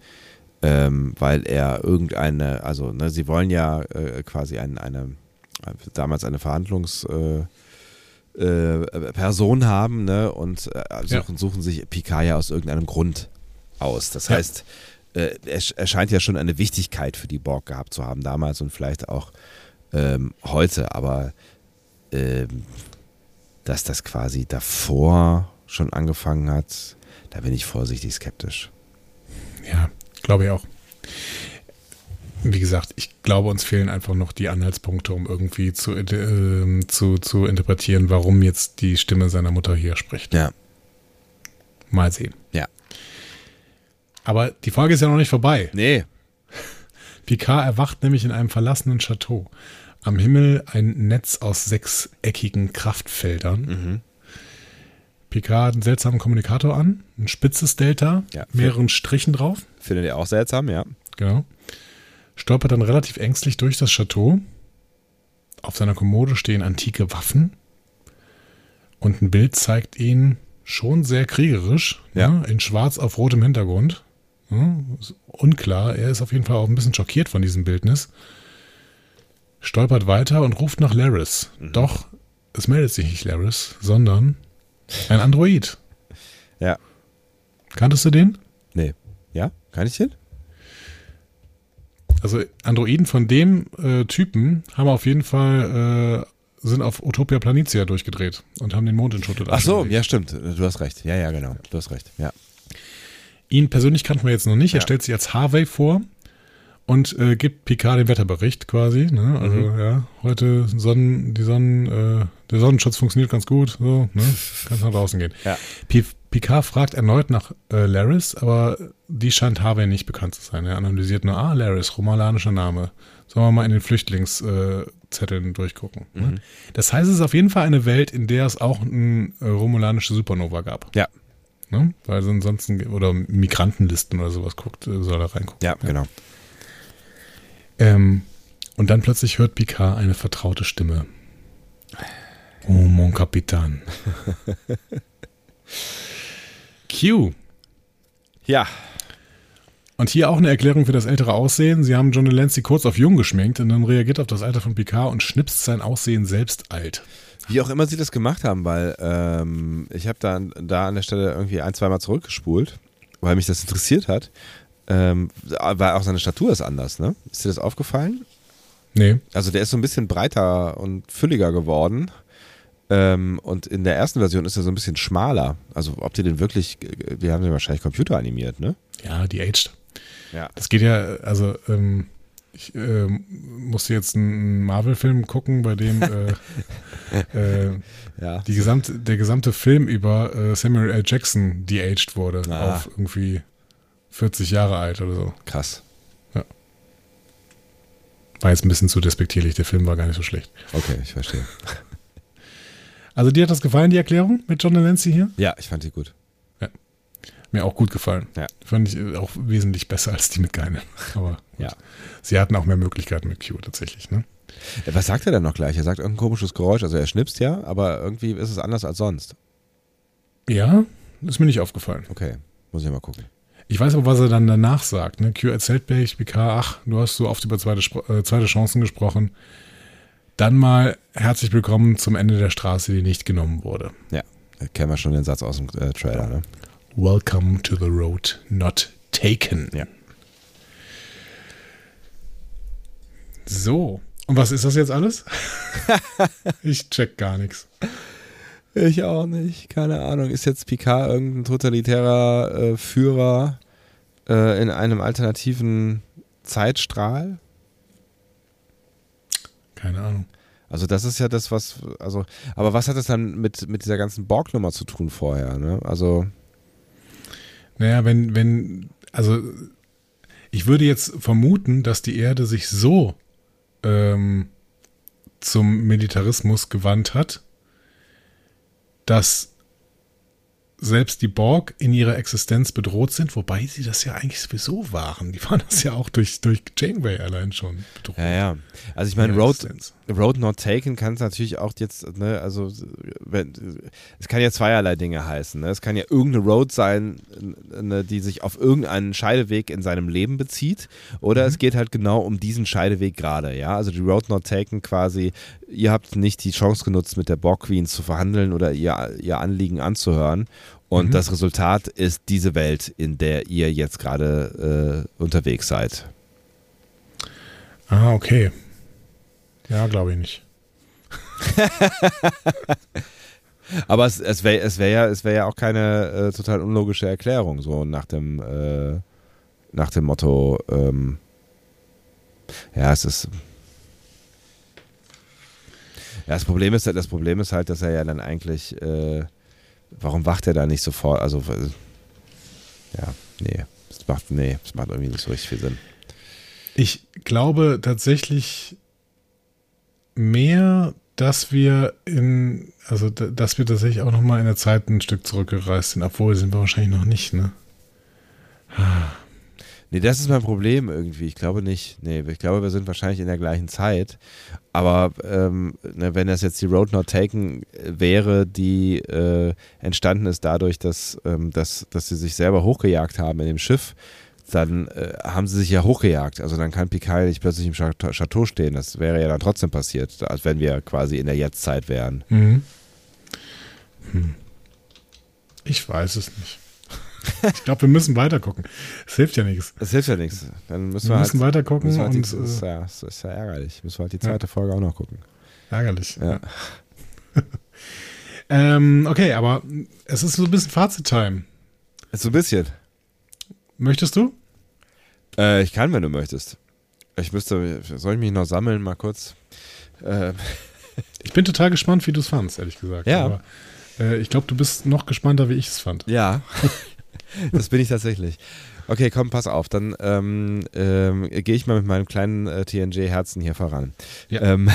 ähm, weil er irgendeine, also, ne, sie wollen ja äh, quasi ein, eine, damals eine Verhandlungs. Äh, äh, Person haben, ne? Und äh, suchen, ja. suchen sich Picard ja aus irgendeinem Grund aus. Das ja. heißt, äh, er, scheint ja schon eine Wichtigkeit für die Borg gehabt zu haben, damals und vielleicht auch ähm, heute, aber ähm, dass das quasi davor schon angefangen hat, da bin ich vorsichtig skeptisch. Ja, glaube ich auch. Wie gesagt, ich glaube, uns fehlen einfach noch die Anhaltspunkte, um irgendwie zu, äh, zu, zu interpretieren, warum jetzt die Stimme seiner Mutter hier spricht. Ja. Mal sehen. Ja. Aber die Folge ist ja noch nicht vorbei. Nee. Picard erwacht nämlich in einem verlassenen Chateau. Am Himmel ein Netz aus sechseckigen Kraftfeldern. Mhm. Picard hat einen seltsamen Kommunikator an, ein spitzes Delta, ja, mehreren Strichen drauf. Findet ihr auch seltsam, ja. Genau. Stolpert dann relativ ängstlich durch das Chateau. Auf seiner Kommode stehen antike Waffen. Und ein Bild zeigt ihn schon sehr kriegerisch, ja. ne, in schwarz auf rotem Hintergrund. Ne, unklar, er ist auf jeden Fall auch ein bisschen schockiert von diesem Bildnis stolpert weiter und ruft nach Laris. Mhm. Doch es meldet sich nicht Laris, sondern ein Android. Ja. Kanntest du den? Nee. Ja? Kann ich den? Also Androiden von dem äh, Typen haben auf jeden Fall äh, sind auf Utopia Planitia durchgedreht und haben den Mond entschuttet. Ach so, ja stimmt. Du hast recht. Ja, ja, genau. Du hast recht. Ja. Ihn persönlich kannten wir jetzt noch nicht. Er stellt sich als Harvey vor und äh, gibt Picard den Wetterbericht quasi. Ne? Also mhm. ja, heute Sonnen, die Sonnen, äh, der Sonnenschutz funktioniert ganz gut. So, ne? Kannst nach draußen gehen. Ja. Picard fragt erneut nach äh, Laris, aber die scheint Harvey nicht bekannt zu sein. Er analysiert nur, ah, Laris, romalanischer Name. Sollen wir mal in den Flüchtlingszetteln äh, durchgucken. Ne? Mhm. Ne? Das heißt, es ist auf jeden Fall eine Welt, in der es auch eine äh, romulanische Supernova gab. Ja. Ne? Weil ansonsten, oder Migrantenlisten oder sowas guckt, äh, soll er reingucken. Ja, ja. genau. Ähm, und dann plötzlich hört Picard eine vertraute Stimme. Oh, mon Capitaine. Q. Ja. Und hier auch eine Erklärung für das ältere Aussehen. Sie haben John Delancey kurz auf jung geschminkt und dann reagiert auf das Alter von Picard und schnipst sein Aussehen selbst alt. Wie auch immer sie das gemacht haben, weil ähm, ich habe da, da an der Stelle irgendwie ein, zweimal zurückgespult, weil mich das interessiert hat. Ähm, weil auch seine Statur ist anders, ne? Ist dir das aufgefallen? Nee. Also der ist so ein bisschen breiter und fülliger geworden. Ähm, und in der ersten Version ist er so ein bisschen schmaler. Also ob die den wirklich, die haben den wahrscheinlich computeranimiert, ne? Ja, die aged. Ja. Das geht ja, also ähm, ich äh, musste jetzt einen Marvel-Film gucken, bei dem äh, äh, ja. die gesamte, der gesamte Film über äh, Samuel L. Jackson de-aged wurde ah. auf irgendwie 40 Jahre alt oder so. Krass. Ja. War jetzt ein bisschen zu despektierlich, der Film war gar nicht so schlecht. Okay, ich verstehe. Also dir hat das gefallen, die Erklärung mit John Nancy hier? Ja, ich fand die gut. Mir auch gut gefallen. Ja. Fand ich auch wesentlich besser als die mit Geinen. Aber ja. sie hatten auch mehr Möglichkeiten mit Q tatsächlich, ne? Was sagt er denn noch gleich? Er sagt irgendein komisches Geräusch, also er schnipst ja, aber irgendwie ist es anders als sonst. Ja, ist mir nicht aufgefallen. Okay, muss ich mal gucken. Ich weiß aber, was er dann danach sagt. Ne? Q erzählt PK, ach, du hast so oft über zweite, äh, zweite Chancen gesprochen. Dann mal herzlich willkommen zum Ende der Straße, die nicht genommen wurde. Ja, da kennen wir schon den Satz aus dem äh, Trailer. Ne? Welcome to the road not taken. Ja. So, und was ist das jetzt alles? ich check gar nichts. Ich auch nicht, keine Ahnung. Ist jetzt Picard irgendein totalitärer äh, Führer äh, in einem alternativen Zeitstrahl? Keine Ahnung. Also das ist ja das, was, also, aber was hat das dann mit, mit dieser ganzen Borg-Nummer zu tun vorher, ne? Also. Naja, wenn, wenn, also ich würde jetzt vermuten, dass die Erde sich so ähm, zum Militarismus gewandt hat, dass selbst die Borg in ihrer Existenz bedroht sind, wobei sie das ja eigentlich sowieso waren. Die waren das ja auch durch, durch Janeway allein schon bedroht. Ja, ja. Also ich meine, Road, Road Not Taken kann es natürlich auch jetzt, ne, also wenn, es kann ja zweierlei Dinge heißen. Ne? Es kann ja irgendeine Road sein, ne, die sich auf irgendeinen Scheideweg in seinem Leben bezieht, oder mhm. es geht halt genau um diesen Scheideweg gerade, ja. Also die Road Not Taken quasi, ihr habt nicht die Chance genutzt, mit der Borg Queen zu verhandeln oder ihr, ihr Anliegen anzuhören. Und mhm. das Resultat ist diese Welt, in der ihr jetzt gerade äh, unterwegs seid. Ah, okay. Ja, glaube ich nicht. Aber es, es wäre es wär ja, wär ja auch keine äh, total unlogische Erklärung, so nach dem, äh, nach dem Motto, ähm, ja, es ist. Ja, das Problem ist, das Problem ist halt, dass er ja dann eigentlich, äh, warum wacht er da nicht sofort? Also, ja, nee, das macht, nee, macht irgendwie nicht so richtig viel Sinn. Ich glaube tatsächlich, mehr, dass wir in, also dass wir tatsächlich auch nochmal in der Zeit ein Stück zurückgereist sind, obwohl sind wir wahrscheinlich noch nicht, ne? Nee, das ist mein Problem irgendwie. Ich glaube nicht. Nee, ich glaube, wir sind wahrscheinlich in der gleichen Zeit. Aber ähm, ne, wenn das jetzt die Road Not Taken wäre, die äh, entstanden ist dadurch, dass, ähm, dass, dass sie sich selber hochgejagt haben in dem Schiff, dann äh, haben sie sich ja hochgejagt. Also dann kann Picard nicht plötzlich im Chateau stehen. Das wäre ja dann trotzdem passiert, als wenn wir quasi in der Jetztzeit wären. Mhm. Hm. Ich weiß es nicht. ich glaube, wir müssen weiter gucken. Es hilft ja nichts. Es hilft ja nichts. Dann müssen wir, wir müssen halt, weiter gucken. Müssen halt und, die, ist, ja, das ist ja ärgerlich. Müssen wir halt die zweite ja. Folge auch noch gucken. Ärgerlich. Ja. ähm, okay, aber es ist so ein bisschen Fazit-Time. So ein bisschen. Möchtest du? Äh, ich kann, wenn du möchtest. Ich müsste, soll ich mich noch sammeln, mal kurz? Äh. Ich bin total gespannt, wie du es fandst, ehrlich gesagt. Ja. Aber, äh, ich glaube, du bist noch gespannter, wie ich es fand. Ja, das bin ich tatsächlich. Okay, komm, pass auf. Dann ähm, ähm, gehe ich mal mit meinem kleinen äh, TNG-Herzen hier voran. Ja. Ähm,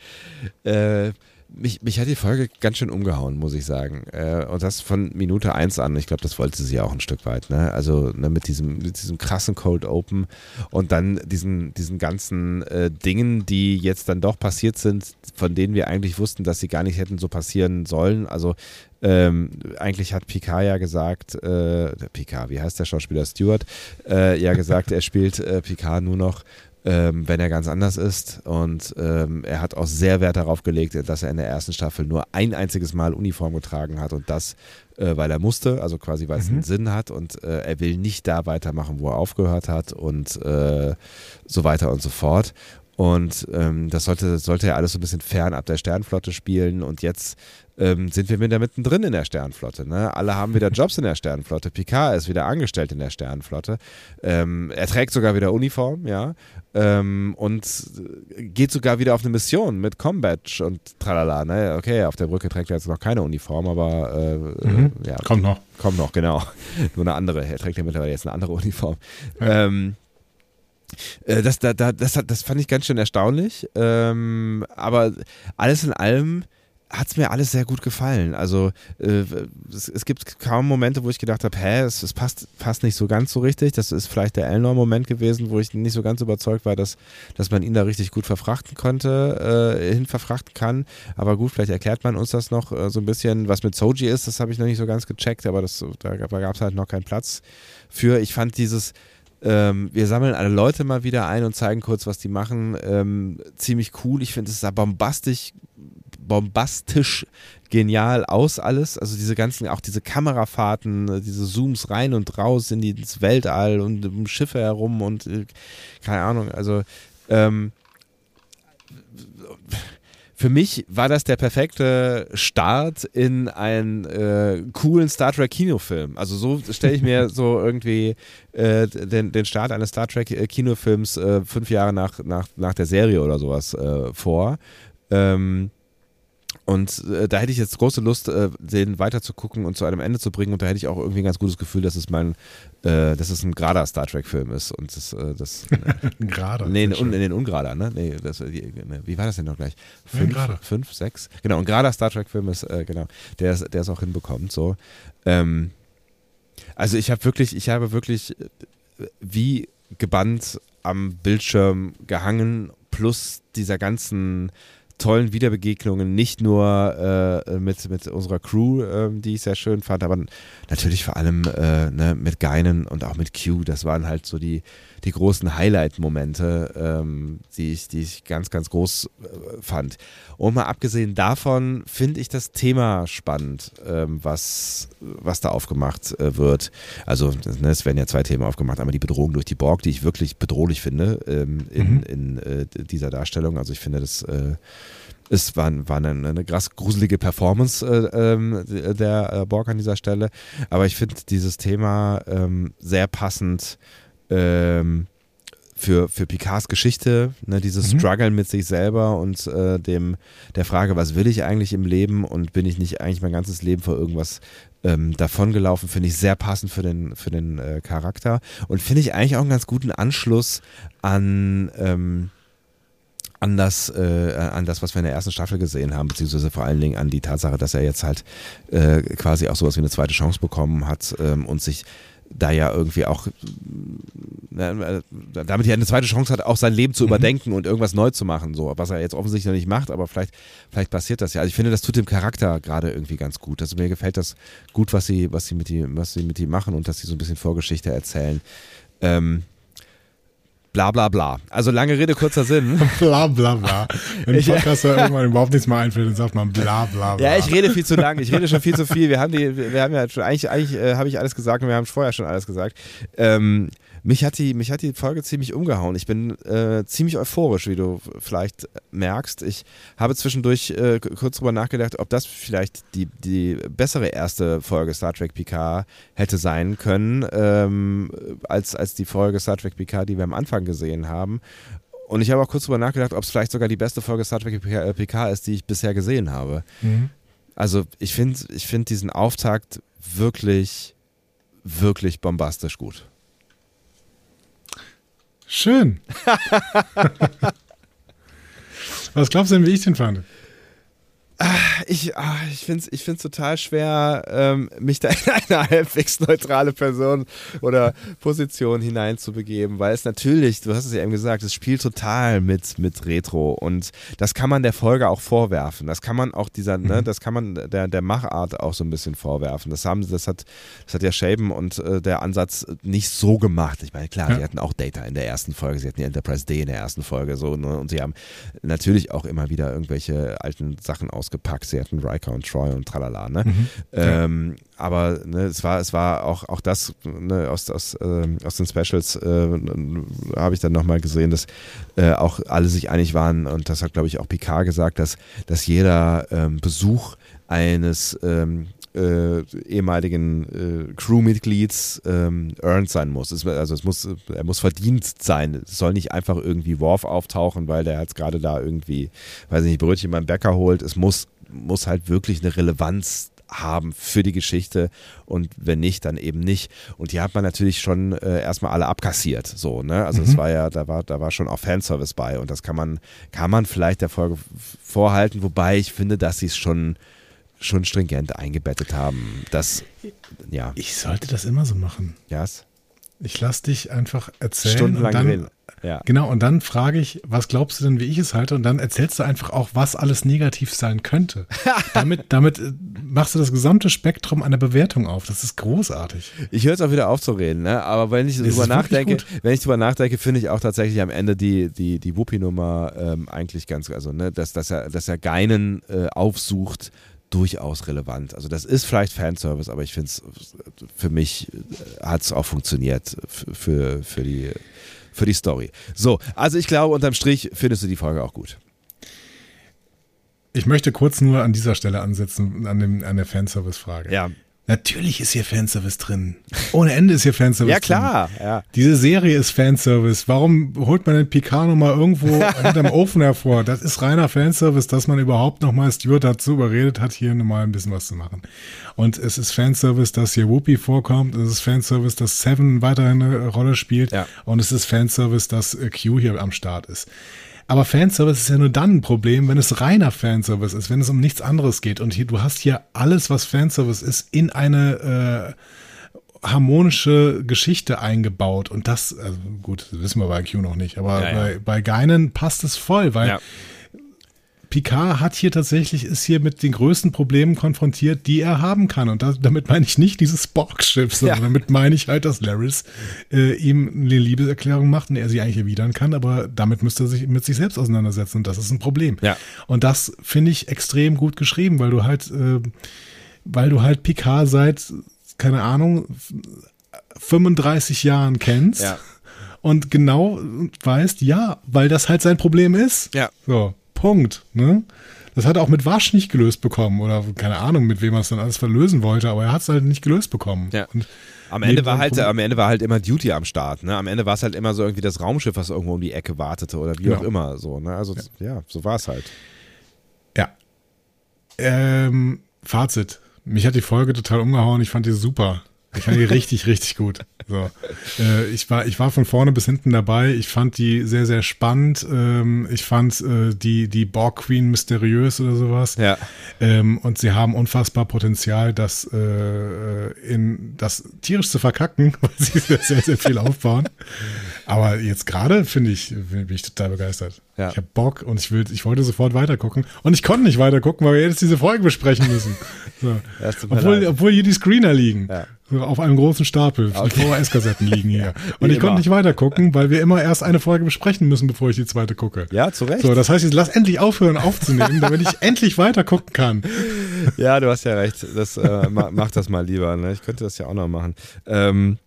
äh, mich, mich hat die Folge ganz schön umgehauen, muss ich sagen. Äh, und das von Minute 1 an. Ich glaube, das wollte sie auch ein Stück weit. Ne? Also ne, mit, diesem, mit diesem krassen Cold Open und dann diesen, diesen ganzen äh, Dingen, die jetzt dann doch passiert sind, von denen wir eigentlich wussten, dass sie gar nicht hätten so passieren sollen. Also ähm, eigentlich hat Picard ja gesagt, äh, Picard, wie heißt der Schauspieler Stewart, äh, ja gesagt, er spielt äh, Picard nur noch ähm, wenn er ganz anders ist. Und ähm, er hat auch sehr Wert darauf gelegt, dass er in der ersten Staffel nur ein einziges Mal Uniform getragen hat und das, äh, weil er musste, also quasi weil es mhm. einen Sinn hat und äh, er will nicht da weitermachen, wo er aufgehört hat und äh, so weiter und so fort. Und ähm, das sollte, sollte ja alles so ein bisschen fernab der Sternflotte spielen. Und jetzt ähm, sind wir wieder mittendrin in der Sternflotte. Ne? Alle haben wieder Jobs in der Sternflotte. Picard ist wieder angestellt in der Sternflotte. Ähm, er trägt sogar wieder Uniform, ja. Ähm, und geht sogar wieder auf eine Mission mit Combat und tralala. Ne? Okay, auf der Brücke trägt er jetzt noch keine Uniform, aber äh, mhm. ja, kommt noch. Kommt noch, genau. Nur eine andere. Er trägt ja mittlerweile jetzt eine andere Uniform. Ja. Ähm, äh, das, da, da, das, das fand ich ganz schön erstaunlich. Ähm, aber alles in allem hat es mir alles sehr gut gefallen. Also äh, es, es, gibt kaum Momente, wo ich gedacht habe, hä, es, es, passt, passt nicht so ganz so richtig. Das ist vielleicht der Elnor-Moment gewesen, wo ich nicht so ganz überzeugt war, dass, dass man ihn da richtig gut verfrachten konnte, äh, hin verfrachten kann. Aber gut, vielleicht erklärt man uns das noch äh, so ein bisschen. Was mit Soji ist, das habe ich noch nicht so ganz gecheckt, aber das, da, da gab es halt noch keinen Platz für. Ich fand dieses ähm, wir sammeln alle Leute mal wieder ein und zeigen kurz, was die machen. Ähm, ziemlich cool. Ich finde, es sah bombastisch, bombastisch genial aus alles. Also diese ganzen, auch diese Kamerafahrten, diese Zooms rein und raus in die, ins Weltall und um Schiffe herum und äh, keine Ahnung. Also ähm, für mich war das der perfekte Start in einen äh, coolen Star Trek Kinofilm. Also so stelle ich mir so irgendwie äh, den, den Start eines Star Trek äh, Kinofilms äh, fünf Jahre nach, nach, nach der Serie oder sowas äh, vor. Ähm, und äh, da hätte ich jetzt große Lust, äh, den weiter zu gucken und zu einem Ende zu bringen. Und da hätte ich auch irgendwie ein ganz gutes Gefühl, dass es mein, äh, dass es ein gerader Star Trek-Film ist. Und das, äh, das ein gerader. Nee, in, den ungerader, ne? Nee, das, ne, wie war das denn noch gleich? Fünf, ja, fünf sechs? Genau, ein gerader Star Trek-Film ist, äh, genau, der ist, der es auch hinbekommt. So. Ähm, also ich habe wirklich, ich habe wirklich äh, wie gebannt am Bildschirm gehangen plus dieser ganzen tollen Wiederbegegnungen, nicht nur äh, mit, mit unserer Crew, äh, die ich sehr schön fand, aber natürlich vor allem äh, ne, mit Geinen und auch mit Q. Das waren halt so die, die großen Highlight-Momente, ähm, die, ich, die ich ganz, ganz groß äh, fand. Und mal abgesehen davon finde ich das Thema spannend, ähm, was, was da aufgemacht äh, wird. Also ne, es werden ja zwei Themen aufgemacht. Einmal die Bedrohung durch die Borg, die ich wirklich bedrohlich finde ähm, in, mhm. in äh, dieser Darstellung. Also ich finde das äh, es war, war eine, eine krass gruselige Performance äh, ähm, der äh, Borg an dieser Stelle. Aber ich finde dieses Thema ähm, sehr passend ähm, für, für Picards Geschichte, ne, dieses mhm. Struggle mit sich selber und äh, dem der Frage, was will ich eigentlich im Leben und bin ich nicht eigentlich mein ganzes Leben vor irgendwas ähm, davongelaufen, finde ich sehr passend für den, für den äh, Charakter und finde ich eigentlich auch einen ganz guten Anschluss an ähm, an das, äh, an das, was wir in der ersten Staffel gesehen haben, beziehungsweise vor allen Dingen an die Tatsache, dass er jetzt halt äh, quasi auch sowas wie eine zweite Chance bekommen hat ähm, und sich da ja irgendwie auch äh, damit er eine zweite Chance hat, auch sein Leben zu mhm. überdenken und irgendwas neu zu machen, so was er jetzt offensichtlich noch nicht macht, aber vielleicht, vielleicht passiert das ja. Also ich finde, das tut dem Charakter gerade irgendwie ganz gut. Also mir gefällt das gut, was sie, was sie mit ihm, was sie mit ihm machen und dass sie so ein bisschen Vorgeschichte erzählen. Ähm, bla bla bla. Also lange Rede, kurzer Sinn. bla bla bla. Wenn ich, Podcaster irgendwann überhaupt nichts mehr einfällt, dann sagt man bla bla bla. Ja, ich rede viel zu lang. Ich rede schon viel zu viel. Wir haben die, wir haben ja schon, eigentlich, eigentlich äh, habe ich alles gesagt und wir haben vorher schon alles gesagt. Ähm, mich hat, die, mich hat die Folge ziemlich umgehauen. Ich bin äh, ziemlich euphorisch, wie du vielleicht merkst. Ich habe zwischendurch äh, kurz drüber nachgedacht, ob das vielleicht die, die bessere erste Folge Star Trek Picard hätte sein können, ähm, als, als die Folge Star Trek Picard, die wir am Anfang gesehen haben. Und ich habe auch kurz drüber nachgedacht, ob es vielleicht sogar die beste Folge Star Trek Picard ist, die ich bisher gesehen habe. Mhm. Also ich finde ich find diesen Auftakt wirklich, wirklich bombastisch gut. Schön. Was glaubst du denn, wie ich den fand? Ich, ah, ich finde es ich find's total schwer, ähm, mich da in eine halbwegs neutrale Person oder Position hineinzubegeben, weil es natürlich, du hast es ja eben gesagt, es spielt total mit, mit Retro und das kann man der Folge auch vorwerfen. Das kann man auch dieser, ne, mhm. ne, das kann man der, der Machart auch so ein bisschen vorwerfen. Das haben das hat, das hat ja Shaben und äh, der Ansatz nicht so gemacht. Ich meine, klar, ja. sie hatten auch Data in der ersten Folge, sie hatten die Enterprise D in der ersten Folge so, ne, und sie haben natürlich auch immer wieder irgendwelche alten Sachen aus ausgepackt. Sie hatten Riker und Troy und tralala, ne? Mhm. Ähm, aber ne, es war, es war auch, auch das ne, aus, aus, äh, aus den Specials äh, habe ich dann nochmal gesehen, dass äh, auch alle sich einig waren und das hat, glaube ich, auch Picard gesagt, dass, dass jeder ähm, Besuch eines ähm, äh, ehemaligen äh, Crewmitglieds ähm, earned sein muss. Es, also es muss, er muss verdient sein. Es soll nicht einfach irgendwie Worf auftauchen, weil der jetzt gerade da irgendwie, weiß ich nicht, Brötchen beim Bäcker holt. Es muss, muss halt wirklich eine Relevanz haben für die Geschichte und wenn nicht, dann eben nicht. Und die hat man natürlich schon äh, erstmal alle abkassiert. So, ne? Also es mhm. war ja, da war, da war schon auch Fanservice bei und das kann man, kann man vielleicht der Folge vorhalten, wobei ich finde, dass sie es schon schon stringent eingebettet haben. Das, ja. Ich sollte das immer so machen. Ja. Yes. Ich lasse dich einfach erzählen. Stundenlang und dann, reden. Ja. Genau, und dann frage ich, was glaubst du denn, wie ich es halte? Und dann erzählst du einfach auch, was alles negativ sein könnte. damit, damit äh, machst du das gesamte Spektrum einer Bewertung auf. Das ist großartig. Ich höre jetzt auch wieder auf zu reden, ne? aber wenn ich darüber nachdenke, wenn ich darüber nachdenke, finde ich auch tatsächlich am Ende die, die, die Wuppi-Nummer ähm, eigentlich ganz, also ne, dass, dass, er, dass er Geinen äh, aufsucht, durchaus relevant. Also das ist vielleicht Fanservice, aber ich finde es, für mich äh, hat es auch funktioniert für, für, die, für die Story. So, also ich glaube, unterm Strich findest du die Folge auch gut. Ich möchte kurz nur an dieser Stelle ansetzen, an, dem, an der Fanservice-Frage. Ja. Natürlich ist hier Fanservice drin. Ohne Ende ist hier Fanservice ja, klar, drin. Ja. Diese Serie ist Fanservice. Warum holt man den Picard nochmal irgendwo hinterm Ofen hervor? Das ist reiner Fanservice, dass man überhaupt nochmal Stuart dazu überredet hat, hier nochmal ein bisschen was zu machen. Und es ist Fanservice, dass hier Whoopi vorkommt. Es ist Fanservice, dass Seven weiterhin eine Rolle spielt. Ja. Und es ist Fanservice, dass Q hier am Start ist. Aber Fanservice ist ja nur dann ein Problem, wenn es reiner Fanservice ist, wenn es um nichts anderes geht. Und hier, du hast hier alles, was Fanservice ist, in eine äh, harmonische Geschichte eingebaut. Und das, also gut, das wissen wir bei Q noch nicht, aber ja, ja. bei, bei Geinen passt es voll, weil ja. Picard hat hier tatsächlich, ist hier mit den größten Problemen konfrontiert, die er haben kann. Und das, damit meine ich nicht dieses Borg-Schiff, sondern ja. damit meine ich halt, dass Laris äh, ihm eine Liebeserklärung macht und er sie eigentlich erwidern kann, aber damit müsste er sich mit sich selbst auseinandersetzen und das ist ein Problem. Ja. Und das finde ich extrem gut geschrieben, weil du halt, äh, weil du halt Picard seit, keine Ahnung, 35 Jahren kennst. Ja. Und genau weißt, ja, weil das halt sein Problem ist. Ja. So. Punkt. Ne? Das hat er auch mit Wasch nicht gelöst bekommen oder keine Ahnung, mit wem er es dann alles verlösen wollte, aber er hat es halt nicht gelöst bekommen. Ja. Und am Ende war halt, am Ende war halt immer Duty am Start. Ne? Am Ende war es halt immer so irgendwie das Raumschiff, was irgendwo um die Ecke wartete oder wie genau. auch immer. So, ne? Also ja, ja so war es halt. Ja. Ähm, Fazit. Mich hat die Folge total umgehauen. Ich fand die super. Ich fand die richtig, richtig gut. So. Äh, ich, war, ich war von vorne bis hinten dabei. Ich fand die sehr, sehr spannend. Ähm, ich fand äh, die, die Borg Queen mysteriös oder sowas. Ja. Ähm, und sie haben unfassbar Potenzial, das, äh, in, das tierisch zu verkacken, weil sie sehr, sehr viel aufbauen. Aber jetzt gerade finde ich, bin ich total begeistert. Ja. Ich habe Bock und ich will, ich wollte sofort weitergucken. Und ich konnte nicht weitergucken, weil wir jetzt diese Folge besprechen müssen. So. obwohl, obwohl hier die Screener liegen. Ja. Auf einem großen Stapel. Okay. VHS-Kassetten liegen hier. Und ich immer. konnte nicht weitergucken, weil wir immer erst eine Folge besprechen müssen, bevor ich die zweite gucke. Ja, zu Recht. So, das heißt, ich lass endlich aufhören aufzunehmen, damit ich endlich weitergucken kann. Ja, du hast ja recht. Das, äh, mach das mal lieber. Ne? Ich könnte das ja auch noch machen. Ähm,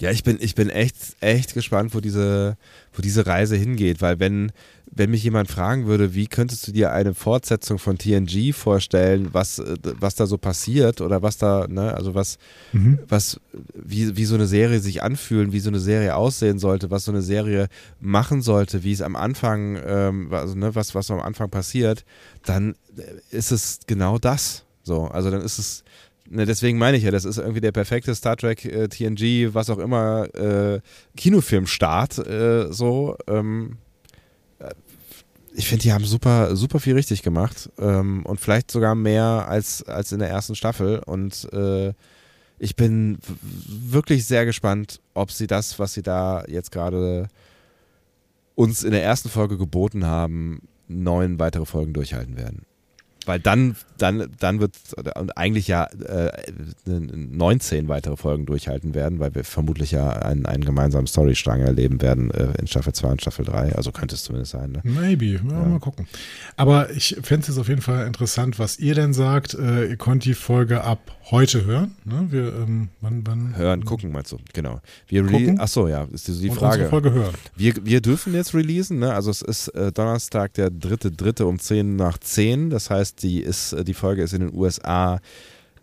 ja, ich bin, ich bin echt, echt gespannt, wo diese, wo diese Reise hingeht, weil wenn, wenn mich jemand fragen würde, wie könntest du dir eine Fortsetzung von TNG vorstellen, was, was da so passiert oder was da, ne, also was, mhm. was, wie, wie so eine Serie sich anfühlen, wie so eine Serie aussehen sollte, was so eine Serie machen sollte, wie es am Anfang, ähm, also, ne, was, was am Anfang passiert, dann ist es genau das. So, also dann ist es, Ne, deswegen meine ich ja, das ist irgendwie der perfekte Star Trek, äh, TNG, was auch immer, äh, Kinofilmstart. Äh, so. Ähm, äh, ich finde, die haben super, super viel richtig gemacht ähm, und vielleicht sogar mehr als, als in der ersten Staffel. Und äh, ich bin wirklich sehr gespannt, ob sie das, was sie da jetzt gerade uns in der ersten Folge geboten haben, neun weitere Folgen durchhalten werden weil dann, dann, dann wird eigentlich ja äh, 19 weitere Folgen durchhalten werden, weil wir vermutlich ja einen, einen gemeinsamen Storystrang erleben werden äh, in Staffel 2 und Staffel 3. Also könnte es zumindest sein. Ne? Maybe, ja, ja. mal gucken. Aber ich fände es auf jeden Fall interessant, was ihr denn sagt. Äh, ihr könnt die Folge ab heute hören. Ne? Wir, ähm, wann, wann, hören, gucken meinst du, genau. Wir gucken? Achso, ja, ist die, die Frage. Folge hören. Wir, wir dürfen jetzt releasen, ne? also es ist äh, Donnerstag, der dritte, dritte um 10 nach 10. Das heißt, die, ist, äh, die Folge ist in den USA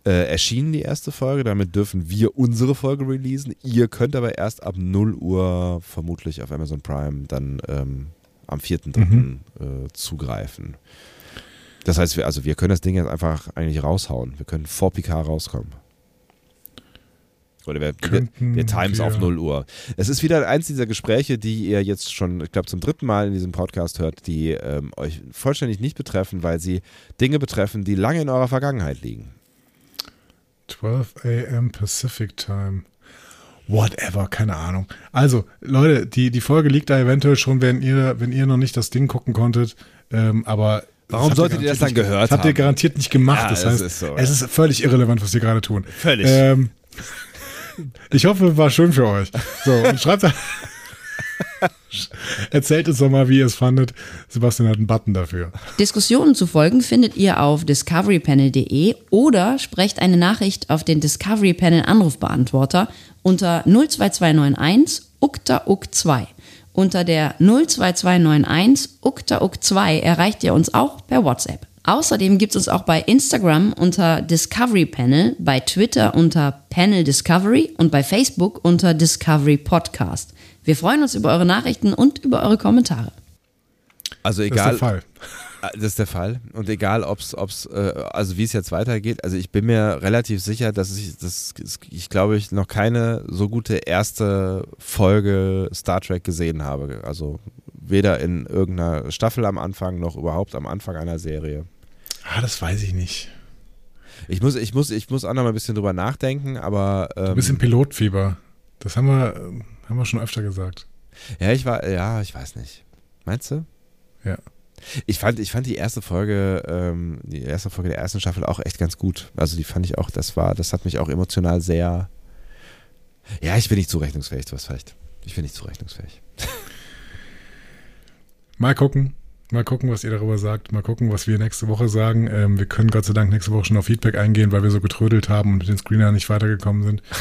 äh, erschienen, die erste Folge. Damit dürfen wir unsere Folge releasen. Ihr könnt aber erst ab 0 Uhr vermutlich auf Amazon Prime dann ähm, am 4.3. Mhm. Äh, zugreifen. Das heißt, wir, also wir können das Ding jetzt einfach eigentlich raushauen. Wir können vor Picard rauskommen. Oder wir, wir, wir times auf 0 Uhr. Es ist wieder eins dieser Gespräche, die ihr jetzt schon, ich glaube, zum dritten Mal in diesem Podcast hört, die ähm, euch vollständig nicht betreffen, weil sie Dinge betreffen, die lange in eurer Vergangenheit liegen. 12 a.m. Pacific Time. Whatever, keine Ahnung. Also, Leute, die, die Folge liegt da eventuell schon, wenn ihr, wenn ihr noch nicht das Ding gucken konntet. Ähm, aber Warum solltet ihr das dann gehört nicht, haben? Habt ihr garantiert nicht gemacht. Ja, das heißt, so, es ist völlig irrelevant, was wir gerade tun. Völlig. Ähm, ich hoffe, war schön für euch. So, und schreibt Erzählt uns doch mal, wie ihr es fandet. Sebastian hat einen Button dafür. Diskussionen zu folgen findet ihr auf discoverypanel.de oder sprecht eine Nachricht auf den Discovery Panel Anrufbeantworter unter 02291 ukta uk 2 Unter der 02291 ukta uk 2 erreicht ihr uns auch per WhatsApp. Außerdem gibt es uns auch bei Instagram unter Discovery Panel, bei Twitter unter Panel Discovery und bei Facebook unter Discovery Podcast. Wir freuen uns über eure Nachrichten und über eure Kommentare. Also egal. Das ist der Fall. Ah, das ist der Fall. Und egal, ob es, äh, also wie es jetzt weitergeht, also ich bin mir relativ sicher, dass ich, das, ich glaube, ich noch keine so gute erste Folge Star Trek gesehen habe. Also weder in irgendeiner Staffel am Anfang noch überhaupt am Anfang einer Serie. Ah, das weiß ich nicht. Ich muss, ich muss, ich muss auch noch mal ein bisschen drüber nachdenken, aber. Ähm, ein bisschen Pilotfieber. Das haben wir, haben wir schon öfter gesagt. Ja, ich war, ja, ich weiß nicht. Meinst du? Ja. Ich fand, ich fand die erste Folge, ähm, die erste Folge der ersten Staffel auch echt ganz gut. Also die fand ich auch, das war, das hat mich auch emotional sehr. Ja, ich bin nicht zurechnungsfähig, du hast recht. Ich bin nicht zurechnungsfähig. Mal gucken. Mal gucken, was ihr darüber sagt. Mal gucken, was wir nächste Woche sagen. Ähm, wir können Gott sei Dank nächste Woche schon auf Feedback eingehen, weil wir so getrödelt haben und mit den Screener nicht weitergekommen sind.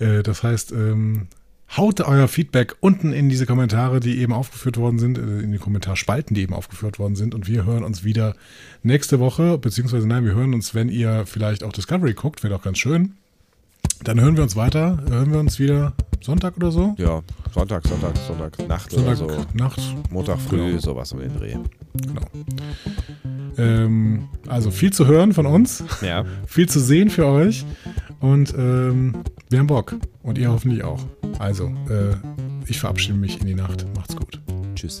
Äh, das heißt, ähm, haut euer Feedback unten in diese Kommentare, die eben aufgeführt worden sind, äh, in die Kommentarspalten, die eben aufgeführt worden sind. Und wir hören uns wieder nächste Woche, beziehungsweise nein, wir hören uns, wenn ihr vielleicht auch Discovery guckt, wäre doch ganz schön. Dann hören wir uns weiter. Hören wir uns wieder Sonntag oder so? Ja, Sonntag, Sonntag, Sonntag, Nacht Sonntag, oder so. Nacht. Montag früh, Genau. sowas um den Dreh. Genau. Ähm, also viel zu hören von uns, Ja. viel zu sehen für euch und ähm, wir haben Bock und ihr hoffentlich auch. Also, äh, ich verabschiede mich in die Nacht. Macht's gut. Tschüss.